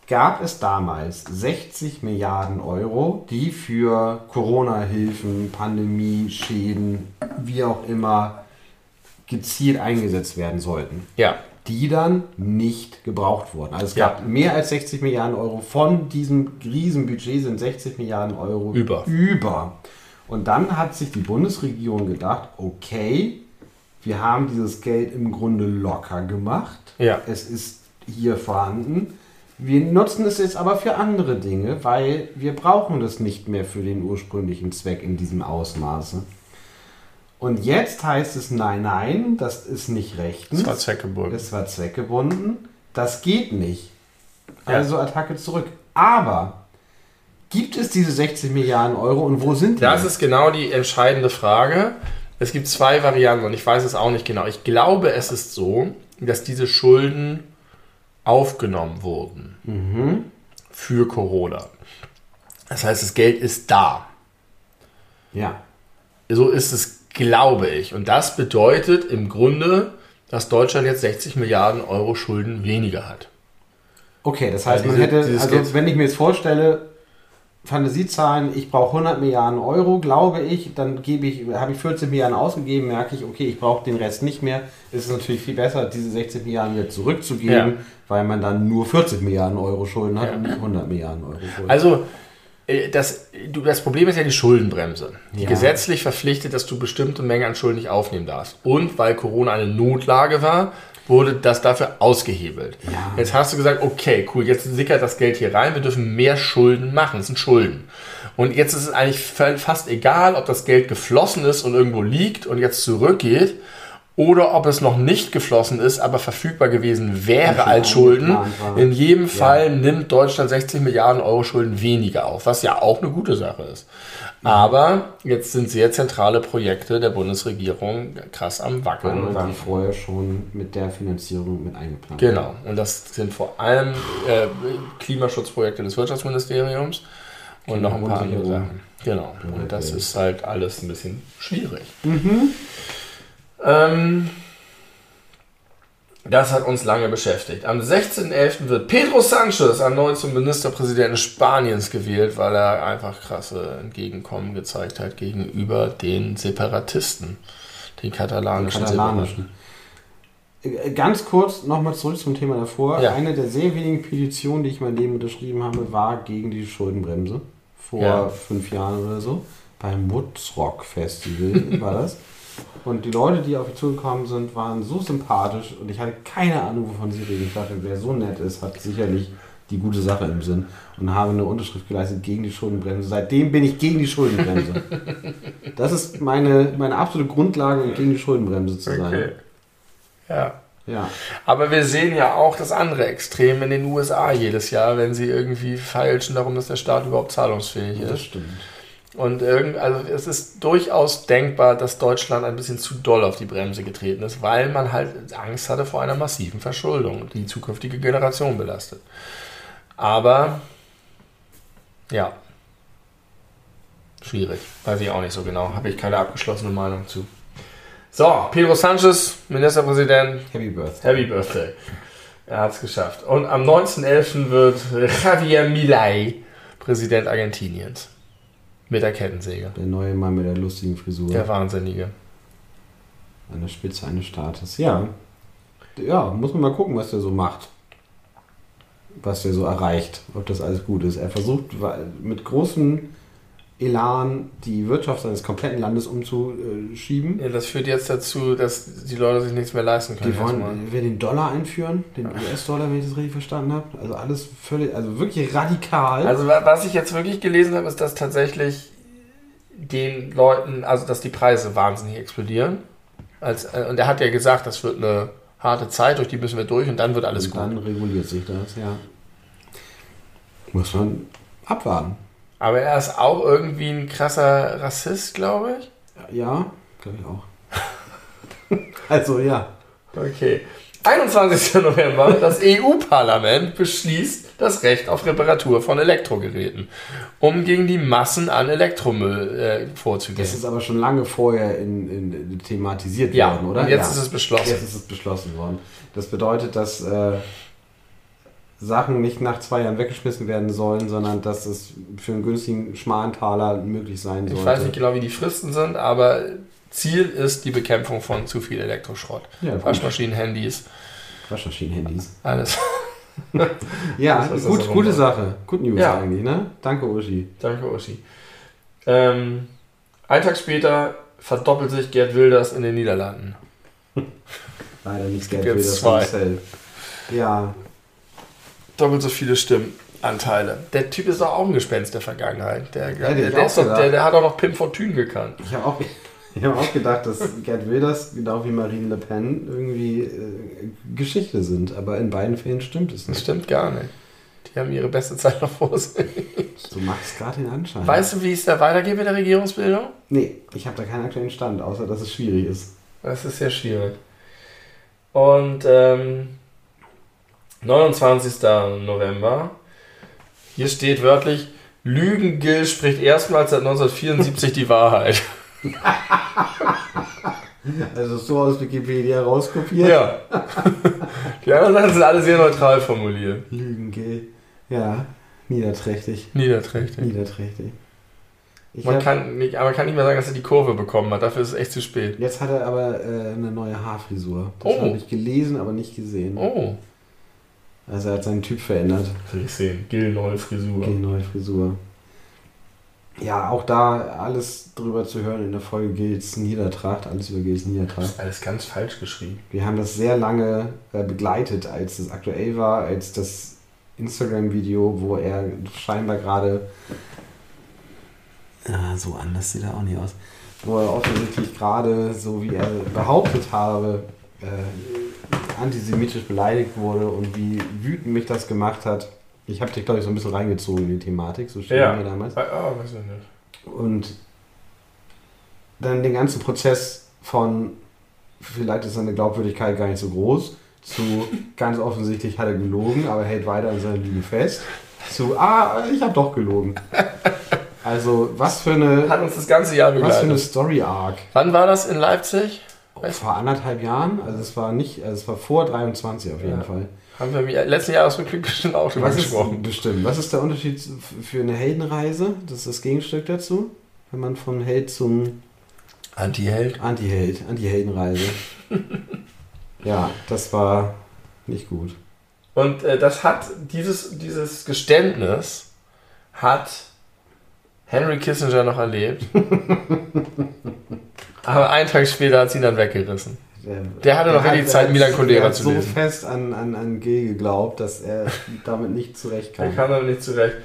gab es damals 60 Milliarden Euro, die für Corona-Hilfen, Pandemie-Schäden, wie auch immer, gezielt eingesetzt werden sollten Ja, die dann nicht gebraucht wurden. Also es Ja. gab mehr als 60 Milliarden Euro. Von diesem Riesenbudget sind 60 Milliarden Euro Über. über. Und dann hat sich die Bundesregierung gedacht, okay, wir haben dieses Geld im Grunde locker gemacht. Ja. Es ist hier vorhanden. Wir nutzen es jetzt aber für andere Dinge, weil wir brauchen das nicht mehr für den ursprünglichen Zweck in diesem Ausmaße. Und jetzt heißt es, nein, nein, das ist nicht rechtens. das war zweckgebunden. Es war zweckgebunden. Das geht nicht. Ja. Also Attacke zurück. Aber gibt es diese 60 Milliarden Euro und wo sind die? Das ist genau die entscheidende Frage. Es gibt zwei Varianten und ich weiß es auch nicht genau. Ich glaube, es ist so, dass diese Schulden aufgenommen wurden für Corona. Das heißt, das Geld ist da. ja. So ist es, glaube ich. Und das bedeutet im Grunde, dass Deutschland jetzt 60 Milliarden Euro Schulden weniger hat. Okay, das heißt, man diese- hätte, dieses also Geld- wenn ich mir jetzt vorstelle, Fantasiezahlen, ich brauche 100 Milliarden Euro, glaube ich, dann gebe ich, habe ich 14 Milliarden ausgegeben, merke ich, okay, ich brauche den Rest nicht mehr. Es ist natürlich viel besser, diese 60 Milliarden wieder zurückzugeben, Ja. weil man dann nur 40 Milliarden Euro Schulden hat Ja. und nicht 100 Milliarden Euro Schulden. Also, äh, das, du, das Problem ist ja die Schuldenbremse, die Ja. gesetzlich verpflichtet, dass du bestimmte Mengen an Schulden nicht aufnehmen darfst. Und weil Corona eine Notlage war, wurde das dafür ausgehebelt. Ja. Jetzt hast du gesagt, okay, cool, jetzt sickert das Geld hier rein, wir dürfen mehr Schulden machen, das sind Schulden. Und jetzt ist es eigentlich fa- fast egal, ob das Geld geflossen ist und irgendwo liegt und jetzt zurückgeht, oder ob es noch nicht geflossen ist, aber verfügbar gewesen wäre als Schulden. In jedem Fall nimmt Deutschland 60 Milliarden Euro Schulden weniger auf, was ja auch eine gute Sache ist. Aber jetzt sind sehr zentrale Projekte der Bundesregierung krass am Wackeln. Und Und war vorher schon mit der Finanzierung mit eingeplant. Genau. Und das sind vor allem äh, Klimaschutzprojekte des Wirtschaftsministeriums und noch ein paar andere. Sachen. Genau. Und das ist halt alles ein bisschen schwierig. Ähm, das hat uns lange beschäftigt. Am 16.11. wird Pedro Sanchez erneut zum Ministerpräsidenten Spaniens gewählt, weil er einfach krasse Entgegenkommen gezeigt hat gegenüber den Separatisten, den katalanischen, katalanischen. Äh, Ganz kurz nochmal zurück zum Thema davor. Ja. Eine der sehr wenigen Petitionen, die ich in meinem Leben unterschrieben habe, war gegen die Schuldenbremse vor Ja. fünf Jahren oder so. Beim Woodstock Festival (laughs) war das. Und die Leute, die auf mich zugekommen sind, waren so sympathisch und ich hatte keine Ahnung, wovon sie reden. Ich dachte, wer so nett ist, hat sicherlich die gute Sache im Sinn und habe eine Unterschrift geleistet gegen die Schuldenbremse. Seitdem bin ich gegen die Schuldenbremse. (laughs) Das ist meine, meine absolute Grundlage, um gegen die Schuldenbremse zu sein. Okay. Ja. Ja. Aber wir sehen ja auch das andere Extrem in den USA jedes Jahr, wenn sie irgendwie feilschen darum, dass der Staat überhaupt zahlungsfähig Das ist. stimmt. Und irgend, also es ist durchaus denkbar, dass Deutschland ein bisschen zu doll auf die Bremse getreten ist, weil man halt Angst hatte vor einer massiven Verschuldung, die zukünftige Generation belastet. Aber ja, schwierig. Weiß ich auch nicht so genau. Habe ich keine abgeschlossene Meinung zu. So, Pedro Sanchez, Ministerpräsident, Happy Birthday. Happy Birthday. Er hat es geschafft. Und am 19.11. wird Javier Milei Präsident Argentiniens. Mit der Kettensäge. Der neue Mann mit der lustigen Frisur. Der Wahnsinnige. An der Spitze eines Staates. Ja. Ja, muss man mal gucken, was der so macht. Was der so erreicht. Ob das alles gut ist. Er versucht mit großem Elan die Wirtschaft seines kompletten Landes umzuschieben. Ja, das führt jetzt dazu, dass die Leute sich nichts mehr leisten können. Die wollen, will den Dollar einführen, den US-Dollar, wenn ich das richtig verstanden habe. Also alles völlig, also wirklich radikal. Also wa- was ich jetzt wirklich gelesen habe, ist, dass tatsächlich den Leuten, also dass die Preise wahnsinnig explodieren. Als, äh, und er hat ja gesagt, das wird eine harte Zeit, durch die müssen wir durch und dann wird alles und gut. dann reguliert sich das, ja. Muss man abwarten. Aber er ist auch irgendwie ein krasser Rassist, glaube ich. Ja, glaube ich auch. (laughs) also ja. Okay. 21. November, das EU-Parlament beschließt das Recht auf Reparatur von Elektrogeräten, um gegen die Massen an Elektromüll äh, vorzugehen. Das ist aber schon lange vorher in, in, thematisiert ja, worden, oder? und jetzt ja. ist es beschlossen. Jetzt ist es beschlossen worden. Das bedeutet, dass äh, Sachen nicht nach zwei Jahren weggeschmissen werden sollen, sondern dass es für einen günstigen schmalen Taler möglich sein sollte. Ich weiß nicht genau, wie die Fristen sind, aber Ziel ist die Bekämpfung von zu viel Elektroschrott. Ja, gut. Waschmaschinen, Handys, Waschmaschinen-Handys. alles. (laughs) Ja, Das gut, das gute. Sache. Good News Ja. eigentlich, ne? Danke, Uschi. Danke, Uschi. Ähm, ein Tag später verdoppelt sich Gerd Wilders in den Niederlanden. (laughs) Leider nicht für das zwei. Ja, doppelt so viele Stimmenanteile. Der Typ ist doch auch ein Gespenst der Vergangenheit. Der, hätte der, der, doch, der, der hat auch noch Pim Fortune gekannt. ich habe auch, ich hab auch gedacht, dass Gerd Wilders genau wie Marine Le Pen irgendwie äh, Geschichte sind. Aber in beiden Fällen stimmt es Das nicht. stimmt gar nicht. Die haben ihre beste Zeit noch vor sich. Du machst gerade den Anschein. Weißt du, wie es da weitergeht mit der Regierungsbildung? Nee, ich habe da keinen aktuellen Stand, außer dass es schwierig ist. Das ist sehr schwierig. Und ähm, 29. November. Hier steht wörtlich, Lügengill spricht erstmals seit 1974 die Wahrheit. (laughs) Also so aus Wikipedia rauskopiert. Ja. Die anderen Sachen sind alle sehr neutral formuliert. Lügen, gell? Ja, niederträchtig. Niederträchtig. Niederträchtig. Ich Man hab, kann, nicht, aber man kann nicht mehr sagen, dass er die Kurve bekommen hat. Dafür ist es echt zu spät. jetzt hat er aber äh, eine neue Haarfrisur. Das Oh. habe ich gelesen, aber nicht gesehen. Oh. Also er hat seinen Typ verändert. Ich sehen. Gill, neue Frisur. Die neue Frisur. Ja, auch da alles drüber zu hören in der Folge Gils Niedertracht, alles über Gils Niedertracht. Alles ganz falsch geschrieben. Wir haben das sehr lange äh, begleitet, als es aktuell war, als das Instagram-Video, wo er scheinbar gerade. Ja, so anders sieht er auch nicht aus. Wo er offensichtlich gerade, so wie er behauptet habe, äh, antisemitisch beleidigt wurde und wie wütend mich das gemacht hat. Ich habe dich, glaube ich, so ein bisschen reingezogen in die Thematik, so steht Ja. mir damals. Ah, oh, weiß ich nicht. Und dann den ganzen Prozess von, vielleicht ist seine Glaubwürdigkeit gar nicht so groß, zu ganz offensichtlich hat er gelogen, aber hält weiter an seiner Lüge fest, zu, ah, ich habe doch gelogen. Also, was für eine, Hat uns das ganze Jahr was für eine begleitet. Story Arc. Wann war das in Leipzig? Weißt Vor anderthalb Jahren, also es war nicht, also es war vor 23 auf jeden Ja. Fall. Haben wir im letzten Jahresrückblick bestimmt auch drüber ist, gesprochen. bestimmt. Was ist der Unterschied für eine Heldenreise? Das ist das Gegenstück dazu. Wenn man von Held zum Anti-Held. Anti-Held, Anti-Heldenreise. (laughs) ja, das war nicht gut. Und äh, das hat, dieses, dieses Geständnis hat Henry Kissinger noch erlebt. (laughs) Aber einen Tag später hat sie ihn dann weggerissen. Der hatte noch hat- richtig Zeit, der Milan der zu so lesen. fest an, an, an G geglaubt, dass er damit nicht Er zurechtkam. kam damit nicht zurecht.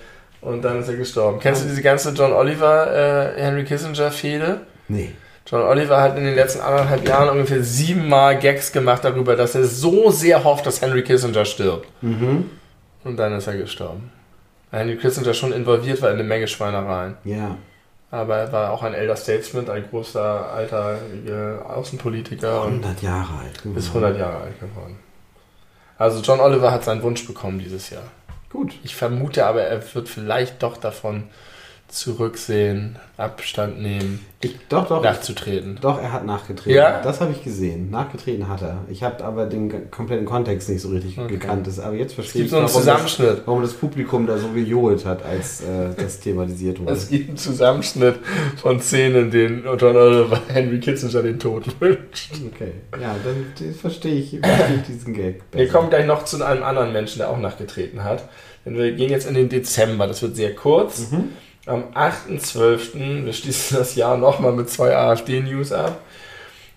Und dann ist er gestorben. Kennst du diese ganze John Oliver, äh, Henry Kissinger-Fehde? Nee. John Oliver hat in den letzten anderthalb Jahren ungefähr siebenmal Gags gemacht darüber, dass er so sehr hofft, dass Henry Kissinger stirbt. Mhm. Und dann ist er gestorben. Weil Henry Kissinger schon involviert war in eine Menge Schweinereien. Ja. Aber er war auch ein Elder Statesman, ein großer alter äh, Außenpolitiker und 100 Jahre alt. ist 100 Jahre alt geworden. Also John Oliver hat seinen Wunsch bekommen dieses Jahr. Gut. Ich vermute aber, er wird vielleicht doch davon zurücksehen, Abstand nehmen, Ich, doch, doch. nachzutreten. Doch, er hat nachgetreten. Ja? Das habe ich gesehen. Nachgetreten hat er. Ich habe aber den kompletten Kontext nicht so richtig Okay. gekannt. Das, aber jetzt Es verstehe gibt ich, so einen warum, das, Zusammenschnitt. warum das Publikum da so gejohlt hat, als äh, das thematisiert wurde. Es gibt einen Zusammenschnitt von Szenen, in denen John Oliver Henry Kissinger den Tod (laughs) wünscht. Okay. Ja, dann verstehe ich, verstehe ich diesen Gag. Wir besser. kommen gleich noch zu einem anderen Menschen, der auch nachgetreten hat. Denn wir gehen jetzt in den Dezember. Das wird sehr kurz. Am 8.12., wir schließen das Jahr nochmal mit zwei AfD-News ab,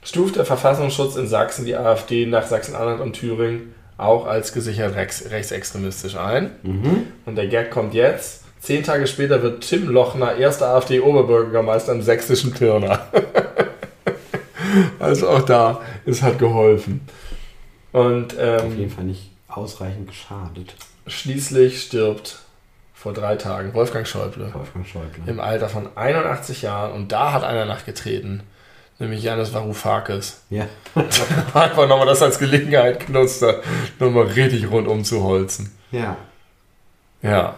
stuft der Verfassungsschutz in Sachsen die AfD nach Sachsen-Anhalt und Thüringen auch als gesichert rechts, rechtsextremistisch ein. Mhm. Und der Gag kommt jetzt. Zehn Tage später wird Tim Lochner erster AfD-Oberbürgermeister im sächsischen Pirna. (laughs) also auch da, es hat geholfen. Und Auf ähm, jeden Fall nicht ausreichend geschadet. schließlich stirbt vor drei Tagen Wolfgang Schäuble Wolfgang Schäuble. im Alter von 81 Jahren. Und da hat einer nachgetreten, nämlich Janis Varoufakis. Ja. (laughs) Einfach nochmal das als Gelegenheit genutzt, nochmal richtig rundum zu holzen. Ja. Ja.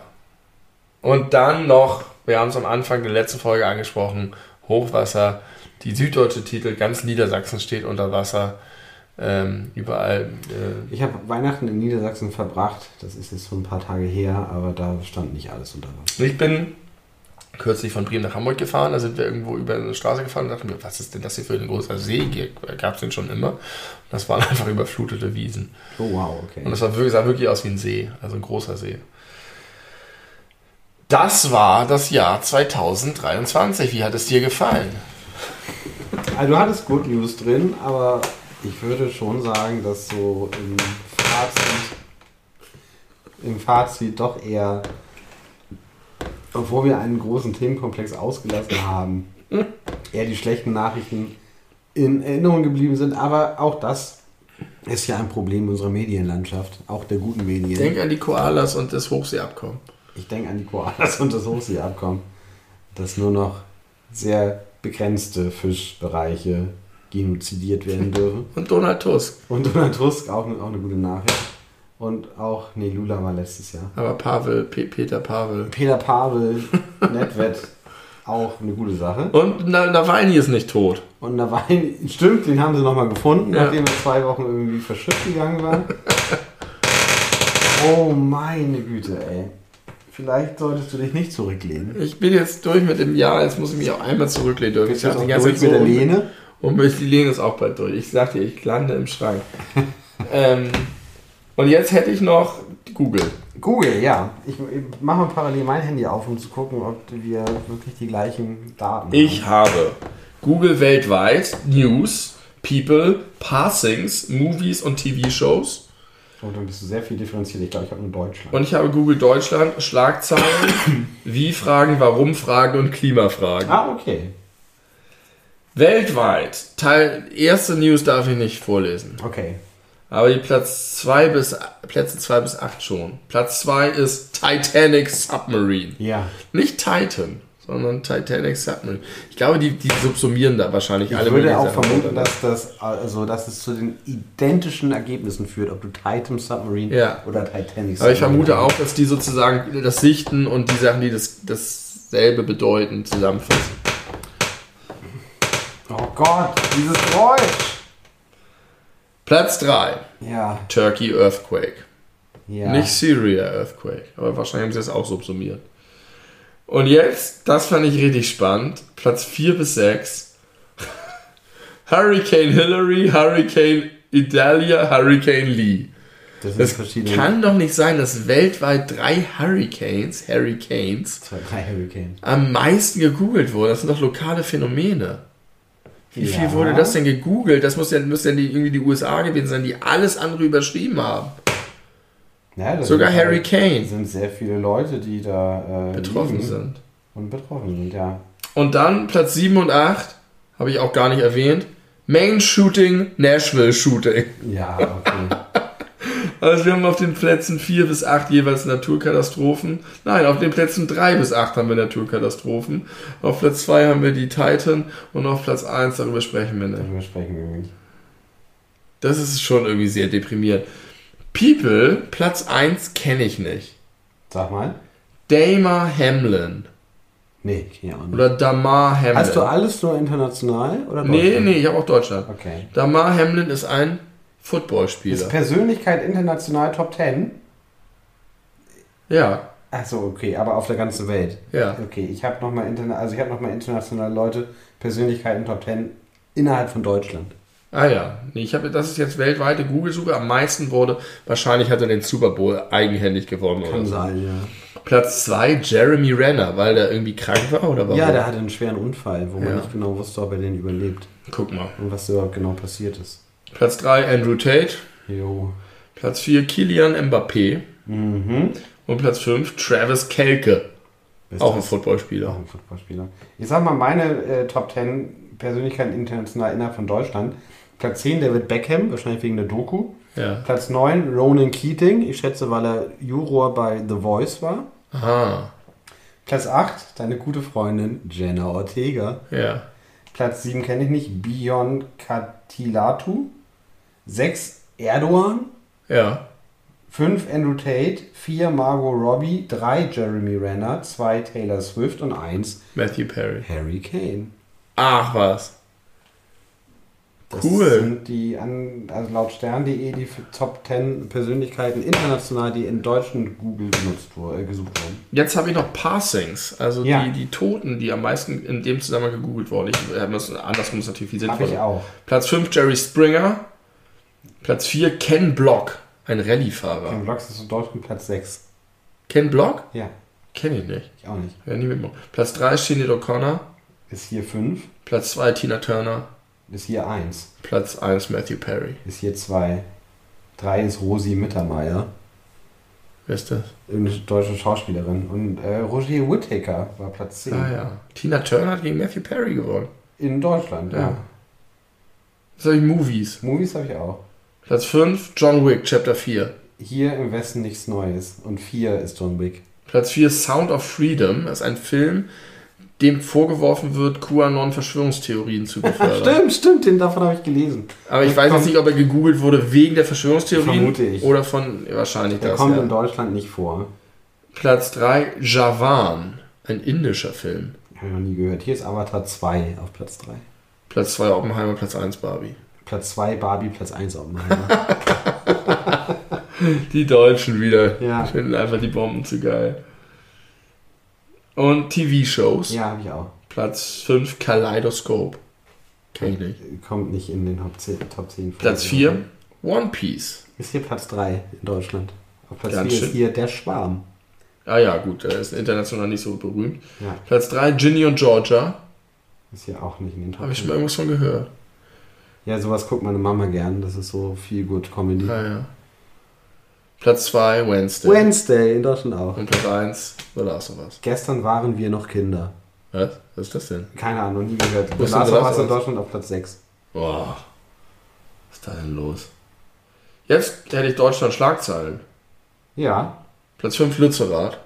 Und dann noch, wir haben es am Anfang der letzten Folge angesprochen, Hochwasser. Die süddeutsche Titel, ganz Niedersachsen steht unter Wasser. Ähm, überall. Äh, Ich habe Weihnachten in Niedersachsen verbracht. Das ist jetzt schon ein paar Tage her, aber da stand nicht alles unter Wasser. ich bin kürzlich von Bremen nach Hamburg gefahren. Da sind wir irgendwo über eine Straße gefahren und dachten mir, was ist denn das hier für ein großer See? Gab es den schon immer? Und das waren (laughs) einfach überflutete Wiesen. Oh wow, okay. Und das war wirklich, sah wirklich aus wie ein See, also ein großer See. Das war das Jahr 2023. Wie hat es dir gefallen? Also du hattest Good News drin, aber ich würde schon sagen, dass so im Fazit, im Fazit doch eher, obwohl wir einen großen Themenkomplex ausgelassen haben, eher die schlechten Nachrichten in Erinnerung geblieben sind. Aber auch das ist ja ein Problem unserer Medienlandschaft, auch der guten Medien. Denk an die Koalas und das Hochseeabkommen. Ich denke an die Koalas und das Hochseeabkommen, dass nur noch sehr begrenzte Fischbereiche genozidiert werden dürfen. (laughs) Und Donald Tusk. Und Donald Tusk auch, eine- auch eine gute Nachricht. Und auch, nee, Lula war letztes Jahr. Aber Pavel, Pe Peter Pavel. Peter Pavel, (laughs) Netwett, auch eine gute Sache. Und Na- Nawalny ist nicht tot. Und Nawalny, stimmt, den haben sie nochmal gefunden, Ja. nachdem er zwei Wochen irgendwie verschütt gegangen war. (laughs) Oh meine Güte, ey. Vielleicht solltest du dich nicht zurücklehnen. Ich bin jetzt durch mit dem Jahr, jetzt muss ich mich auch einmal zurücklehnen dürfen. Bist Ich du dachte auch die ganze durch mit der so- Lehne? Und die Lehne ist auch bald durch. Ich sagte, ich lande im Schrank. ähm, und jetzt hätte ich noch Google. Google, ja. Ich, ich mache mal parallel mein Handy auf, um zu gucken, ob wir wirklich die gleichen Daten Ich habe Google weltweit, News, People, Passings, Movies und TV-Shows. haben. Und dann bist du sehr viel differenziert. Ich glaube, ich habe nur Deutschland. Und ich habe Google Deutschland, Schlagzeilen, (coughs) Wie-Fragen, Warum-Fragen und Klimafragen. ah, okay. Weltweit, Teil, erste News darf ich nicht vorlesen. Okay. Aber die Platz zwei bis, Plätze 2 bis 8 schon. Platz 2 ist Titanic Submarine. Ja. Nicht Titan, sondern Titanic Submarine. Ich glaube, die, die subsumieren da wahrscheinlich Ich alle würde möglichen auch vermuten, dass, das, also, dass es zu den identischen Ergebnissen führt, ob du Titan Submarine Ja. oder Titanic Submarine Aber ich vermute auch, dass die sozusagen das Sichten und die Sachen, die das, dasselbe bedeuten, zusammenfassen. Gott, dieses Geräusch! Platz 3, Ja, Turkey Earthquake. ja. Nicht Syria Earthquake, aber wahrscheinlich haben sie das auch subsumiert. Und jetzt, das fand ich richtig spannend, Platz 4 bis 6. (laughs) Hurricane Hillary, Hurricane Idalia, Hurricane Lee. Das sind Das verschiedene. kann doch nicht sein, dass weltweit drei Hurricanes, Hurricanes, Zwei, drei Hurricanes. am meisten gegoogelt wurden. Das sind doch lokale Phänomene. Wie viel Ja. wurde das denn gegoogelt? Das muss ja, müssen ja die, irgendwie die USA gewesen sein, die alles andere überschrieben haben. Ja, Sogar Harry Kane sind sehr viele Leute, die da äh, betroffen sind. Und betroffen sind, ja. Und dann Platz 7 und 8, habe ich auch gar nicht erwähnt. Main Shooting, Nashville Shooting. Ja, okay. (laughs) Also wir haben auf den Plätzen 4 bis 8 jeweils Naturkatastrophen. Nein, auf den Plätzen 3 bis 8 haben wir Naturkatastrophen. Auf Platz 2 haben wir die Titan und auf Platz 1, darüber sprechen wir nicht. Darüber sprechen wir nicht. Das ist schon irgendwie sehr deprimierend. People, Platz 1 kenne ich nicht. Sag mal. Damar Hamlin. Nee, keine Ahnung. Oder Damar Hamlin. Hast du alles nur international oder Nee, nee, ich habe auch Deutschland. Okay. Damar Hamlin ist ein Ist Footballspieler. Persönlichkeit international Top 10? Ja, Achso, okay, aber auf der ganzen Welt. ja. Okay, ich habe nochmal interna also ich hab noch mal internationale Leute, Persönlichkeiten Top 10 innerhalb von Deutschland. Ah ja, nee, ich habe, das ist jetzt weltweite Google-Suche. Am meisten wurde, wahrscheinlich hat er den Super Bowl eigenhändig gewonnen oder Kann so. sein, ja. Platz 2, Jeremy Renner, weil der irgendwie krank war oder warum? Ja, der hatte einen schweren Unfall, wo man Ja. nicht genau wusste, ob er den überlebt Guck mal. und was überhaupt genau passiert ist. Platz 3, Andrew Tate. Jo. Platz 4, Kilian Mbappé. Mhm. Und Platz 5, Travis Kelke. Ist Auch ein Footballspieler. Auch ein Footballspieler. Ich sag mal, meine äh, Top 10 Persönlichkeiten international innerhalb von Deutschland. Platz 10 David Beckham, wahrscheinlich wegen der Doku. Ja. Platz 9 Ronan Keating, ich schätze, weil er Juror bei The Voice war. Aha. Platz 8 deine gute Freundin Jenna Ortega. Ja. Platz 7 kenne ich nicht, Bion Katilatu. 6 Erdogan. Ja. 5 Andrew Tate. 4 Margot Robbie. 3 Jeremy Renner. 2 Taylor Swift. Und 1 Matthew Perry. Harry Kane. Ach was. Das Cool. sind die, also laut Stern.de, die Top 10 Persönlichkeiten international, die in deutschen Google genutzt äh, gesucht wurden. Jetzt habe ich noch Passings, also Ja. die, die Toten, die am meisten in dem Zusammenhang gegoogelt wurden. Ich, äh, muss- andersrum ist natürlich viel Habe ich sinnvoller. auch. Platz 5 Jerry Springer. Platz 4 Ken Block, ein Rallye-Fahrer. Im Vlogs ist in Deutschland Platz 6. Ken Block? Ja, Kenne ich nicht. ich auch nicht. Ja, nie mitmachen. Platz 3 Sinead O'Connor. Ist hier 5. Platz 2 Tina Turner. Ist hier 1. Platz 1 Matthew Perry. Ist hier 2. 3 ist Rosi Mittermeier. Wer ist das? Eine deutsche Schauspielerin. Und äh, Roger Whittaker war Platz 10. Ah ja. Tina Turner hat gegen Matthew Perry gewonnen. In Deutschland, ja. Ja. Ich Movies. Movies habe ich auch. Platz 5 John Wick, Chapter 4. Hier im Westen nichts Neues. Und 4 ist John Wick. Platz 4 Sound of Freedom. Das ist ein Film, dem vorgeworfen wird, QAnon-Verschwörungstheorien zu (laughs) befördern. Stimmt, stimmt, den davon habe ich gelesen. Aber ich Der weiß jetzt nicht, ob er gegoogelt wurde wegen der Verschwörungstheorien Vermute ich. oder von wahrscheinlich Der das. kommt Ja. in Deutschland nicht vor. Platz 3 Javan, ein indischer Film. Habe ich noch nie gehört. Hier ist Avatar 2 auf Platz 3. Platz 2 Oppenheimer, Platz 1 Barbie. Platz 2 Barbie, Platz 1 Oppenheimer. (laughs) Die Deutschen wieder. Ja. Finden einfach die Bomben zu geil. Und TV-Shows. ja, habe ich auch. Platz 5 Kaleidoscope. Kenn ich nicht. Kommt nicht in den Top 10. Top 10 vor. Platz 4 One Piece. Ist hier Platz 3 in Deutschland. Auf Platz Ganz 4 schön. ist hier der Schwarm. Ah ja, gut, der ist international nicht so berühmt. Ja, Platz 3 Ginny und Georgia. ist hier auch nicht in den Top Habe ich schon 10. mal irgendwas von gehört. Ja, sowas guckt meine Mama gern. Das ist so viel gut Comedy. Ah ja. Platz 2 Wednesday. Wednesday in Deutschland auch. Und Platz 1 The Last of Us. Gestern waren wir noch Kinder. Was? Was ist das denn? Keine Ahnung, nie gehört. The Last of Us in? Deutschland auf Platz 6. Boah. Was ist da denn los? Jetzt hätte ich Deutschland Schlagzeilen. Ja, Platz 5 Lützerath.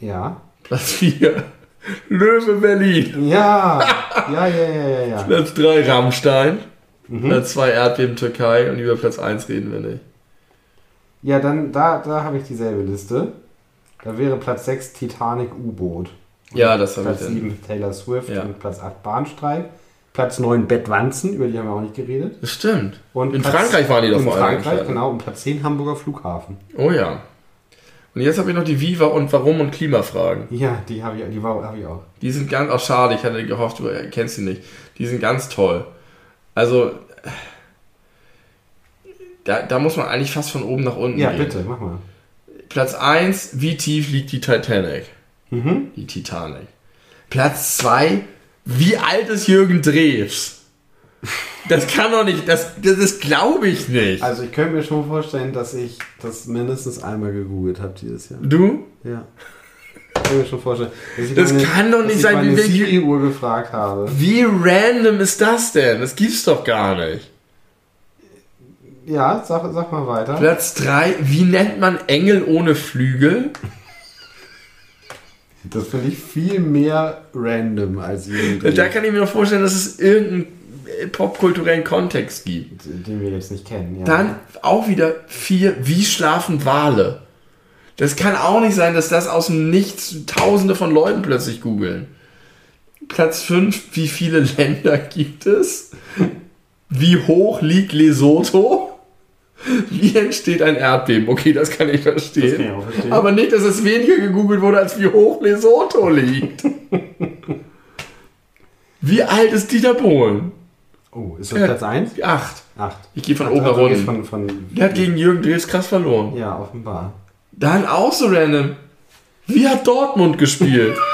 ja. Platz 4 (laughs) Löwe Berlin. Ja, (laughs) ja, ja, ja, ja, ja. Platz 3 Rammstein. Mhm. Platz 2 Erdbeben Türkei. Und über Platz 1 reden wir nicht. Ja, dann, da, da habe ich dieselbe Liste. Da wäre Platz 6 Titanic U-Boot. Ja, das habe ich Platz dann. 7 Taylor Swift Ja. und Platz 8 Bahnstreik. Platz 9 Bettwanzen, über die haben wir auch nicht geredet. Das stimmt. Und In Platz- Frankreich waren die doch In vor allem Frankreich, entstanden. genau. Und Platz 10 Hamburger Flughafen. Oh ja. Und jetzt habe ich noch die Viva und Warum und Klimafragen. Ja, die habe ich, die habe ich auch. Die sind ganz, auch schade, ich hatte gehofft, du kennst sie nicht. Die sind ganz toll. Also, da, da muss man eigentlich fast von oben nach unten Ja, gehen. bitte, mach mal. Platz 1, wie tief liegt die Titanic? Mhm. Die Titanic. Platz 2, wie alt ist Jürgen Drews? Das kann doch nicht, das, das, das glaube ich nicht. Also ich könnte mir schon vorstellen, dass ich das mindestens einmal gegoogelt habe dieses Jahr. Du? Ja. Ich kann mir schon vorstellen. dass ich Das kann doch nicht ich sein, meine wie wir- Siri-Uhr gefragt habe. Wie random ist das denn? Das gibt's doch gar nicht. Ja, sag, sag mal weiter. Platz 3, wie nennt man Engel ohne Flügel? Das finde ich viel mehr random als irgendwie, Da kann ich mir noch vorstellen, dass es irgendeinen äh, popkulturellen Kontext gibt. den wir jetzt nicht kennen. Ja. Dann auch wieder vier, wie schlafen Wale? Das kann auch nicht sein, dass das aus dem Nichts tausende von Leuten plötzlich googeln. Platz 5, wie viele Länder gibt es? Wie hoch liegt Lesotho? Wie entsteht ein Erdbeben? Okay, das kann ich verstehen. Kann ich auch verstehen. Aber nicht, dass es weniger gegoogelt wurde, als wie hoch Lesotho liegt. (laughs) wie alt ist Dieter Bohlen? Oh, ist das Ja. Platz 1? Acht. Acht. Ich gehe von Also oben nach gehst unten. Von, von, Der hat gegen Jürgen Drews krass verloren. ja, offenbar. Dann auch so random. Wie hat Dortmund gespielt? (laughs)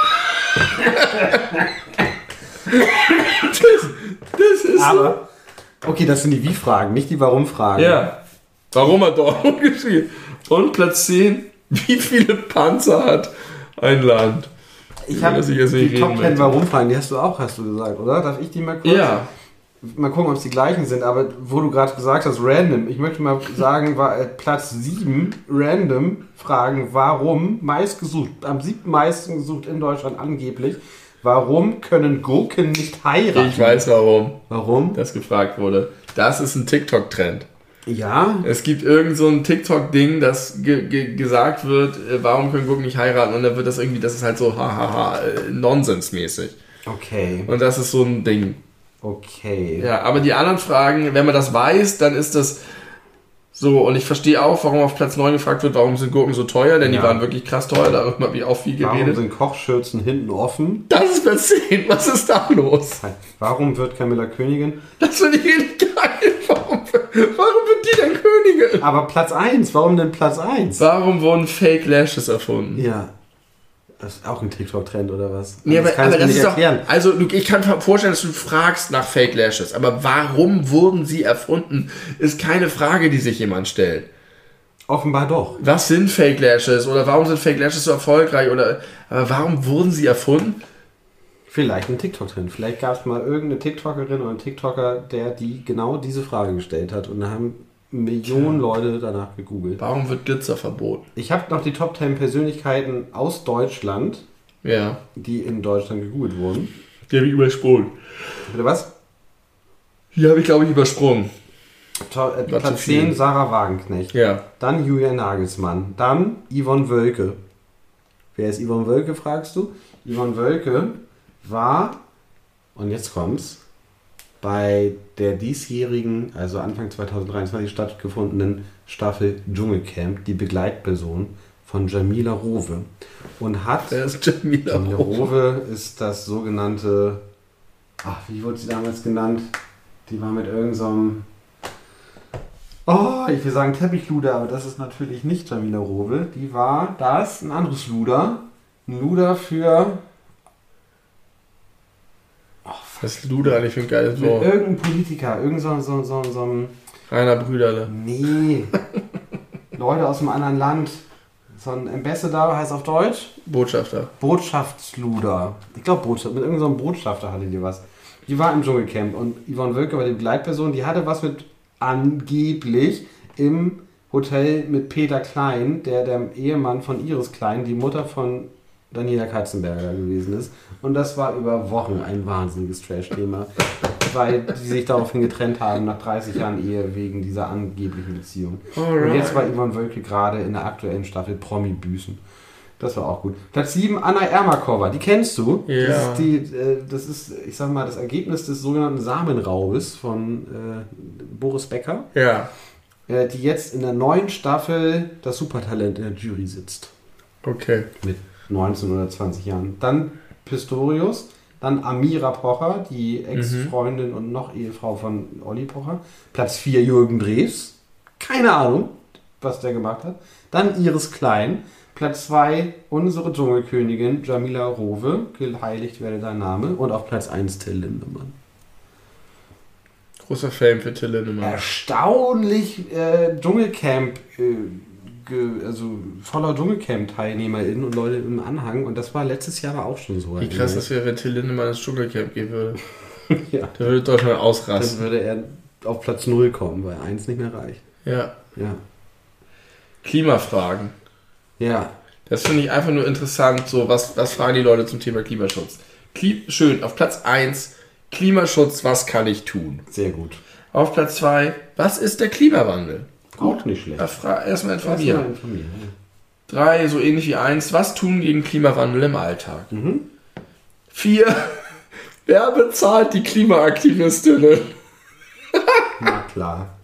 das, das ist Aber, okay, das sind die Wie-Fragen, nicht die Warum-Fragen. so. Ja. Warum hat Dortmund (laughs) gespielt? Und Platz 10. Wie viele Panzer hat ein Land? Ich habe die Top reden 10 möchte. Warum-Fragen, die hast du auch, hast du gesagt, oder? Darf ich die mal kurz? Ja. Mal gucken, ob es die gleichen sind, aber wo du gerade gesagt hast, random, ich möchte mal sagen, war äh, Platz 7, random, Fragen, warum, meist gesucht, am siebten meisten gesucht in Deutschland angeblich, warum können Gurken nicht heiraten? Ich weiß warum Warum? das gefragt wurde. Das ist ein TikTok-Trend. Ja, Es gibt irgend so ein TikTok-Ding, das ge ge gesagt wird, äh, warum können Gurken nicht heiraten? Und dann wird das irgendwie, das ist halt so hahaha, äh, nonsensmäßig. okay, Und das ist so ein Ding. Okay. Ja, aber die anderen Fragen, wenn man das weiß, dann ist das so. Und ich verstehe auch, warum auf Platz 9 gefragt wird, warum sind Gurken so teuer, denn Ja. die waren wirklich krass teuer, darüber habe ich auch viel Warum geredet. sind Kochschürzen hinten offen? Das ist Platz 10, was ist da los? Warum wird Camilla Königin? Das finde ich richtig geil. Warum, warum wird die denn Königin? Aber Platz 1, warum denn Platz 1? Warum wurden Fake Lashes erfunden? Ja. Das ist auch ein TikTok-Trend oder was? Nee, aber, kannst aber das ist doch. Also, ich kann mir vorstellen, dass du fragst nach Fake Lashes, aber warum wurden sie erfunden, ist keine Frage, die sich jemand stellt. Offenbar doch. Was sind Fake Lashes oder warum sind Fake Lashes so erfolgreich oder aber warum wurden sie erfunden? Vielleicht ein TikTok-Trend. Vielleicht gab es mal irgendeine TikTokerin oder einen TikToker, der die genau diese Frage gestellt hat. Und haben Millionen Leute danach gegoogelt. Warum wird Glitzer verboten? Ich habe noch die Top 10 Persönlichkeiten aus Deutschland, Ja, die in Deutschland gegoogelt wurden. die habe ich übersprungen. Bitte was? Hier habe ich, glaube ich, übersprungen. To äh, Platz viel. 10 Sarah Wagenknecht. Ja. Dann Julian Nagelsmann. Dann Yvonne Wölke. Wer ist Yvonne Wölke, fragst du? Yvonne Wölke war, und jetzt kommt's, bei der diesjährigen, also Anfang 2023 stattgefundenen Staffel Dschungelcamp die Begleitperson von Jamila Rowe. Und hat, Wer ist Jamila Jamila Rowe? Ist das sogenannte, ach, wie wurde sie damals genannt? Die war mit irgendeinem, so oh, ich will sagen Teppichluder, aber das ist natürlich nicht Jamila Rowe. Die war das, ein anderes Luder. Ein Luder für Was ist Luder eigentlich für ein geiles Wort? irgendeinem Politiker, irgend so, so, so, so ein, Rainer Brüderle. nee, (laughs) Leute aus einem anderen Land. So ein Ambassador heißt auf Deutsch Botschafter. Botschaftsluder. Ich glaube, Botschaft, mit irgendeinem so Botschafter hatte die was. Die war im Dschungelcamp und Yvonne Wölke war die Begleitperson, die hatte was mit angeblich im Hotel mit Peter Klein, der der Ehemann von Iris Klein, die Mutter von Daniela Katzenberger gewesen ist. Und das war über Wochen ein wahnsinniges Trash-Thema, weil die sich daraufhin getrennt haben nach 30 Jahren Ehe wegen dieser angeblichen Beziehung. Und jetzt war Yvonne Wölke gerade in der aktuellen Staffel Promi-Büßen. Das war auch gut. Platz 7, Anna Ermakova, die kennst du. Ja. Das, ist die, äh, das ist, ich sag mal, das Ergebnis des sogenannten Samenraubes von äh, Boris Becker, Ja. äh, die jetzt in der neuen Staffel das Supertalent in der Jury sitzt. Okay. Mit 19 oder 20 Jahren. Dann Pistorius, dann Amira Pocher, die Ex-Freundin und noch Ehefrau von Olli Pocher. Platz 4 Jürgen Drews. Keine Ahnung, was der gemacht hat. Dann Iris Klein. Platz 2 unsere Dschungelkönigin Jamila Rowe. Geheiligt werde dein Name. Und auf Platz 1 Till Lindemann. Großer Fan für Till Lindemann. Erstaunlich äh, Dschungelcamp, äh, also voller Dschungelcamp-TeilnehmerInnen und Leute im Anhang. Und das war letztes Jahr auch schon so. Wie krass das wäre, wenn Till Lindemann ins Dschungelcamp gehen würde. (laughs) ja. Der würde Deutschland Dann ausrasten. würde er auf Platz 0 kommen, weil 1 nicht mehr reicht. Ja. Ja. Klimafragen. Ja. Das finde ich einfach nur interessant. So, was, was fragen die Leute zum Thema Klimaschutz? Kli schön, auf Platz 1, Klimaschutz, was kann ich tun? Sehr gut. Auf Platz 2, was ist der Klimawandel? Auch nicht schlecht. Erfra- Erstmal Erstmal informieren. informieren. ja. Drei, so ähnlich wie eins, was tun gegen Klimawandel im Alltag? Mhm. Vier, (laughs) wer bezahlt die Klimaaktivistinnen? Na klar.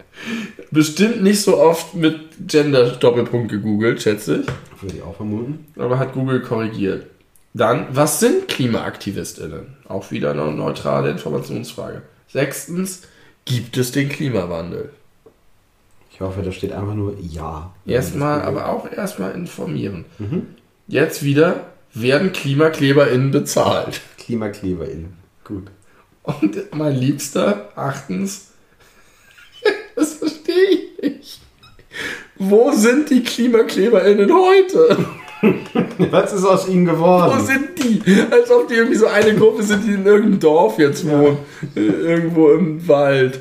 Bestimmt nicht so oft mit Gender-Doppelpunkt gegoogelt, schätze ich. Würde ich auch vermuten. Aber hat Google korrigiert. Dann, was sind KlimaaktivistInnen? Auch wieder eine neutrale Informationsfrage. Sechstens, gibt es den Klimawandel? Ich hoffe, da steht einfach nur Ja. Erstmal, aber auch erstmal informieren. Mhm. Jetzt wieder, werden KlimakleberInnen bezahlt? (laughs) KlimakleberInnen. Gut. Und mein Liebster, achtens, (laughs) das verstehe ich nicht. Wo sind die KlimakleberInnen heute? (laughs) Was ist aus ihnen Wo geworden? sind die? Als ob die irgendwie so eine Gruppe sind, die in irgendeinem Dorf jetzt wohnen. Äh, Irgendwo im Wald.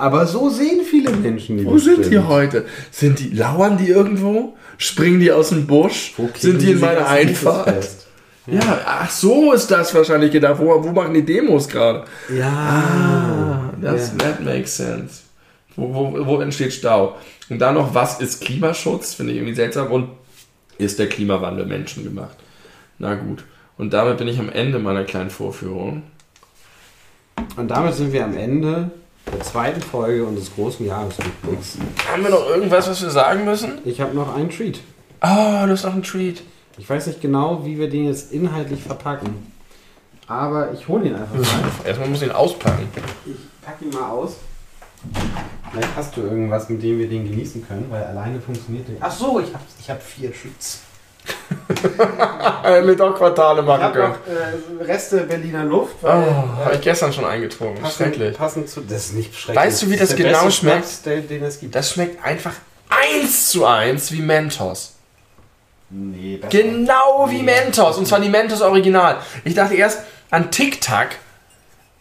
Aber so sehen viele Menschen die Wo sind die heute? Sind die, lauern die irgendwo? Springen die aus dem Busch? Sind die in meiner Einfahrt? fest? Ja, ach so ist das wahrscheinlich gedacht. Wo, wo machen die Demos gerade? Ja. Ah, das Ja. that makes sense. Wo, wo, wo entsteht Stau? Und dann noch, was ist Klimaschutz? Finde ich irgendwie seltsam. Und ist der Klimawandel menschengemacht? Na gut. Und damit bin ich am Ende meiner kleinen Vorführung. Und damit sind wir am Ende der zweiten Folge unseres großen Jahresrückblicks. Haben wir noch irgendwas, was wir sagen müssen? Ich habe noch einen Treat. Oh, du hast noch einen Treat. Ich weiß nicht genau, wie wir den jetzt inhaltlich verpacken. Aber ich hole ihn einfach mal. (laughs) Erstmal muss ich ihn auspacken. Ich packe ihn mal aus. Vielleicht hast du irgendwas, mit dem wir den genießen können, weil alleine funktioniert der. Ach so, ich habe ich hab vier Treats. Äh, mit auch Quartale Ich machen habe können. noch äh, Reste Berliner Luft. Oh, habe ich gestern schon eingetrunken. Schrecklich. Passend zu. Das ist nicht schrecklich. Weißt du, wie das der genau schmeckt? Schnaps, Den, den es gibt. Das schmeckt einfach eins zu eins wie Mentos. Nee, besser. Genau wie Mentos. Und zwar die Mentos Original. Ich dachte erst an Tic Tac,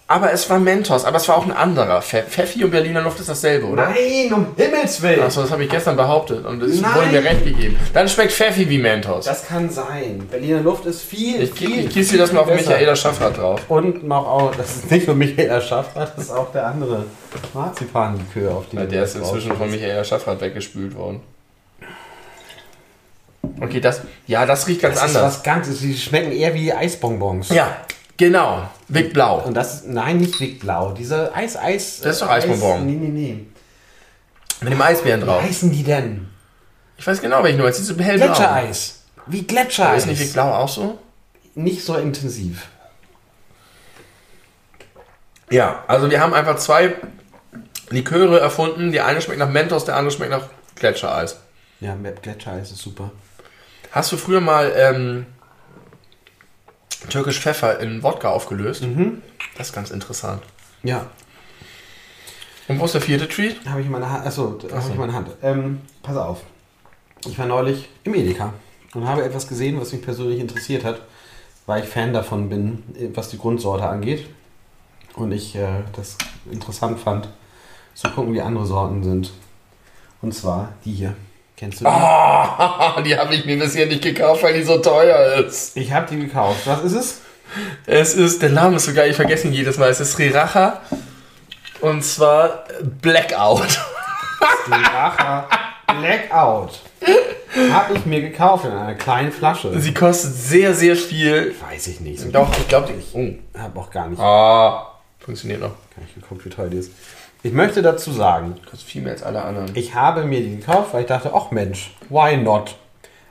aber es war Mentos. Aber es war auch ein anderer. Pfe- Pfeffi und Berliner Luft ist dasselbe, oder? Nein, um Himmels Willen. Achso, das habe ich gestern behauptet. Und es Nein. wurde mir recht gegeben. Dann schmeckt Pfeffi wie Mentos. Das kann sein. Berliner Luft ist viel, Ich, viel. ich gieße dir das mal auf besser. Michaela Schaffrath drauf. Und noch auch, das ist nicht nur Michaela Schaffrath, das ist auch der andere Marzipanlikör, auf du der ist inzwischen von. Michaela Schaffrath weggespült worden. Okay, das, ja, das riecht ganz Das ist anders. was Ganzes. Sie schmecken eher wie Eisbonbons. Ja, genau. Vic Blau. Und das, nein, nicht Wickblau. Diese Eis-Eis. Das ist doch Eis- Eisbonbon. Nee, nee, nee. Mit dem Eisbären Wie drauf. heißen die denn? Ich weiß genau, welchen du meinst. Diese hellblau. Gletschereis. Wie Aber Gletschereis. Ist nicht Vic Blau auch so? Nicht so intensiv. Ja, also wir haben einfach zwei Liköre erfunden. Die eine schmeckt nach Mentos, der andere schmeckt nach Gletschereis. Ja, Gletschereis ist super. Hast du früher mal ähm, türkisch Pfeffer in Wodka aufgelöst? Mhm. Das ist ganz interessant. Ja, Und wo ist der vierte Treat? habe ich in meiner Hand. Achso, da habe ich in meiner Hand. Ähm, pass auf. Ich war neulich im Edeka und habe etwas gesehen, was mich persönlich interessiert hat, weil ich Fan davon bin, was die Grundsorte angeht. Und ich äh, das interessant fand, zu gucken, wie andere Sorten sind. Und zwar die hier. Kennst du die? Ah, (laughs) die habe ich mir bisher nicht gekauft, weil die so teuer ist. Ich habe die gekauft. Was ist es? Es ist, der Name ist so geil, ich vergesse ihn jedes Mal. Es ist Sriracha und zwar Blackout. Sriracha Blackout. Habe ich mir gekauft in einer kleinen Flasche. Sie kostet sehr, sehr viel. Weiß ich nicht. So Doch, ich glaube, die. Oh. habe auch gar nicht. Ah, funktioniert noch. Gar nicht geguckt, wie teuer die ist. Ich möchte dazu sagen, Kostet viel mehr als alle anderen. ich habe mir die gekauft, weil ich dachte, ach Mensch, why not?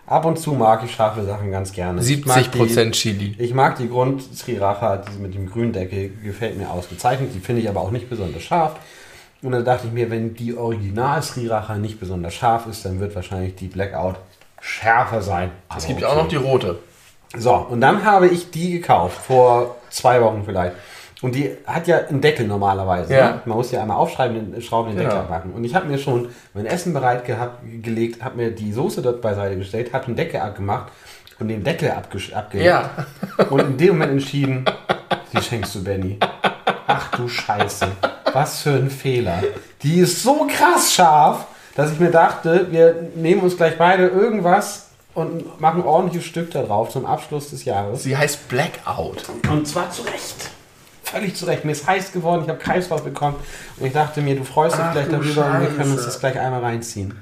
Ab und zu mag ich scharfe Sachen ganz gerne. Ich mag 70% Chili. Die, ich mag die Grund Sriracha, diese mit dem grünen Deckel, gefällt mir ausgezeichnet. Die finde ich aber auch nicht besonders scharf. Und dann dachte ich mir, wenn die Original Sriracha nicht besonders scharf ist, dann wird wahrscheinlich die Blackout schärfer sein. Es gibt ja auch noch die rote. So, und dann habe ich die gekauft, vor zwei Wochen vielleicht. Und die hat ja einen Deckel normalerweise. Ja. Ne? Man muss ja einmal aufschreiben, den, schrauben, den Genau. Deckel abmachen. Und ich habe mir schon mein Essen bereit gehabt, gelegt, habe mir die Soße dort beiseite gestellt, habe den Deckel abgemacht und den Deckel abgesch- abgelegt. Ja. Und in dem Moment entschieden, die schenkst du Benny. Ach du Scheiße. Was für ein Fehler. Die ist so krass scharf, dass ich mir dachte, wir nehmen uns gleich beide irgendwas und machen ein ordentliches Stück da drauf zum Abschluss des Jahres. Sie heißt Blackout. Und zwar zu Recht. Völlig zu Recht. Mir ist heiß geworden, ich habe Kreislauf bekommen und ich dachte mir, du freust dich Ach gleich darüber und wir können uns Scheiße. das gleich einmal reinziehen.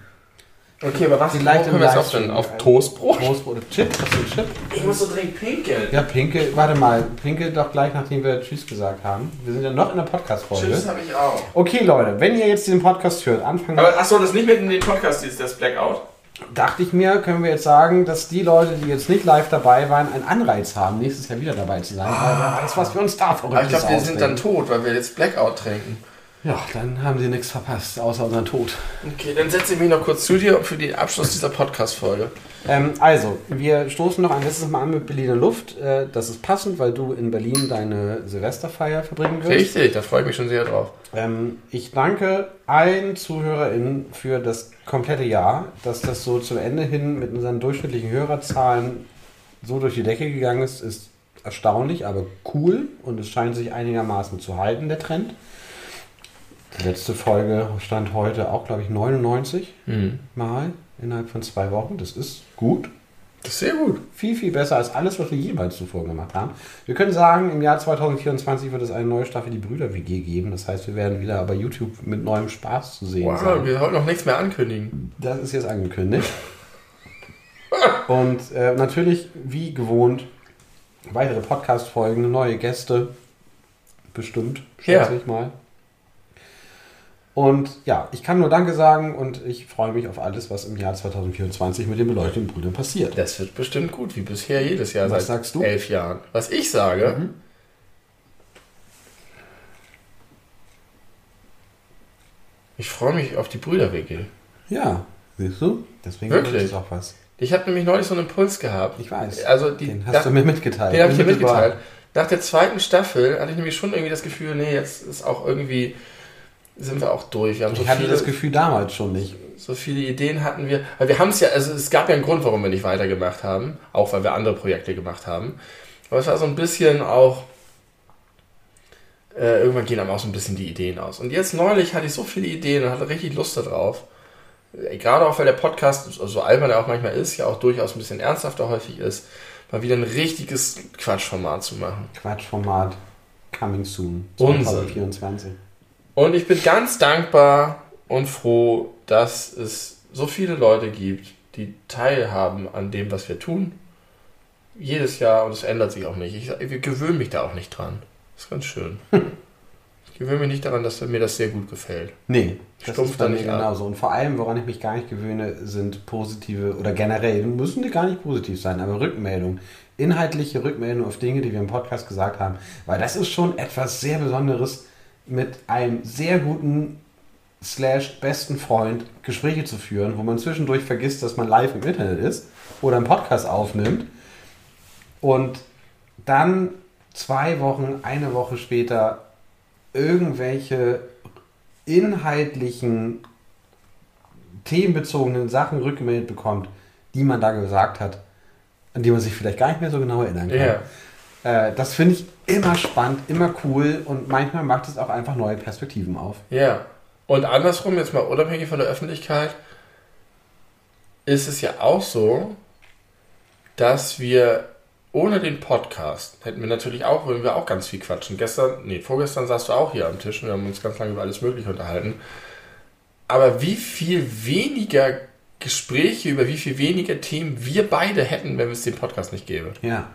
Okay, aber was Vielleicht können wir jetzt auf denn? Auf Toastbrot? Toastbrot oder Chip? Hast du einen Chip? Ich muss so dringend pinkeln. Ja, Pinke, warte mal, Pinke doch gleich, nachdem wir Tschüss gesagt haben. Wir sind ja noch in der Podcast-Folge. Tschüss habe ich auch. Okay, Leute, wenn ihr jetzt den Podcast hört, Anfang Aber achso, das nicht mit in den Podcast ist, das Blackout? Dachte ich mir, können wir jetzt sagen, dass die Leute, die jetzt nicht live dabei waren, einen Anreiz haben, nächstes Jahr wieder dabei zu sein. Weil wer weiß, was wir uns da Aber verrücktes ich glaube, wir sind dann tot, weil wir jetzt Blackout trinken. Ja, dann haben sie nichts verpasst, außer unseren Tod. Okay, dann setze ich mich noch kurz zu dir für den Abschluss dieser Podcast-Folge. Ähm, also, wir stoßen noch ein letztes Mal an mit Berliner Luft. Äh, das ist passend, weil du in Berlin deine Silvesterfeier verbringen wirst. Richtig, da freue ich mich schon sehr drauf. Ähm, ich danke allen ZuhörerInnen für das komplette Jahr, dass das so zum Ende hin mit unseren durchschnittlichen Hörerzahlen so durch die Decke gegangen ist, ist erstaunlich, aber cool und es scheint sich einigermaßen zu halten, der Trend. Die letzte Folge stand heute auch, glaube ich, 99 Mal innerhalb von zwei Wochen. Das ist gut. Das ist sehr gut. Viel, viel besser als alles, was wir jemals zuvor gemacht haben. Wir können sagen, im Jahr 2024 wird es eine neue Staffel Die Brüder WG geben. Das heißt, wir werden wieder bei YouTube mit neuem Spaß zu sehen Wow, sein. wir sollten noch nichts mehr ankündigen. Das ist jetzt angekündigt. (laughs) Und äh, natürlich, wie gewohnt, weitere Podcast-Folgen, neue Gäste. Bestimmt, schätze Ja. ich mal. Und ja, ich kann nur Danke sagen und ich freue mich auf alles, was im Jahr 2024 mit den beleuchteten Brüdern passiert. Das wird bestimmt gut, wie bisher jedes Jahr Was seit sagst du? elf Jahren. Was ich sage, ich freue mich auf die Brüder-WG. Ja, siehst du? Deswegen Wirklich? es auch was. Ich habe nämlich neulich so einen Impuls gehabt. Ich weiß. Also die, Den hast da- du mir mitgeteilt. Den habe ich dir mitgeteilt. Nach der zweiten Staffel hatte ich nämlich schon irgendwie das Gefühl, nee, jetzt ist auch irgendwie, sind wir auch durch. Wir haben so Ich hatte viele, das Gefühl damals schon nicht. so viele Ideen hatten wir. Weil wir haben es ja, also es gab ja einen Grund, warum wir nicht weitergemacht haben, auch weil wir andere Projekte gemacht haben. Aber es war so ein bisschen auch, äh, irgendwann gehen einem auch so ein bisschen die Ideen aus. Und jetzt neulich hatte ich so viele Ideen und hatte richtig Lust darauf. Äh, Gerade auch, weil der Podcast, so albern er auch manchmal ist, ja auch durchaus ein bisschen ernsthafter häufig ist, mal wieder ein richtiges Quatschformat zu machen. Quatschformat coming soon. Unsinn. 2024. Und ich bin ganz dankbar und froh, dass es so viele Leute gibt, die teilhaben an dem, was wir tun. Jedes Jahr und es ändert sich auch nicht. Ich, ich gewöhne mich da auch nicht dran. Das ist ganz schön. Ich gewöhne mich nicht daran, dass mir das sehr gut gefällt. Nee, das Stumpf ist da nicht ab. genauso. Und vor allem, woran ich mich gar nicht gewöhne, sind positive oder generell, müssen die gar nicht positiv sein, aber Rückmeldungen. Inhaltliche Rückmeldungen auf Dinge, die wir im Podcast gesagt haben. Weil das ist schon etwas sehr Besonderes, mit einem sehr guten slash besten Freund Gespräche zu führen, wo man zwischendurch vergisst, dass man live im Internet ist oder einen Podcast aufnimmt und dann zwei Wochen, eine Woche später irgendwelche inhaltlichen, themenbezogenen Sachen rückgemeldet bekommt, die man da gesagt hat, an die man sich vielleicht gar nicht mehr so genau erinnern kann. Ja. Äh, das finde ich immer spannend, immer cool und manchmal macht es auch einfach neue Perspektiven auf. Ja. Und andersrum, jetzt mal unabhängig von der Öffentlichkeit, ist es ja auch so, dass wir ohne den Podcast hätten wir natürlich auch, würden wir auch ganz viel quatschen. Gestern, nee, vorgestern saßt du auch hier am Tisch und wir haben uns ganz lange über alles Mögliche unterhalten. Aber wie viel weniger Gespräche über wie viel weniger Themen wir beide hätten, wenn es den Podcast nicht gäbe. Ja.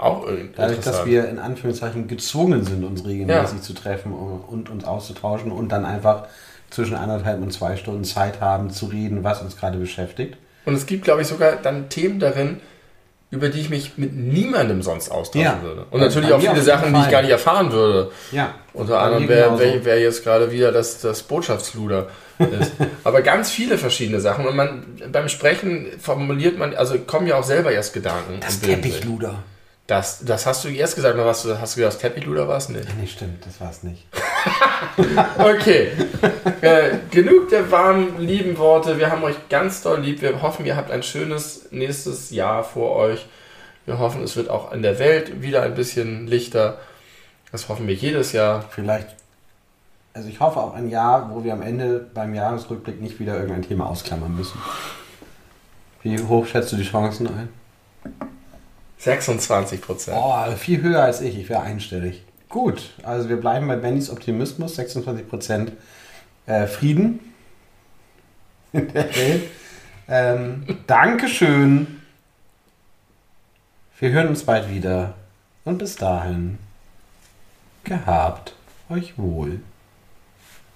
Auch irgendwie Dadurch, interessant. dass wir in Anführungszeichen gezwungen sind, uns regelmäßig zu treffen und, uns auszutauschen und dann einfach zwischen anderthalb und zwei Stunden Zeit haben zu reden, was uns gerade beschäftigt. Und es gibt, glaube ich, sogar dann Themen darin, über die ich mich mit niemandem sonst austauschen Ja. würde. Und natürlich auch viele Sachen, die ich gar nicht erfahren würde. Ja. Unter Bei anderem, mir wer, wer, wer jetzt gerade wieder das, das Botschaftsluder ist. (laughs) Aber ganz viele verschiedene Sachen. Und man beim Sprechen formuliert man, also kommen ja auch selber erst Gedanken. Das. Teppichluder. Das, das hast du erst gesagt, oder hast du, hast du gesagt, das Teppichluder war es nicht? Nee, stimmt, das war's nicht. (laughs) Okay. äh, genug der warmen, lieben Worte. Wir haben euch ganz doll lieb. Wir hoffen, ihr habt ein schönes nächstes Jahr vor euch. Wir hoffen, es wird auch in der Welt wieder ein bisschen lichter. Das hoffen wir jedes Jahr. Vielleicht, also ich hoffe auch ein Jahr, wo wir am Ende beim Jahresrückblick nicht wieder irgendein Thema ausklammern müssen. Wie hoch schätzt du die Chancen ein? 26 Prozent. Oh, viel höher als ich. Ich wäre einstellig. Gut, also wir bleiben bei Bennys Optimismus. 26% äh, Frieden (laughs) in der Welt. Ähm, Dankeschön. Wir hören uns bald wieder. Und bis dahin, gehabt euch wohl.